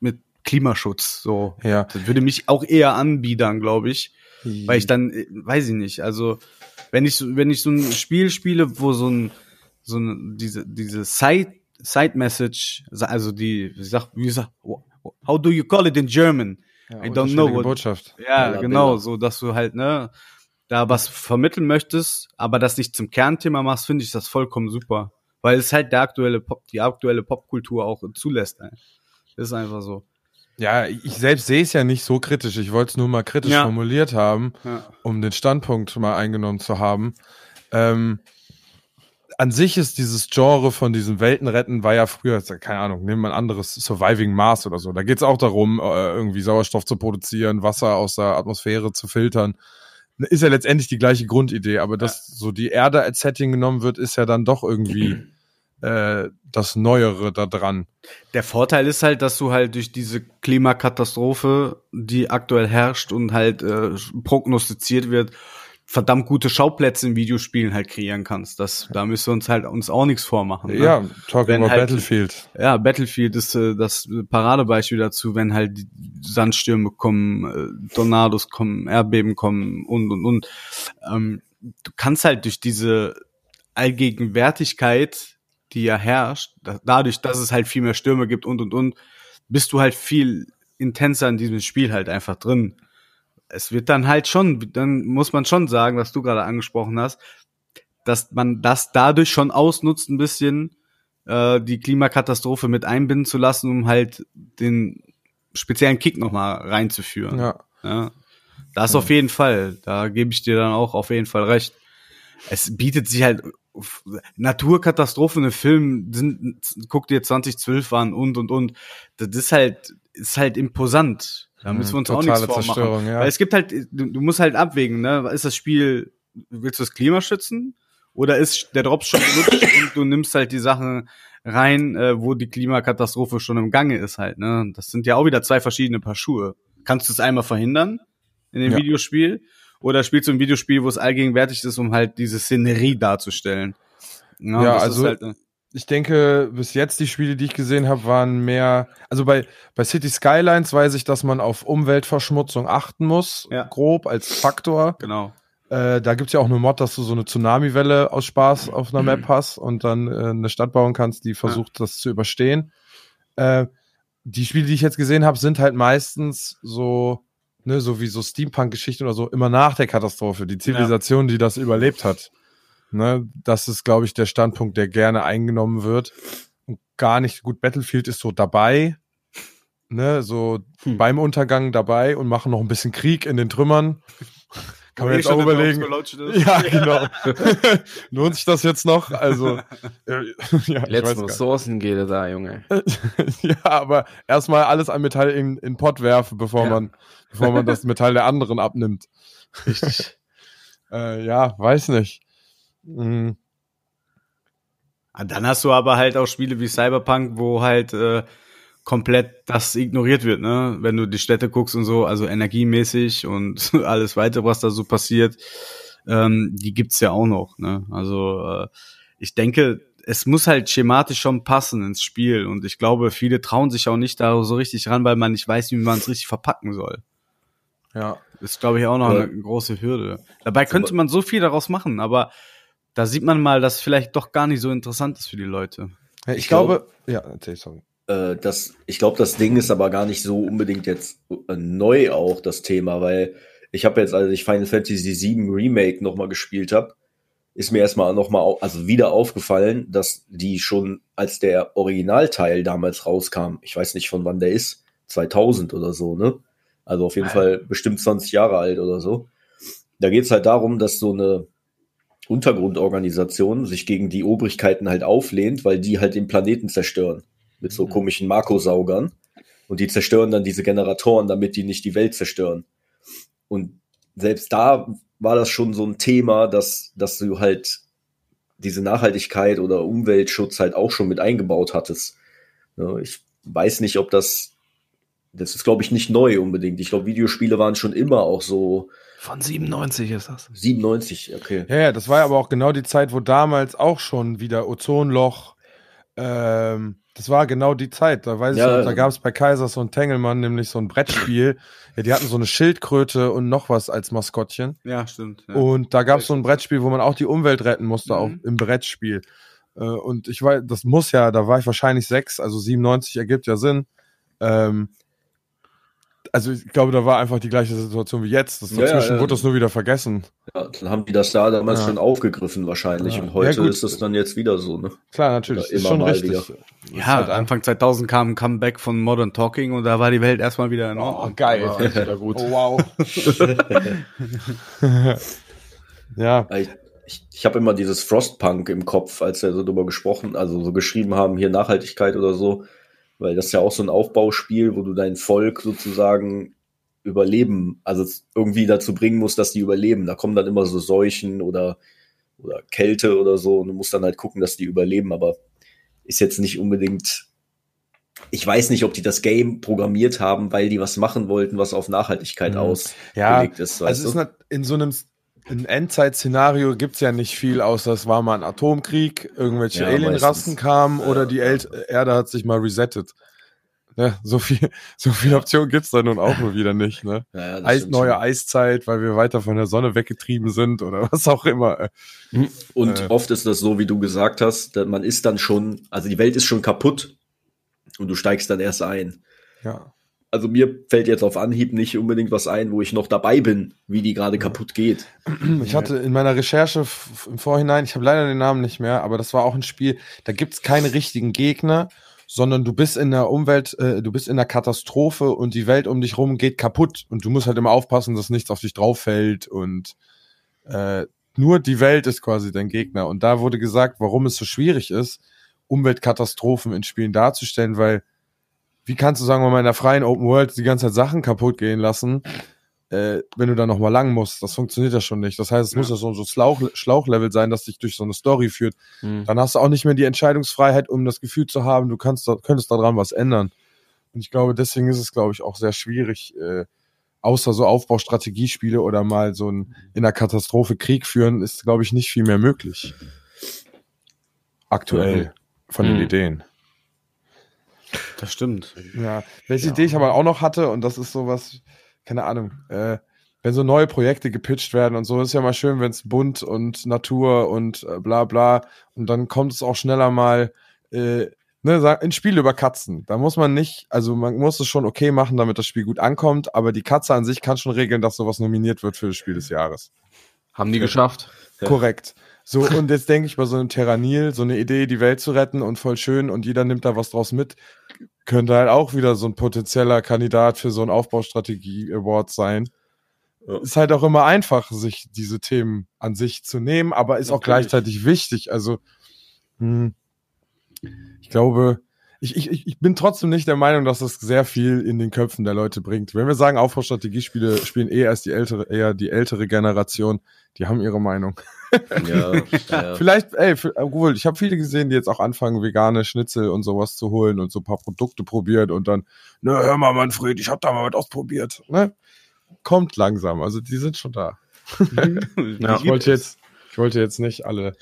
mit Klimaschutz. So. Ja. Das würde mich auch eher anbiedern, glaube ich. Mhm. Weil ich dann, äh, weiß ich nicht, also wenn ich, wenn ich so ein Spiel spiele, wo so ein, so ein, diese, diese Side, Side Message, also die, wie sag, wie sag, how do you call it in German?
Ja, I don't know what. Botschaft.
Ja, genau, so, dass du halt, ne, da was vermitteln möchtest, aber das nicht zum Kernthema machst, finde ich das vollkommen super. Weil es halt der aktuelle Pop, die aktuelle Popkultur auch zulässt. Ey. ist einfach so.
Ja, ich selbst sehe es ja nicht so kritisch. Ich wollte es nur mal kritisch ja. formuliert haben, ja. um den Standpunkt mal eingenommen zu haben. Ähm, an sich ist dieses Genre von diesen Weltenretten war ja früher, keine Ahnung, nehmen wir ein anderes Surviving Mars oder so. Da geht es auch darum, äh, irgendwie Sauerstoff zu produzieren, Wasser aus der Atmosphäre zu filtern ist ja letztendlich die gleiche Grundidee, aber dass ja. so die Erde als Setting genommen wird, ist ja dann doch irgendwie äh, das Neuere da dran.
Der Vorteil ist halt, dass du halt durch diese Klimakatastrophe, die aktuell herrscht und halt äh, prognostiziert wird, verdammt gute Schauplätze in Videospielen halt kreieren kannst. Das, da müssen wir uns halt uns auch nichts vormachen. Ne?
Ja, talking
Wenn
about
halt-
Battlefield.
Ja, Battlefield ist äh, das Paradebeispiel dazu, wenn halt die Sandstürme kommen, äh, Tornados kommen, Erdbeben kommen und und und. Ähm, du kannst halt durch diese Allgegenwärtigkeit, die ja herrscht, da, dadurch, dass es halt viel mehr Stürme gibt und und und, bist du halt viel intenser in diesem Spiel halt einfach drin. Es wird dann halt schon, dann muss man schon sagen, was du gerade angesprochen hast, dass man das dadurch schon ausnutzt, ein bisschen äh, die Klimakatastrophe mit einbinden zu lassen, um halt den speziellen Kick nochmal reinzuführen.
Ja.
Ja. Das auf jeden Fall. Da gebe ich dir dann auch auf jeden Fall recht. Es bietet sich halt Naturkatastrophen im Film sind, guck dir 2012 an und und und. Das ist halt, ist halt imposant. Da müssen wir uns auch nichts vormachen.
Zerstörung, ja.
Weil es gibt halt, du, du musst halt abwägen, ne? Ist das Spiel, willst du das Klima schützen? Oder ist der Drops schon benutzt und du nimmst halt die Sachen rein, äh, wo die Klimakatastrophe schon im Gange ist halt, ne? Das sind ja auch wieder zwei verschiedene Paar Schuhe. Kannst du es einmal verhindern in dem
Ja.
Videospiel? Oder spielst du ein Videospiel, wo es allgegenwärtig ist, um halt diese Szenerie darzustellen?
Ja,
das
also-
ist halt, äh,
ich denke, bis jetzt die Spiele, die ich gesehen habe, waren mehr. Also bei, bei City Skylines weiß ich, dass man auf Umweltverschmutzung achten muss,
Ja.
grob als Faktor.
genau.
Äh, da gibt's ja auch eine Mod, dass du so eine Tsunami-Welle aus Spaß auf einer Map hast und dann äh, eine Stadt bauen kannst, die versucht, das zu überstehen. Äh, die Spiele, die ich jetzt gesehen habe, sind halt meistens so, ne, so wie so Steampunk-Geschichten oder so, immer nach der Katastrophe. Die Zivilisation, die das überlebt hat. Ne, das ist, glaube ich, der Standpunkt, der gerne eingenommen wird. Und gar nicht gut. Battlefield ist so dabei, ne, so
Hm.
beim Untergang dabei und machen noch ein bisschen Krieg in den Trümmern. Kann man jetzt auch überlegen. Ja, genau. Lohnt sich das jetzt noch? Also, äh, ja,
Letzten Ressourcen geht es da, Junge.
ja, aber erstmal alles an Metall in, in Pott werfen, bevor
Ja.
man, bevor man das Metall der anderen abnimmt.
Richtig.
Äh, ja, weiß nicht. Mhm.
Ah, Dann hast du aber halt auch Spiele wie Cyberpunk, wo halt äh, komplett das ignoriert wird, ne? Wenn du die Städte guckst und so, also energiemäßig und alles weitere, was da so passiert, ähm, die gibt's ja auch noch, ne? Also äh, ich denke, es muss halt schematisch schon passen ins Spiel und ich glaube, viele trauen sich auch nicht da so richtig ran, weil man nicht weiß, wie man es richtig verpacken soll.
Ja.
ist, glaube ich, auch noch
Ja.
eine große Hürde. Dabei könnte man so viel daraus machen, aber da sieht man mal, dass vielleicht doch gar nicht so interessant ist für die Leute.
Ja, Ich,
Ich
glaube, ja, erzähl, sorry.
Äh, das, ich glaube, das Ding ist aber gar nicht so unbedingt jetzt äh, neu auch das Thema, weil ich habe jetzt, als ich Final Fantasy VII Remake nochmal gespielt habe, ist mir erstmal nochmal, also wieder aufgefallen, dass die schon als der Originalteil damals rauskam, ich weiß nicht von wann der ist, 2000 oder so, ne? Also auf jeden Fall bestimmt 20 Jahre alt oder so. Da geht's halt darum, dass so eine Untergrundorganisation sich gegen die Obrigkeiten halt auflehnt, weil die halt den Planeten zerstören mit so komischen Makrosaugern. Und die zerstören dann diese Generatoren, damit die nicht die Welt zerstören. Und selbst da war das schon so ein Thema, dass, dass du halt diese Nachhaltigkeit oder Umweltschutz halt auch schon mit eingebaut hattest. Ja, ich weiß nicht, ob das, das ist glaube ich nicht neu unbedingt. Ich glaube, Videospiele waren schon immer auch so
Von 97 ist das.
97, okay.
Ja, ja, das war ja aber auch genau die Zeit, wo damals auch schon wieder Ozonloch, ähm, das war genau die Zeit. Da weiß
Ja,
ich, noch, da gab es bei Kaisers und Tengelmann nämlich so ein Brettspiel. ja, die hatten so eine Schildkröte und noch was als Maskottchen.
Ja, stimmt. Ja.
Und da gab es so ein Brettspiel, wo man auch die Umwelt retten musste,
Mhm.
auch im Brettspiel. Äh, und ich weiß, das muss ja, da war ich wahrscheinlich sechs, also 97 ergibt ja Sinn. Ähm, also ich glaube, da war einfach die gleiche Situation wie jetzt. Das
Ja, ja,
dazwischen
ja.
wurde das nur wieder vergessen.
Ja, dann haben die das da damals
Ja.
schon aufgegriffen wahrscheinlich.
Ja.
Und heute
Ja,
ist es dann jetzt wieder so, ne?
Klar, natürlich. Ist
immer
schon
mal
richtig.
wieder.
Ja,
halt
Anfang 2000 kam ein Comeback von Modern Talking und da war die Welt erstmal wieder in
Oh,
Ordnung.
geil.
Ja, ist wieder gut.
Oh, wow. ja,
Ich, ich, ich habe immer dieses Frostpunk im Kopf, als wir so drüber gesprochen, also so geschrieben haben, hier Nachhaltigkeit oder so, weil das ist ja auch so ein Aufbauspiel, wo du dein Volk sozusagen überleben, also irgendwie dazu bringen musst, dass die überleben. Da kommen dann immer so Seuchen oder, oder Kälte oder so und du musst dann halt gucken, dass die überleben, aber ist jetzt nicht unbedingt. Ich weiß nicht, ob die das Game programmiert haben, weil die was machen wollten, was auf Nachhaltigkeit mhm. ausgelegt
ja, ist. Also ist in so einem in Endzeit-Szenario gibt's ja nicht viel, außer es war mal ein Atomkrieg, irgendwelche ja, Alienrassen kamen oder die El Erde hat sich mal resettet. Ne, so viel, so viel Optionen gibt's da nun auch nur wieder nicht. Ne? Ja, Eis, neue schon. Eiszeit, weil wir weiter von der Sonne weggetrieben sind oder was auch immer.
Mhm. Und äh. oft ist das so, wie du gesagt hast, man ist dann schon, also die Welt ist schon kaputt und du steigst dann erst ein.
Ja.
Also mir fällt jetzt auf Anhieb nicht unbedingt was ein, wo ich noch dabei bin, wie die gerade kaputt geht.
Ich hatte in meiner Recherche im Vorhinein, ich habe leider den Namen nicht mehr, aber das war auch ein Spiel, da gibt's keine richtigen Gegner sondern du bist in der Umwelt, äh, du bist in der Katastrophe und die Welt um dich rum geht kaputt und du musst halt immer aufpassen, dass nichts auf dich drauf fällt und äh, nur die Welt ist quasi dein Gegner. Und da wurde gesagt, warum es so schwierig ist, Umweltkatastrophen in Spielen darzustellen, weil wie kannst du sagen, wir mal in der freien Open World die ganze Zeit Sachen kaputt gehen lassen, äh, wenn du da nochmal lang musst. Das funktioniert ja schon nicht. Das heißt, es ja. muss ja so ein so Schlauch, Schlauchlevel sein, das dich durch so eine Story führt. Mhm. Dann hast du auch nicht mehr die Entscheidungsfreiheit, um das Gefühl zu haben, du kannst da, könntest daran was ändern. Und ich glaube, deswegen ist es, glaube ich, auch sehr schwierig, äh, außer so Aufbaustrategiespiele oder mal so ein in der Katastrophe Krieg führen, ist, glaube ich, nicht viel mehr möglich. Aktuell mhm. von den mhm. Ideen.
Das stimmt.
Ja, welche ja. Idee ich aber auch noch hatte, und das ist sowas, keine Ahnung, äh, wenn so neue Projekte gepitcht werden und so, ist ja mal schön, wenn es bunt und Natur und äh, bla bla und dann kommt es auch schneller mal äh, ne, ein Spiel über Katzen. Da muss man nicht, also man muss es schon okay machen, damit das Spiel gut ankommt, aber die Katze an sich kann schon regeln, dass sowas nominiert wird für das Spiel des Jahres.
Haben die geschafft?
Korrekt. So, und jetzt denke ich bei so einem Terranil, so eine Idee, die Welt zu retten und voll schön und jeder nimmt da was draus mit, könnte halt auch wieder so ein potenzieller Kandidat für so ein Aufbaustrategie-Award sein. Ja. Ist halt auch immer einfach, sich diese Themen an sich zu nehmen, aber ist Natürlich. auch gleichzeitig wichtig. Also, hm, ich glaube, ich, ich, ich bin trotzdem nicht der Meinung, dass das sehr viel in den Köpfen der Leute bringt. Wenn wir sagen, Aufbaustrategiespiele spielen eher als die ältere, eher die ältere Generation, die haben ihre Meinung. Ja, ja. Vielleicht, ey, obwohl, ich habe viele gesehen, die jetzt auch anfangen, vegane Schnitzel und sowas zu holen und so ein paar Produkte probiert und dann, ne, hör mal, Manfred, ich habe da mal was ausprobiert. Ne? Kommt langsam, also die sind schon da. ja, ich wollte jetzt, ich wollte jetzt nicht alle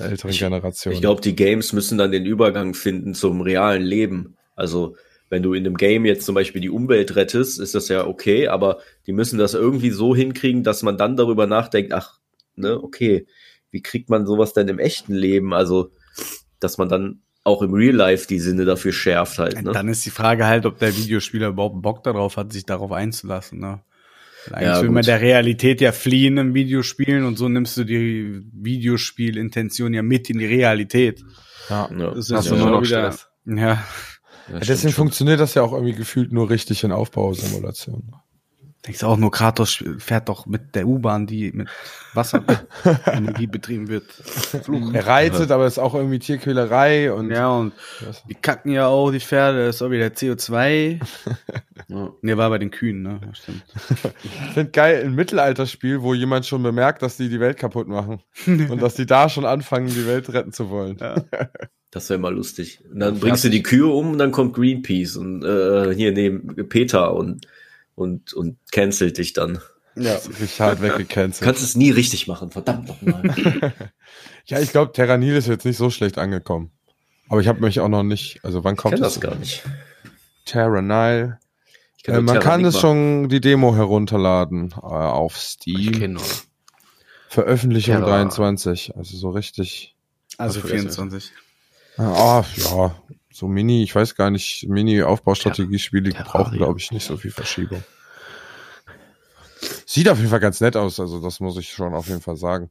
älteren Generationen.
Ich glaube, die Games müssen dann den Übergang finden zum realen Leben. Also wenn du in einem Game jetzt zum Beispiel die Umwelt rettest, ist das ja okay, aber die müssen das irgendwie so hinkriegen, dass man dann darüber nachdenkt, ach, ne, okay, wie kriegt man sowas denn im echten Leben? Also, dass man dann auch im Real Life die Sinne dafür schärft halt. Ne?
Dann ist die Frage halt, ob der Videospieler überhaupt Bock darauf hat, sich darauf einzulassen. Ne? Eigentlich ja, will man der Realität ja fliehen im Videospielen und so nimmst du die Videospielintention ja mit in die Realität.
Ja, ja. das ist ja nur noch wieder, Stress. Ja. ja deswegen schon. funktioniert das ja auch irgendwie gefühlt nur richtig in Aufbausimulationen.
Denkst du auch nur, Kratos fährt doch mit der U-Bahn, die mit Wasserenergie betrieben wird.
Fluch. Er reitet, aber ist auch irgendwie Tierquälerei und.
Ja, und die kacken ja auch, die Pferde, ist auch wieder CO2. ja. Ne, war bei den Kühen, ne? Ja, stimmt.
Ich finde geil, ein Mittelalterspiel, wo jemand schon bemerkt, dass die die Welt kaputt machen. und dass die da schon anfangen, die Welt retten zu wollen. Ja.
Das wäre mal lustig. Und dann bringst du die Kühe um und dann kommt Greenpeace und äh, hier neben Peter und und, und cancelt dich dann.
Ja, richtig hart weggecancelt.
Kannst es nie richtig machen, verdammt nochmal.
ja, ich glaube, Terranil ist jetzt nicht so schlecht angekommen. Aber ich habe mich auch noch nicht, also wann kommt ich
das? gar nicht.
Terranil. Äh, man kann es schon die Demo herunterladen äh, auf Steam. Veröffentlichung Terra. 23, also so richtig.
Also 24.
Ah, ja, so Mini, ich weiß gar nicht, Mini-Aufbaustrategiespiele brauchen, glaube ich, nicht so viel Verschiebung. Sieht auf jeden Fall ganz nett aus, also das muss ich schon auf jeden Fall sagen.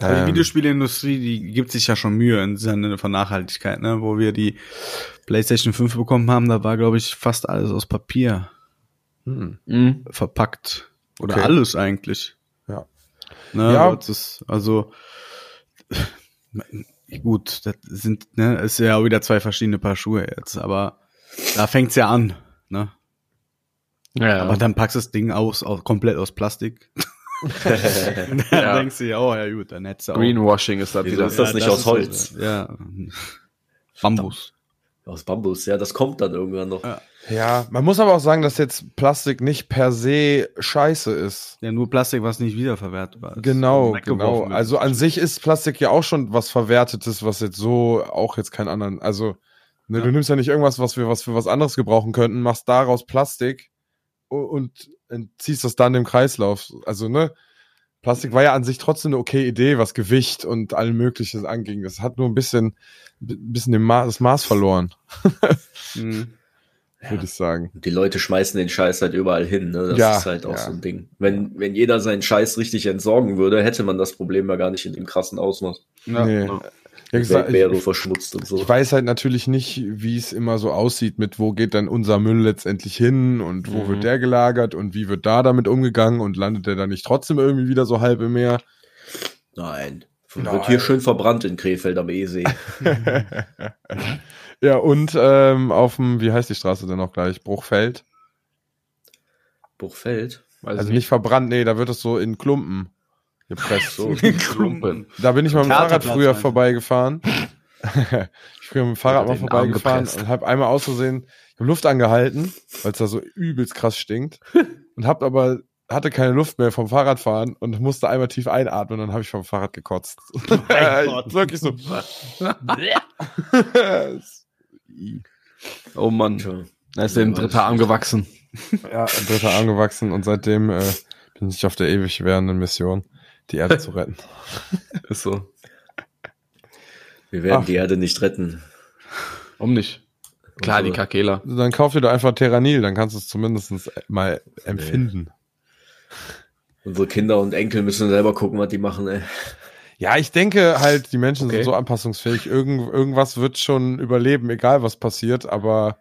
Aber die ähm, Videospielindustrie, die gibt sich ja schon Mühe im Sinne von Nachhaltigkeit, ne? Wo wir die PlayStation 5 bekommen haben, da war, glaube ich, fast alles aus Papier hm. Mhm. verpackt. Oder okay. alles eigentlich.
Ja.
Ne, ja. Ist, also gut, das sind, ne, ist ja auch wieder zwei verschiedene Paar Schuhe jetzt, aber da fängt's ja an, ne? Ja. Aber dann packst du das Ding aus, aus komplett aus Plastik. dann ja. denkst du ja, oh ja gut, dann hättest du
auch. Greenwashing ist
das Wieso ist das ja, nicht das aus Holz?
Ist, ja. Bambus.
Aus Bambus, ja, das kommt dann irgendwann noch.
Ja.
Ja, man muss aber auch sagen, dass jetzt Plastik nicht per se scheiße ist.
Ja, nur Plastik, was nicht wiederverwertbar ist.
Genau,
Weggeworfen
genau.
wird.
Also an sich ist Plastik ja auch schon was Verwertetes, was jetzt so auch jetzt keinen anderen, also ne,
Ja.
du nimmst ja nicht irgendwas, was wir was für was anderes gebrauchen könnten, machst daraus Plastik und entziehst das dann im Kreislauf. Also ne, Plastik war ja an sich trotzdem eine okay Idee, was Gewicht und allem Möglichen anging. Das hat nur ein bisschen, ein bisschen den Ma das Maß verloren,
Mhm.
würde ich sagen.
Und die Leute schmeißen den Scheiß halt überall hin, ne? Das
Ja,
ist halt auch
ja.
so ein Ding. Wenn, wenn jeder seinen Scheiß richtig entsorgen würde, hätte man das Problem ja gar nicht in dem krassen Ausmaß.
Ja.
nee.
Ja.
Gesagt,
wäre verschmutzt und so.
Ich weiß halt natürlich nicht, wie es immer so aussieht mit, wo geht dann unser Müll letztendlich hin und wo
Mhm.
wird der gelagert und wie wird da damit umgegangen und landet der dann nicht trotzdem irgendwie wieder so halb im Meer?
Nein.
Nein.
Wird hier schön verbrannt in Krefeld am Eesee.
ja, und ähm, auf dem, wie heißt die Straße denn noch gleich? Bruchfeld?
Buchfeld.
Weiß
Also
ich
nicht verbrannt, nee, da wird es so in Klumpen gepresst.
So.
Klumpen.
Da bin ich mal mit dem Fahrrad früher
du?
vorbeigefahren. ich bin mit dem Fahrrad mal vorbeigefahren und habe einmal aus Versehen ich hab Luft angehalten, weil es da so übelst krass stinkt. und hab aber hatte keine Luft mehr vom Fahrradfahren und musste einmal tief einatmen und dann habe ich vom Fahrrad gekotzt.
Gott.
Wirklich so.
Oh Mann, da ist den dritter Arm gewachsen.
ja, ein dritter Arm gewachsen und seitdem äh, bin ich auf der ewig währenden Mission, die Erde zu retten.
Ist so.
Wir werden
Ach.
die Erde nicht retten.
Warum nicht? Klar, die Kakela.
Dann kauf dir doch einfach Terranil, dann kannst du es zumindest mal empfinden.
Unsere Kinder und Enkel müssen selber gucken, was die machen, ey.
Ja, ich denke halt, die Menschen
Okay.
sind so anpassungsfähig. Irgend, irgendwas wird schon überleben, egal was passiert, aber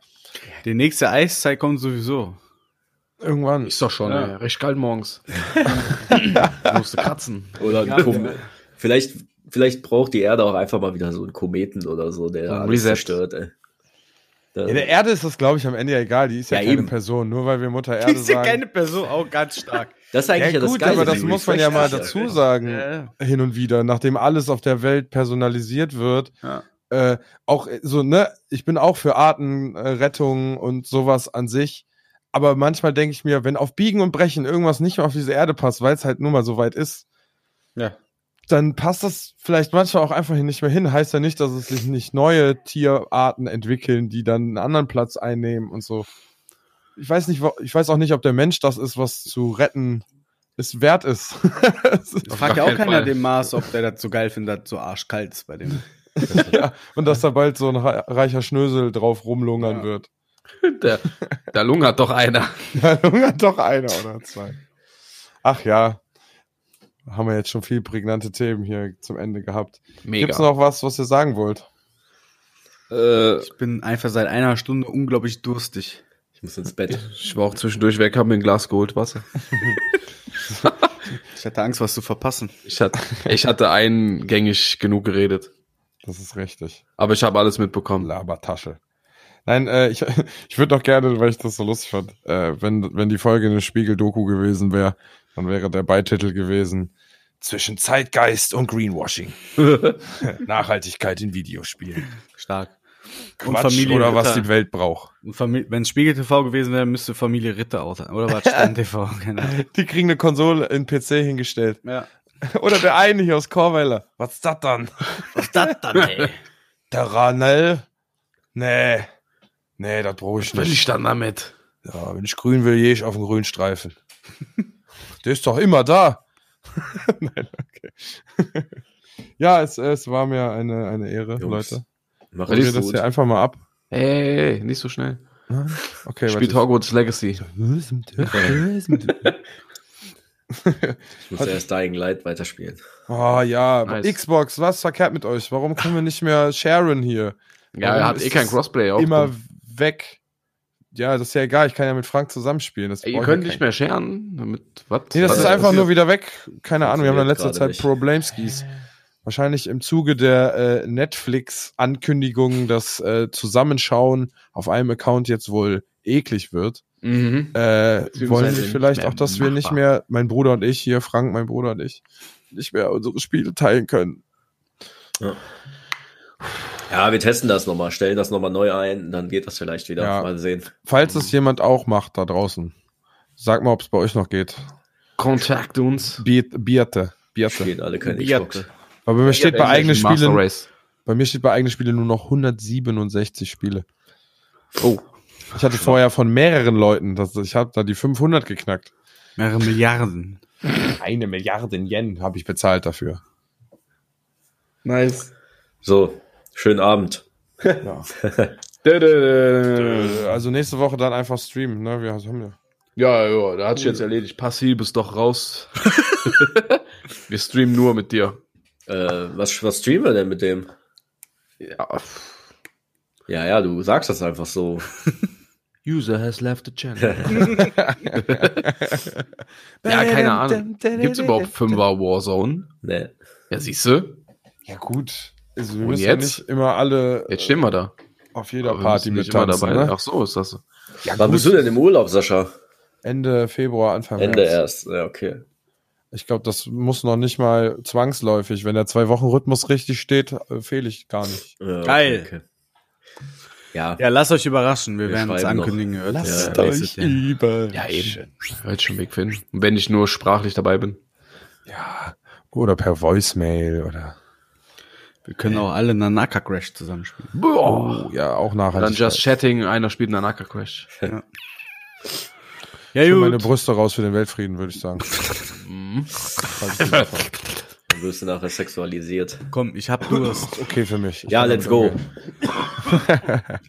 Die nächste Eiszeit kommt sowieso.
Irgendwann.
Ist doch schon,
Ja.
ey. Recht kalt morgens. musste kratzen.
Oder ein Kom vielleicht, vielleicht braucht die Erde auch einfach mal wieder so einen Kometen oder so, der
Ein
alles
Reset.
zerstört, ey.
Ja, der Erde ist das, glaube ich, am Ende ja egal. Die ist ja,
Ja,
keine
eben.
Person. Nur weil wir Mutter Erde sagen.
Person, auch ganz stark.
das ist eigentlich ja,
Ja, gut,
das Geile.
aber das
die
muss man ja mal dazu
ja.
sagen.
Ja.
Hin und wieder, nachdem alles auf der Welt personalisiert wird.
Ja.
Äh, auch äh, so, ne, ich bin auch für Artenrettung und sowas an sich. Aber manchmal denke ich mir, wenn auf Biegen und Brechen irgendwas nicht mehr auf diese Erde passt, weil es halt nur mal so weit ist,
Ja.
dann passt das vielleicht manchmal auch einfach nicht mehr hin. Heißt ja nicht, dass es sich nicht neue Tierarten entwickeln, die dann einen anderen Platz einnehmen und so. Ich weiß nicht, ich weiß auch nicht, ob der Mensch das ist, was zu retten es wert ist.
Fragt ja auch keiner
Fall.
den Mars, ob der das so geil findet, so arschkalt ist bei dem.
ja, und dass da bald so ein re- reicher Schnösel drauf rumlungern
Ja.
wird.
Der, der lungert doch einer.
Da lungert doch einer oder zwei. Ach ja, haben wir jetzt schon viel prägnante Themen hier zum Ende gehabt.
Mega.
Gibt's noch was, was ihr sagen wollt?
Äh,
Ich bin einfach seit einer Stunde unglaublich durstig.
Ich muss ins Bett.
ich war auch zwischendurch weg, habe mir ein Glas geholt Wasser.
Ich hatte Angst, was zu verpassen.
Ich hatte, ich hatte eingängig genug geredet.
Das ist richtig.
Aber ich habe alles mitbekommen.
Labertasche. Nein, äh, ich, ich würde doch gerne, weil ich das so lustig fand, äh, wenn, wenn die Folge eine Spiegel-Doku gewesen wäre, dann wäre der Beititel gewesen Zwischen Zeitgeist und Greenwashing. Nachhaltigkeit in Videospielen.
Stark.
Quatsch oder was die Welt braucht.
Wenn Spiegel TV gewesen wäre, müsste Familie Ritter auch sein. Oder was Stern TV? Ahnung.
Die kriegen eine Konsole in PC hingestellt.
Ja.
Oder der eine hier aus Korweiler. Was ist das dann?
Was ist das dann, ey?
Terranel? Nee. Nee, das brauche ich
Was will
nicht.
ich dann damit?
Ja, wenn ich grün will, gehe ich auf den grünen Streifen. Der ist doch immer da. Nein, okay. ja, es, es war mir eine, eine Ehre,
Jungs,
Leute.
Mach
Machen wir
es
das
gut.
hier einfach mal ab.
Hey, hey, nicht so schnell.
Okay,
Spielt Hogwarts Legacy.
Ich muss erst Dying Light weiterspielen.
Oh ja,
Nice.
Xbox, was verkehrt mit euch? Warum können wir nicht mehr sharen hier?
Ja,
Warum
er hat
ist
eh kein Crossplay. Auch
Immer. Weg. Ja, das ist ja egal, ich kann ja mit Frank zusammenspielen. Das
Ey, ihr
ich
könnt
ja
nicht mehr scheren. Damit, was?
Nee, das
Was
ist einfach nur wieder weg. Keine Ahnung, wir haben in letzter Zeit
gerade
Problemskis. Wahrscheinlich im Zuge der äh, Netflix-Ankündigung, dass äh, Zusammenschauen auf einem Account jetzt wohl eklig wird.
Mhm.
Äh, wollen
nicht
vielleicht auch, dass wir nicht
machbar.
mehr, mein Bruder und ich hier, Frank, mein Bruder und ich, nicht mehr unsere Spiele teilen können.
Ja. Ja, wir testen das nochmal, stellen das nochmal neu ein, dann geht das vielleicht wieder.
Ja.
Mal sehen.
Falls es jemand auch macht da draußen, sag mal, ob es bei euch noch geht.
Kontakt uns.
Bierte. Bierte. Bierte.
Spielen alle keine
Biert.
Xbox.
Aber bei mir steht bei eigenen Spielen, bei mir steht bei eigenen Spielen nur noch 167 Spiele.
Oh.
Ich hatte vorher von mehreren Leuten, das, ich habe da die 500 geknackt.
Mehrere Milliarden.
Eine Milliarde Yen habe ich bezahlt dafür.
Nice.
So, schönen Abend.
Ja.
Ja,
Also nächste Woche dann einfach streamen, ne? Wir haben ja.
ja, da hat sich jetzt erledigt. Passi, bist doch raus. wir streamen nur mit dir.
Äh, was, was streamen wir denn mit dem?
Ja.
Ja, ja, du sagst das einfach so.
User has left the channel. ja, keine Ahnung. Gibt's überhaupt Fünfer Warzone?
Nee.
Ja, siehst du?
Ja gut. Also wir
Und
müssen ja
jetzt?
nicht immer alle
Jetzt stehen wir da.
auf jeder
Aber
Party mit tanzen,
dabei.
ne?
Ach so, ist das so.
Ja,
Wann bist du denn im Urlaub, Sascha?
Ende Februar, Anfang
Ende
März.
erst. Ja, okay.
Ich glaube, das muss noch nicht mal zwangsläufig. Wenn der Zwei-Wochen-Rhythmus richtig steht, äh, fehle ich gar nicht.
Ja,
Geil.
Okay. Ja,
Ja, lasst euch überraschen. Wir,
Wir
werden es
noch.
ankündigen. Hört
Lasst
ihr nächstes Jahr.
über.
Ja, eben. Hört schon Weg finden. Und wenn ich nur sprachlich dabei bin.
Ja. Oder per Voicemail oder.
Wir können auch alle Nanaka Crash zusammenspielen.
Boah.
Oh, ja, auch
Dann
nachhaltig.
Just Chatting, einer spielt Nanaka Crash.
Ja,
Ich hol meine
gut.
Brüste raus für den Weltfrieden, würde ich sagen.
Mhm.
Dann wirst du nachher sexualisiert.
Komm, ich hab Durst.
okay für mich. Ich
Ja, let's go.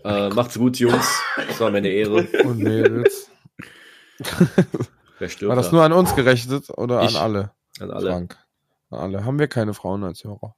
Äh, macht's gut, Jungs. Das war meine Ehre.
Und Mädels.
Wer stirbt
War das
da?
nur an uns gerechnet oder
Ich.
an alle?
An alle.
Frank. An alle. Haben wir keine Frauen als Hörer?